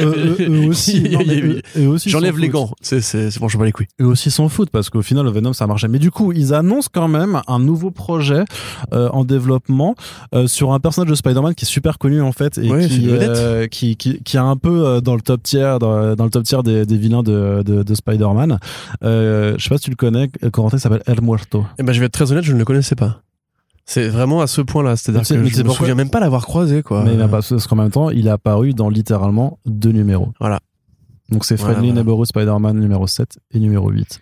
Speaker 1: eux, eux- eux- aussi.
Speaker 2: J'enlève les gants. C'est, bon, je m'en bats les couilles.
Speaker 1: Eux aussi s'en foutent parce qu'au final, Venom, ça marchait. Mais du coup, ils annoncent quand même un nouveau projet euh, en développement euh, sur un personnage de Spider-Man qui est super connu en fait et
Speaker 2: Ouais,
Speaker 1: qui,
Speaker 2: vedette.
Speaker 1: euh, qui, qui, qui est un peu dans le top tier, dans, dans le top tier des, des vilains de, de, de Spider-Man. Je sais pas si tu le connais, Corentin, s'appelle El Muerto.
Speaker 2: Eh ben, je vais être très honnête, je ne le connaissais pas. C'est vraiment à ce point-là. C'est-à-dire que
Speaker 1: mais
Speaker 2: je me
Speaker 1: pourquoi-
Speaker 2: souviens même pas l'avoir croisé, quoi.
Speaker 1: Mais il n'a pas, parce qu'en même temps, il est apparu dans littéralement deux numéros.
Speaker 2: Voilà.
Speaker 1: Donc c'est
Speaker 2: Voilà,
Speaker 1: Friendly
Speaker 2: voilà.
Speaker 1: Neighborhood Spider-Man numéro 7 et numéro 8.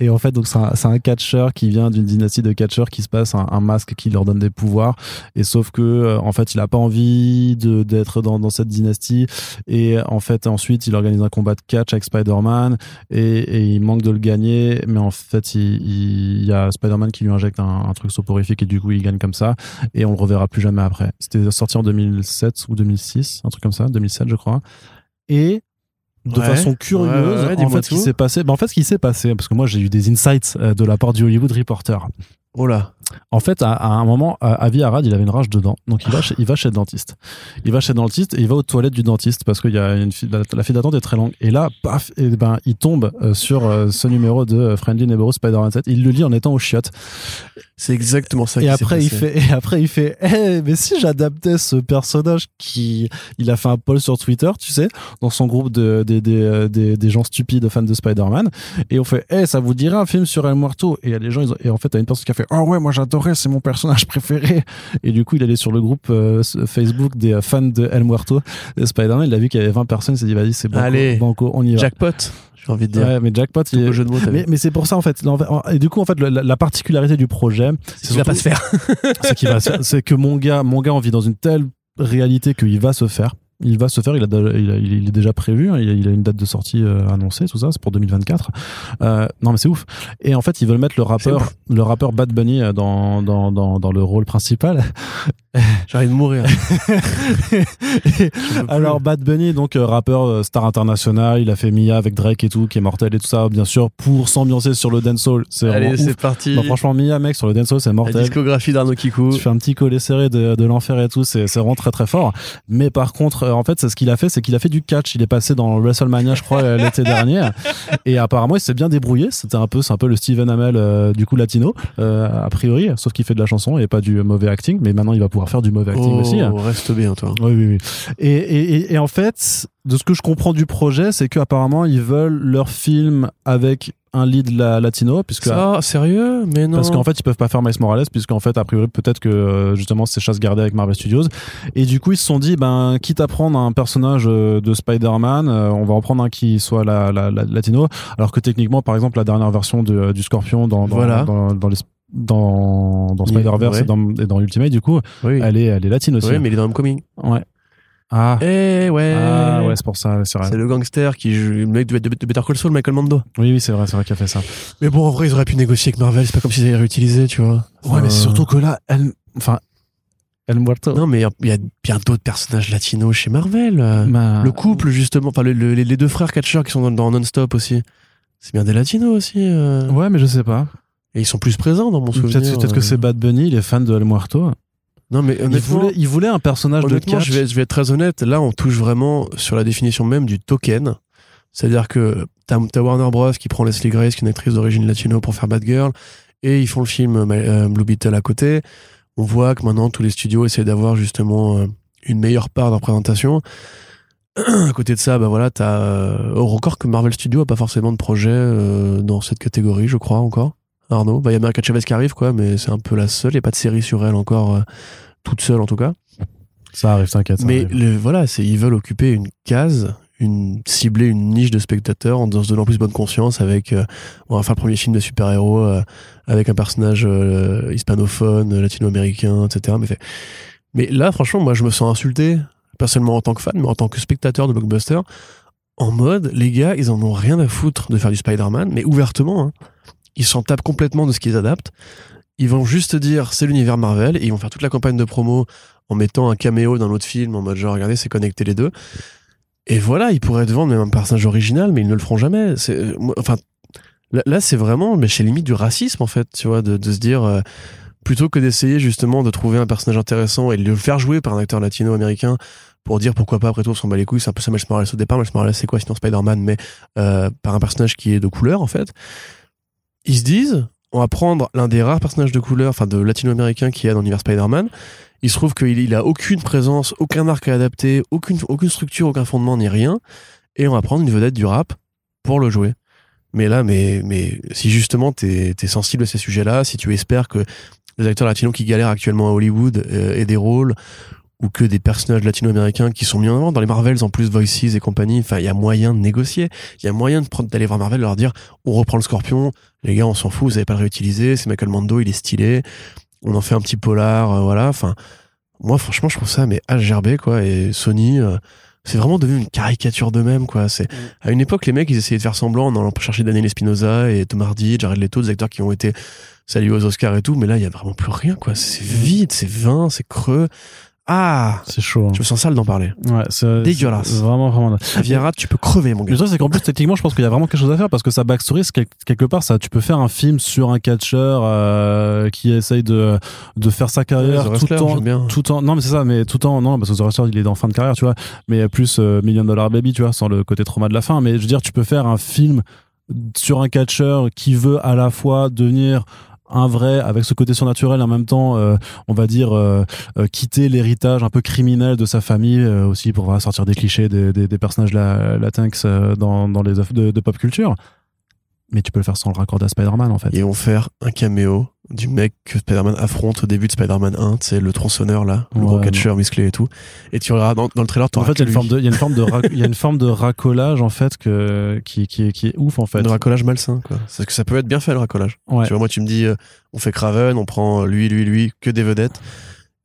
Speaker 1: Et en fait, donc c'est un, un catcheur qui vient d'une dynastie de catcheurs qui se passe un, un masque qui leur donne des pouvoirs. Et sauf que, euh, en fait, il a pas envie d'être dans, dans cette dynastie. Et en fait, ensuite, il organise un combat de catch avec Spider-Man et, et il manque de le gagner. Mais en fait, il- il y a Spider-Man qui lui injecte un, un truc soporifique et du coup, il gagne comme ça. Et on le reverra plus jamais après. C'était sorti en 2007 ou 2006, un truc comme ça, 2007, je crois. Et de
Speaker 2: Ouais.
Speaker 1: façon curieuse,
Speaker 2: Ouais, ouais,
Speaker 1: en fait, ce qui s'est passé, ben, en fait, ce qui s'est passé, parce que moi, j'ai eu des insights euh, de la part du Hollywood Reporter.
Speaker 2: Oh là.
Speaker 1: En fait, à, à un moment, à- Avi Arad, il avait une rage dedans. Donc, il va, chez, il va chez le dentiste. Il va chez le dentiste et il va aux toilettes du dentiste parce qu'il y a une file, la, la file d'attente est très longue. Et là, paf, et ben, il tombe euh, sur euh, ce numéro de euh, Friendly Neighborhood Spider-Man 7. Il le lit en étant au chiottes.
Speaker 2: C'est exactement ça
Speaker 1: Et
Speaker 2: qui
Speaker 1: après, il fait, et après, il fait, eh, mais si j'adaptais ce personnage qui, il a fait un poll sur Twitter, tu sais, dans son groupe de, des, des, euh, des, des gens stupides fans de Spider-Man. Et on fait, eh, ça vous dirait un film sur El Muerto? Et il y a des gens, ils ont- et en fait, t'as une personne qui a fait, oh ouais, moi j'adorais, c'est mon personnage préféré. Et du coup, il allait sur le groupe euh, Facebook des euh, fans de El Muerto, de Spider-Man. Il a vu qu'il y avait 20 personnes, il s'est dit, vas-y, c'est
Speaker 2: Allez.
Speaker 1: banco, on y va.
Speaker 2: Jackpot, j'ai envie de dire.
Speaker 1: Ouais, mais Jackpot, il
Speaker 2: beau jeu de mots,
Speaker 1: mais, mais c'est pour ça en fait. Et du coup en fait la, la particularité du projet,
Speaker 2: Il va pas se faire.
Speaker 1: c'est qu'il va se faire- c'est que mon gars, mon gars, on vit dans une telle réalité qu'il va se faire. Il va se faire, il, a, il, a- il est déjà prévu, hein, il, a, il a une date de sortie euh, annoncée, tout ça, c'est pour 2024. Euh, non mais c'est ouf. Et en fait, ils veulent mettre le rappeur, le rappeur Bad Bunny euh, dans, dans, dans, dans le rôle principal.
Speaker 2: J'ai envie de mourir.
Speaker 1: Alors Bad Bunny, donc euh, rappeur euh, star international, il a fait Mia avec Drake et tout, qui est mortel et tout ça, bien sûr, pour s'ambiancer sur le dancehall. C'est
Speaker 2: Allez, c'est parti.
Speaker 1: Non, franchement, Mia, mec, sur le dancehall, c'est
Speaker 2: La
Speaker 1: mortel.
Speaker 2: discographie d'Arnaud Kikou.
Speaker 1: Tu fais un petit collet serré de, de l'enfer et tout, c'est c'est vraiment très très fort. Mais par contre, euh, en fait, c'est ce qu'il a fait, c'est qu'il a fait du catch. Il est passé dans WrestleMania, je crois, l'été dernier. Et apparemment, il s'est bien débrouillé. C'était un peu, c'est un peu le Steven Amell euh, du coup latino, euh, a priori, sauf qu'il fait de la chanson et pas du mauvais acting. Mais maintenant, il va pouvoir faire du mauvais acting
Speaker 2: Oh,
Speaker 1: aussi. hein.
Speaker 2: reste bien, toi.
Speaker 1: Oui, oui, oui. Et, et, en fait, de ce que je comprends du projet, c'est qu'apparemment, ils veulent leur film avec un lead la- latino, puisque
Speaker 2: Ça, sérieux? Mais non.
Speaker 1: parce qu'en fait ils peuvent pas faire Miles Morales, puisqu'en fait a priori peut-être que euh, justement c'est chasse gardée avec Marvel Studios. Et du coup ils se sont dit ben quitte à prendre un personnage euh, de Spider-Man, euh, on va en prendre un qui soit la, la- la- latino, alors que techniquement par exemple la dernière version de, du Scorpion dans dans
Speaker 2: Voilà.
Speaker 1: dans, dans les dans, dans Spider-Verse
Speaker 2: ouais.
Speaker 1: et, dans, et dans Ultimate du coup
Speaker 2: oui.
Speaker 1: elle est elle est latine aussi.
Speaker 2: Ouais, mais il est dans Homecoming.
Speaker 1: Ouais. Ah.
Speaker 2: Eh ouais.
Speaker 1: Ah ouais, c'est pour ça, c'est vrai.
Speaker 2: C'est le gangster qui joue le mec de, de- de Better Call Saul, Michael Mando.
Speaker 1: Oui, oui, c'est vrai, c'est vrai qu'il a fait ça.
Speaker 2: Mais bon, en vrai, ils auraient pu négocier avec Marvel. C'est pas comme s'ils avaient réutilisé, tu vois.
Speaker 1: Ouais, mais
Speaker 2: Euh,
Speaker 1: c'est surtout que là, elle, enfin, El Muerto.
Speaker 2: Non, mais il y a- il y a bien d'autres personnages latinos chez Marvel. euh.
Speaker 1: Bah,
Speaker 2: Le couple, justement. Enfin, le- le- les les deux frères catcheurs qui sont dans, dans Non-Stop aussi. C'est bien des latinos aussi. euh.
Speaker 1: Ouais, mais je sais pas.
Speaker 2: Et ils sont plus présents dans mon souvenir.
Speaker 1: Peut-être que
Speaker 2: euh.
Speaker 1: c'est Bad Bunny, il est fan de El Muerto.
Speaker 2: Non, mais
Speaker 1: Il voulait, il voulait un personnage de catch.
Speaker 2: je, vais, je vais être très honnête. Là, on touche vraiment sur la définition même du token. C'est-à-dire que t'as Warner Bros. qui prend Leslie Grace, qui est une actrice d'origine latino, pour faire Batgirl. Et ils font le film euh, euh, Blue Beetle à côté. On voit que maintenant, tous les studios essaient d'avoir justement euh, une meilleure part de représentation. à côté de ça, bah voilà, t'as euh, encore que Marvel Studios a pas forcément de projet euh, dans cette catégorie, je crois encore. Arnaud, bah il y a America Chavez qui arrive quoi, mais c'est un peu la seule. Il y a pas de série sur elle encore, euh, toute seule en tout cas.
Speaker 1: Ça arrive, t'inquiète.
Speaker 2: Mais
Speaker 1: arrive.
Speaker 2: le, voilà, c'est ils veulent occuper une case, une cibler une niche de spectateurs en se donnant plus bonne conscience avec euh, on va faire le premier film de super-héros euh, avec un personnage euh, hispanophone, latino-américain, etc. Mais, fait- mais là, franchement, moi, je me sens insulté, personnellement en tant que fan, mais en tant que spectateur de blockbuster, en mode, les gars, ils en ont rien à foutre de faire du Spider-Man, mais ouvertement, hein. Ils s'en tapent complètement de ce qu'ils adaptent. Ils vont juste dire c'est l'univers Marvel et ils vont faire toute la campagne de promo en mettant un caméo dans l'autre film en mode genre regardez c'est connecté les deux et voilà ils pourraient te vendre même un personnage original mais ils ne le feront jamais euh, enfin là, c'est vraiment mais chez limite du racisme en fait tu vois de, de se dire euh, plutôt que d'essayer justement de trouver un personnage intéressant et de le faire jouer par un acteur latino-américain pour dire pourquoi pas après tout on s'en bat les couilles c'est un peu ça Miles Morales au départ Miles Morales c'est quoi sinon Spider-Man mais euh, par un personnage qui est de couleur en fait ils se disent on va prendre l'un des rares personnages de couleur enfin de latino-américain qu'il y a dans l'univers Spider-Man il se trouve qu'il il a aucune présence, aucun arc à adapter, aucune, structure, aucun fondement, ni rien. Et on va prendre une vedette du rap pour le jouer. Mais là, mais, si justement t'es es sensible à ces sujets-là, si tu espères que les acteurs latinos qui galèrent actuellement à Hollywood euh, aient des rôles, ou que des personnages latino-américains qui sont mis en avant dans les Marvels en plus Voices et compagnie, enfin il y a moyen de négocier, il y a moyen de prendre d'aller voir Marvel et leur dire on reprend le Scorpion, les gars on s'en fout, vous avez pas le réutilisé, c'est Michael Mando, il est stylé, on en fait un petit polar, euh, voilà. Enfin, moi, franchement, je trouve ça mais gerber, quoi. Et Sony, euh, c'est vraiment devenu une caricature d'eux-mêmes, quoi. C'est à une époque, les mecs, ils essayaient de faire semblant en allant chercher Daniel Espinosa et Tom Hardy, Jared Leto, des acteurs qui ont été salués aux Oscars et tout. Mais là, il y a vraiment plus rien, quoi. C'est vide, c'est vain, c'est creux. Ah,
Speaker 1: C'est chaud. hein.
Speaker 2: je me sens sale d'en parler.
Speaker 1: Ouais, c'est
Speaker 2: Dégueulasse.
Speaker 1: Vraiment, vraiment.
Speaker 2: Viera, tu peux crever, mon
Speaker 1: Le
Speaker 2: gars.
Speaker 1: truc, c'est qu'en plus, techniquement, je pense qu'il y a vraiment quelque chose à faire parce que sa backstory, c'est quel- quelque part, ça, tu peux faire un film sur un catcheur euh, qui essaye de, de faire sa carrière
Speaker 2: Ouais,
Speaker 1: tout en, tout en, non, mais c'est ça, mais tout en, non, parce que The Wrestler, il est en fin de carrière, tu vois, mais plus euh, Million Dollar Baby, tu vois, sans le côté trauma de la fin. Mais je veux dire, tu peux faire un film sur un catcheur qui veut à la fois devenir un vrai avec ce côté surnaturel en même temps euh, on va dire euh, euh, quitter l'héritage un peu criminel de sa famille aussi pour voilà, sortir des clichés des, personnages la, latinx dans, les œuvres de pop culture mais tu peux le faire sans le raccorder à Spider-Man en fait
Speaker 2: Ils vont faire un caméo du mec que Spider-Man affronte au début de Spider-Man 1, tu sais, le tronçonneur là, le
Speaker 1: Ouais,
Speaker 2: gros catcheur musclé et tout. Et tu regardes dans, dans le trailer,
Speaker 1: en fait il y y a une forme de il y a une forme de racolage en fait que qui qui est, qui est ouf en fait
Speaker 2: de racolage malsain, quoi. Parce que ça peut être bien fait le racolage.
Speaker 1: ouais
Speaker 2: Tu vois, moi, tu me dis, euh, on fait Craven, on prend lui, lui, lui, que des vedettes.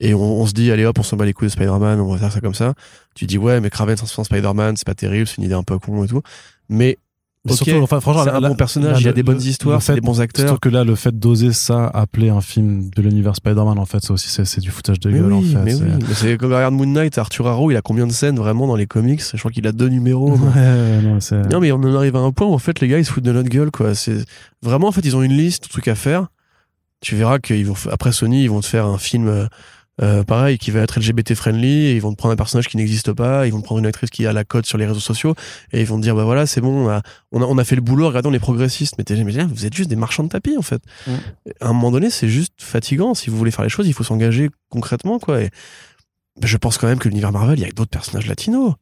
Speaker 2: Et on, on se dit, allez hop, on s'en bat les couilles de Spider-Man, on va faire ça comme ça. Tu dis, ouais, mais Craven sans Spider-Man, c'est pas terrible, c'est une idée un peu con et tout. Mais,
Speaker 1: Mais
Speaker 2: ok,
Speaker 1: surtout, enfin, franchement,
Speaker 2: un
Speaker 1: là-
Speaker 2: bon personnage,
Speaker 1: là,
Speaker 2: il y a des bonnes histoires, c'est des bons acteurs.
Speaker 1: Surtout que là, le fait d'oser ça, appeler un film de l'univers Spider-Man, en fait, ça aussi, c'est du foutage de
Speaker 2: Mais
Speaker 1: gueule,
Speaker 2: oui,
Speaker 1: en fait.
Speaker 2: mais oui. Mais c'est comme regarde Moon Knight, Arthur Harrow, il a combien de scènes vraiment dans les comics? Je crois qu'il a deux numéros.
Speaker 1: Ouais, non, c'est.
Speaker 2: Non, mais on en arrive à un point où en fait les gars ils se foutent de notre gueule quoi. C'est vraiment en fait ils ont une liste de trucs à faire. Tu verras qu'ils vont après Sony ils vont te faire un film euh, pareil qui va être LGBT friendly et ils vont te prendre un personnage qui n'existe pas, ils vont te prendre une actrice qui a la cote sur les réseaux sociaux et ils vont te dire bah voilà c'est bon on a, on a on a fait le boulot regardons les progressistes mais t'es mais là, vous êtes juste des marchands de tapis en fait. À un moment donné c'est juste fatigant si vous voulez faire les choses il faut s'engager concrètement quoi. Et bah, je pense quand même que l'univers Marvel il y a d'autres personnages latinos.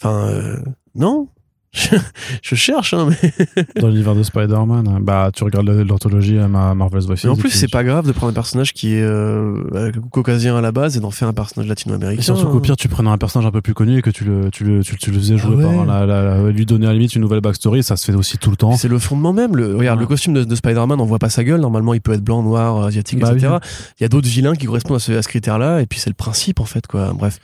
Speaker 2: Enfin euh, non je, je cherche, hein, mais.
Speaker 1: Dans l'univers de Spider-Man, bah tu regardes l'anthologie à Ma- Marvel's Voices.
Speaker 2: Mais en plus, c'est pas grave de prendre un personnage qui est euh, euh, caucasien à la base et d'en faire un personnage latino-américain.
Speaker 1: Et surtout qu'au pire, tu prenais un personnage un peu plus connu et que tu le, tu le, tu, tu le faisais jouer
Speaker 2: Ah ouais.
Speaker 1: par la, la- la- lui donner à la limite une nouvelle backstory, ça se fait aussi tout le temps.
Speaker 2: C'est le fondement même. Le, regarde,
Speaker 1: Ouais.
Speaker 2: le costume de, de Spider-Man, on voit pas sa gueule. Normalement, il peut être blanc, noir, asiatique,
Speaker 1: Bah
Speaker 2: etc. Il y a d'autres vilains qui correspondent à ce, à ce critère-là, et puis c'est le principe, en fait, quoi. Bref.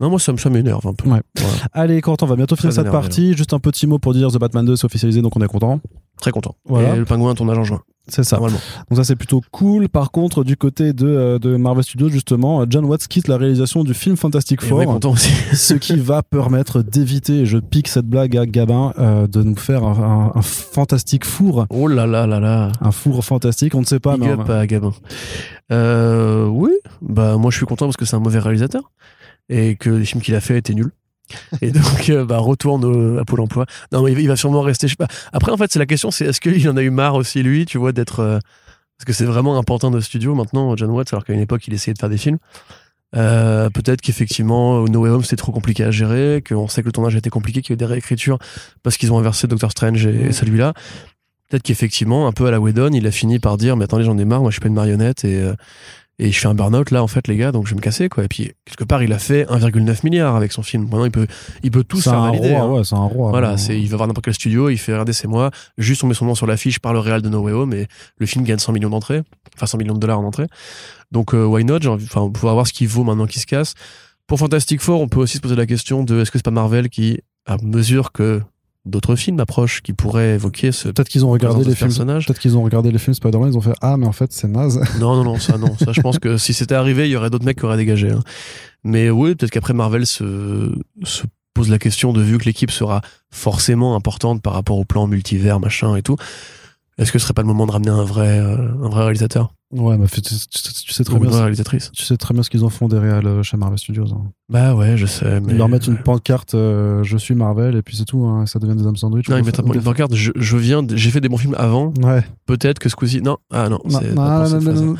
Speaker 2: Non, moi, ça, me- ça m'énerve un peu.
Speaker 1: Ouais.
Speaker 2: Voilà.
Speaker 1: Allez, Quentin, on va bientôt finir cette partie. Juste un petit mot pour dire The Batman 2 c'est officialisé, donc on est content.
Speaker 2: Très content.
Speaker 1: Voilà.
Speaker 2: Et le pingouin, tournage en juin,
Speaker 1: C'est ça.
Speaker 2: normalement.
Speaker 1: Donc ça, c'est plutôt cool. Par contre, du côté de, euh, de Marvel Studios, justement, John Watts quitte la réalisation du film Fantastic Four.
Speaker 2: content aussi.
Speaker 1: ce qui va permettre d'éviter, je pique cette blague à Gabin, euh, de nous faire un, un- un fantastique four.
Speaker 2: Oh là là là là.
Speaker 1: Un four fantastique, on ne sait pas,
Speaker 2: Big
Speaker 1: mais
Speaker 2: up à Gabin. Euh, oui, bah moi je suis content parce que c'est un mauvais réalisateur et que les films qu'il a fait étaient nuls. Et donc, euh, bah, retourne à Pôle emploi. Non, mais il va- sûrement rester. Je sais pas. Après, en fait, c'est la question c'est est-ce qu'il en a eu marre aussi, lui, tu vois, d'être. euh, parce que c'est vraiment pantin de studio maintenant, John Watts, alors qu'à une époque, il essayait de faire des films. Euh, Peut-être qu'effectivement, No Way Home, c'était trop compliqué à gérer, qu'on sait que le tournage a été compliqué, qu'il y a eu des réécritures parce qu'ils ont inversé Doctor Strange et, et celui-là. Peut-être qu'effectivement, un peu à la Whedon, il a fini par dire Mais attendez, j'en ai marre, moi je suis pas une marionnette et, euh, et je fais un burn-out là, en fait, les gars, donc je vais me casser, quoi. Et puis, quelque part, il a fait 1,9 milliard avec son film. Maintenant, il peut, il peut tout se faire
Speaker 1: un
Speaker 2: valider.
Speaker 1: roi,
Speaker 2: hein.
Speaker 1: ouais, c'est un roi.
Speaker 2: Voilà, c'est, il va voir n'importe quel studio, il fait regardez c'est moi, juste on met son nom sur l'affiche par le Real de No Way Home et le film gagne 100 millions d'entrées, enfin 100 millions de dollars en entrée. Donc euh, why not? Enfin, on va voir ce qu'il vaut maintenant qu'il se casse. Pour Fantastic Four, on peut aussi se poser la question de est-ce que c'est pas Marvel qui, à mesure que d'autres films approchent, qui pourraient évoquer ce
Speaker 1: Peut-être qu'ils ont regardé les films. Peut-être qu'ils ont regardé les films Spider-Man, ils ont fait ah mais en fait c'est naze.
Speaker 2: Non, non, non, ça, non. Ça, je pense que si c'était arrivé, il y aurait d'autres mecs qui auraient dégagé. hein. Mais oui, peut-être qu'après Marvel se, se pose la question de vu que l'équipe sera forcément importante par rapport au plan multivers, machin et tout. Est-ce que ce serait pas le moment de ramener un vrai, euh, un vrai réalisateur?
Speaker 1: Ouais, mais tu, sais très bien. ce-
Speaker 2: réalisatrice
Speaker 1: Tu sais très bien ce qu'ils en font réels euh, chez Marvel Studios. hein.
Speaker 2: Bah ouais, je sais.
Speaker 1: Ils leur mettent une pancarte euh, je suis Marvel et puis c'est tout, hein, ça devient des hommes sandwich.
Speaker 2: Non, ils mettent une pancarte. Je, viens, j'ai fait des bons films avant.
Speaker 1: Ouais.
Speaker 2: Peut-être que ce coup-ci. Non, ah non,
Speaker 1: Non, non, non,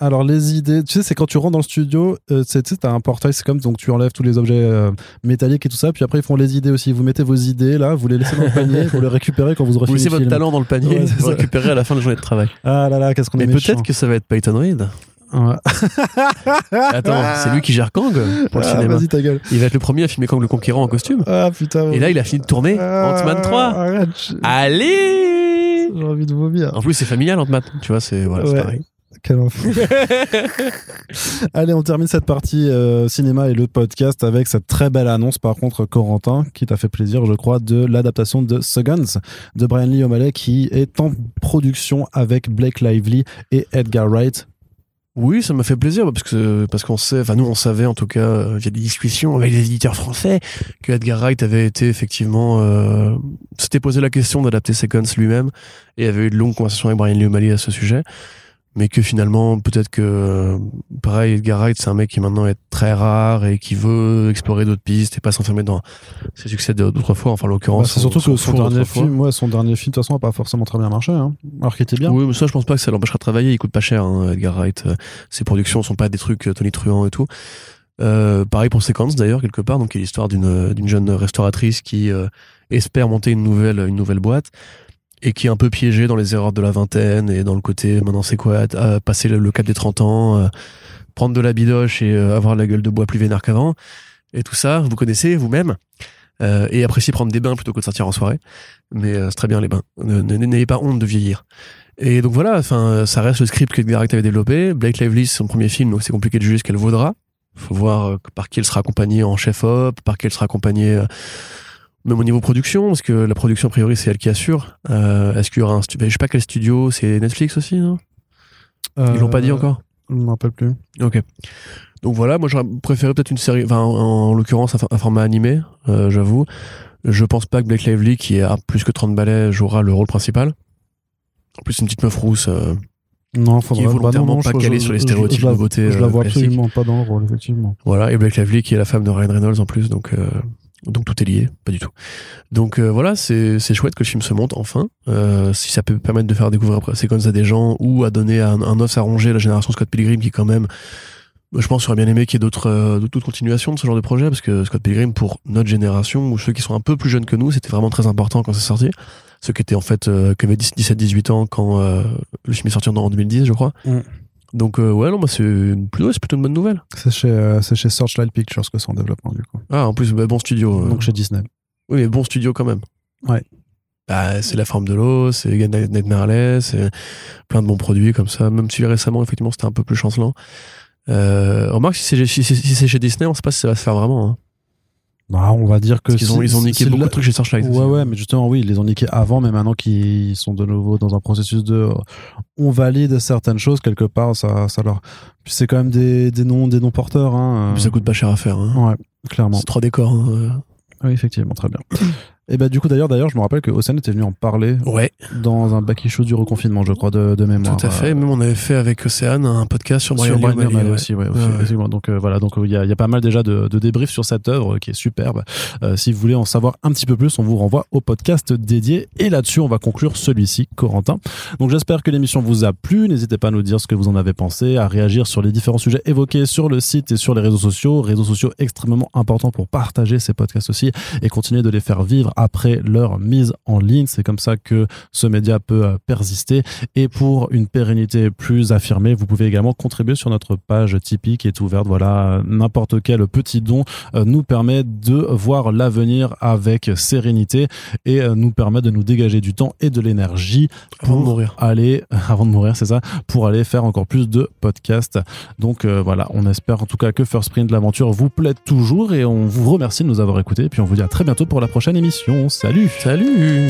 Speaker 1: Alors les idées, tu sais, c'est quand tu rentres dans le studio, euh, tu sais, t'as un portail, c'est comme donc tu enlèves tous les objets euh, métalliques et tout ça, puis après ils font les idées aussi. Vous mettez vos idées là, vous les laissez dans le panier, vous les récupérez quand vous aurez
Speaker 2: Vous laissez votre
Speaker 1: film.
Speaker 2: talent dans le panier,
Speaker 1: Ouais,
Speaker 2: vous récupérez à la fin de la journée de travail.
Speaker 1: Ah là là, qu'est-ce qu'on est
Speaker 2: Mais peut-être que ça va être Peyton Reed.
Speaker 1: Ouais.
Speaker 2: Attends, c'est lui qui gère Kang pour le
Speaker 1: Ah,
Speaker 2: cinéma.
Speaker 1: Vas-y ta gueule.
Speaker 2: Il va être le premier à filmer Kang le Conquérant en costume.
Speaker 1: Ah putain.
Speaker 2: Et là, il a fini de tourner
Speaker 1: Ah,
Speaker 2: Ant-Man 3.
Speaker 1: arrête, je-
Speaker 2: Allez
Speaker 1: J'ai envie de vomir.
Speaker 2: En plus, c'est familial Ant-Man. Tu vois, c'est voilà,
Speaker 1: Ouais.
Speaker 2: pareil.
Speaker 1: Quel enfer. Allez, on termine cette partie euh, cinéma et le podcast avec cette très belle annonce, par contre, Corentin, qui t'a fait plaisir, je crois, de l'adaptation de Seconds de Brian Lee O'Malley, qui est en production avec Blake Lively et Edgar Wright.
Speaker 2: Oui, ça m'a fait plaisir parce que parce qu'on sait, enfin nous on savait en tout cas euh, via des discussions avec les éditeurs français que Edgar Wright avait été effectivement euh, s'était posé la question d'adapter Seconds lui-même et avait eu de longues conversations avec Brian Lee O'Malley à ce sujet, mais que finalement peut-être que euh, pareil Edgar Wright c'est un mec qui maintenant est très rare et qui veut explorer d'autres pistes et pas s'enfermer dans ses succès d'autres fois. Enfin en
Speaker 1: Bah,
Speaker 2: l'occurrence
Speaker 1: c'est surtout que son dernier film, ouais, son dernier film, de toute façon, a pas forcément très bien marché, hein. alors qu'il était bien.
Speaker 2: Oui, mais ça, je pense pas que ça l'empêchera de travailler. Il coûte pas cher, hein, Edgar Wright. Euh, Ses productions sont pas des trucs euh, Tony Truant et tout. Euh, pareil pour Sequence d'ailleurs quelque part. Donc, il y a l'histoire d'une d'une jeune restauratrice qui euh, espère monter une nouvelle une nouvelle boîte et qui est un peu piégée dans les erreurs de la vingtaine et dans le côté maintenant c'est quoi euh, passer le, cap des 30 ans, euh, prendre de la bidoche et euh, avoir la gueule de bois plus vénère qu'avant et tout ça. Vous connaissez vous-même. Euh, et apprécier prendre des bains plutôt que de sortir en soirée. Mais euh, c'est très bien les bains. N'ayez pas honte de vieillir. Et donc voilà, enfin, ça reste le script que Wright avait développé. Blake Lively, c'est son premier film, donc c'est compliqué de juger ce qu'elle vaudra. Faut voir euh, par qui elle sera accompagnée en chef-op, par qui elle sera accompagnée euh, même au niveau production, parce que la production a priori c'est elle qui assure. Euh, Est-ce qu'il y aura un studio Je sais pas quel studio, c'est Netflix aussi, non? Ils l'ont pas dit
Speaker 1: Euh,
Speaker 2: encore?
Speaker 1: Je me rappelle plus.
Speaker 2: Ok. Donc voilà, moi j'aurais préféré peut-être une série, enfin en, en l'occurrence un, format animé, euh, j'avoue. Je pense pas que Blake Lively, qui a plus que 30 balais, jouera le rôle principal. En plus, une petite meuf rousse. euh,
Speaker 1: Non, faudrait
Speaker 2: est volontairement
Speaker 1: bah non,
Speaker 2: pas
Speaker 1: je-
Speaker 2: calé
Speaker 1: je-
Speaker 2: sur les
Speaker 1: je-
Speaker 2: stéréotypes
Speaker 1: je
Speaker 2: de beauté,
Speaker 1: Je la
Speaker 2: euh,
Speaker 1: vois absolument pas dans le rôle, effectivement.
Speaker 2: Voilà, et Blake Lively qui est la femme de Ryan Reynolds en plus, donc euh, donc tout est lié, pas du tout. Donc euh, voilà, c'est chouette que le film se monte enfin. Euh, si ça peut permettre de faire découvrir après Sequence à des gens ou à donner un, un os à ronger à la génération Scott Pilgrim qui quand même Je pense aurait bien aimé qu'il y ait d'autres euh, d'autres continuations de ce genre de projet parce que Scott Pilgrim pour notre génération ou ceux qui sont un peu plus jeunes que nous, c'était vraiment très important quand c'est sorti. Ceux qui étaient en fait euh, qui avaient 17 18 ans quand euh, le film est sorti en 2010, je crois.
Speaker 1: Mm.
Speaker 2: Donc euh, ouais, non, bah, c'est plutôt, c'est plutôt une bonne nouvelle.
Speaker 1: C'est chez, euh, c'est chez Searchlight Pictures que c'est en développement, du coup.
Speaker 2: Ah, en plus bah, bon studio. euh.
Speaker 1: Donc chez Disney.
Speaker 2: Oui, mais bon studio quand même.
Speaker 1: Ouais.
Speaker 2: Bah, c'est La Forme de l'eau, c'est Ned Ned c'est plein de bons produits comme ça. Même si récemment, effectivement, c'était un peu plus chancelant. Euh, remarque, si c'est si, c'est- si c'est chez Disney, on sait pas si ça va se faire vraiment. Hein.
Speaker 1: Bah, on va dire que
Speaker 2: Parce qu'ils ont, ils ont niqué beaucoup de trucs chez Searchlight.
Speaker 1: Ouais, ouais, mais justement, oui, ils les ont niqués avant, mais maintenant qu'ils sont de nouveau dans un processus de. On valide certaines choses quelque part, ça, ça leur. Puis c'est quand même des, des noms, des noms porteurs, hein.
Speaker 2: Puis ça coûte pas cher à faire. Hein.
Speaker 1: Ouais, clairement.
Speaker 2: C'est trois décors. hein.
Speaker 1: Oui, effectivement, très bien. Et bah, du coup, d'ailleurs, d'ailleurs, je me rappelle que Océane était venu en parler
Speaker 2: Ouais,
Speaker 1: dans un back issue du reconfinement, je crois, de, de mémoire.
Speaker 2: tout à fait.
Speaker 1: Euh,
Speaker 2: Même on avait fait avec Océane un podcast sur Brian
Speaker 1: Brian
Speaker 2: O'Malley, ouais.
Speaker 1: aussi, ouais, aussi. Donc euh, voilà, donc il y, a, y a pas mal déjà de, de débriefs sur cette œuvre qui est superbe. Euh, si vous voulez en savoir un petit peu plus, on vous renvoie au podcast dédié. Et là-dessus, on va conclure celui-ci, Corentin. Donc j'espère que l'émission vous a plu. N'hésitez pas à nous dire ce que vous en avez pensé, à réagir sur les différents sujets évoqués sur le site et sur les réseaux sociaux. Réseaux sociaux extrêmement importants pour partager ces podcasts aussi et continuer de les faire vivre après leur mise en ligne. C'est comme ça que ce média peut euh, persister. Et pour une pérennité plus affirmée, vous pouvez également contribuer sur notre page Tipeee qui est ouverte. Voilà, n'importe quel petit don euh, nous permet de voir l'avenir avec sérénité et euh, nous permet de nous dégager du temps et de l'énergie
Speaker 2: Avant de
Speaker 1: pour
Speaker 2: mourir.
Speaker 1: aller avant de mourir, c'est ça, pour aller faire encore plus de podcasts. Donc euh, voilà, on espère en tout cas que First Print l'aventure vous plaît toujours et on vous remercie de nous avoir écoutés et puis on vous dit à très bientôt pour la prochaine Salut.
Speaker 2: Salut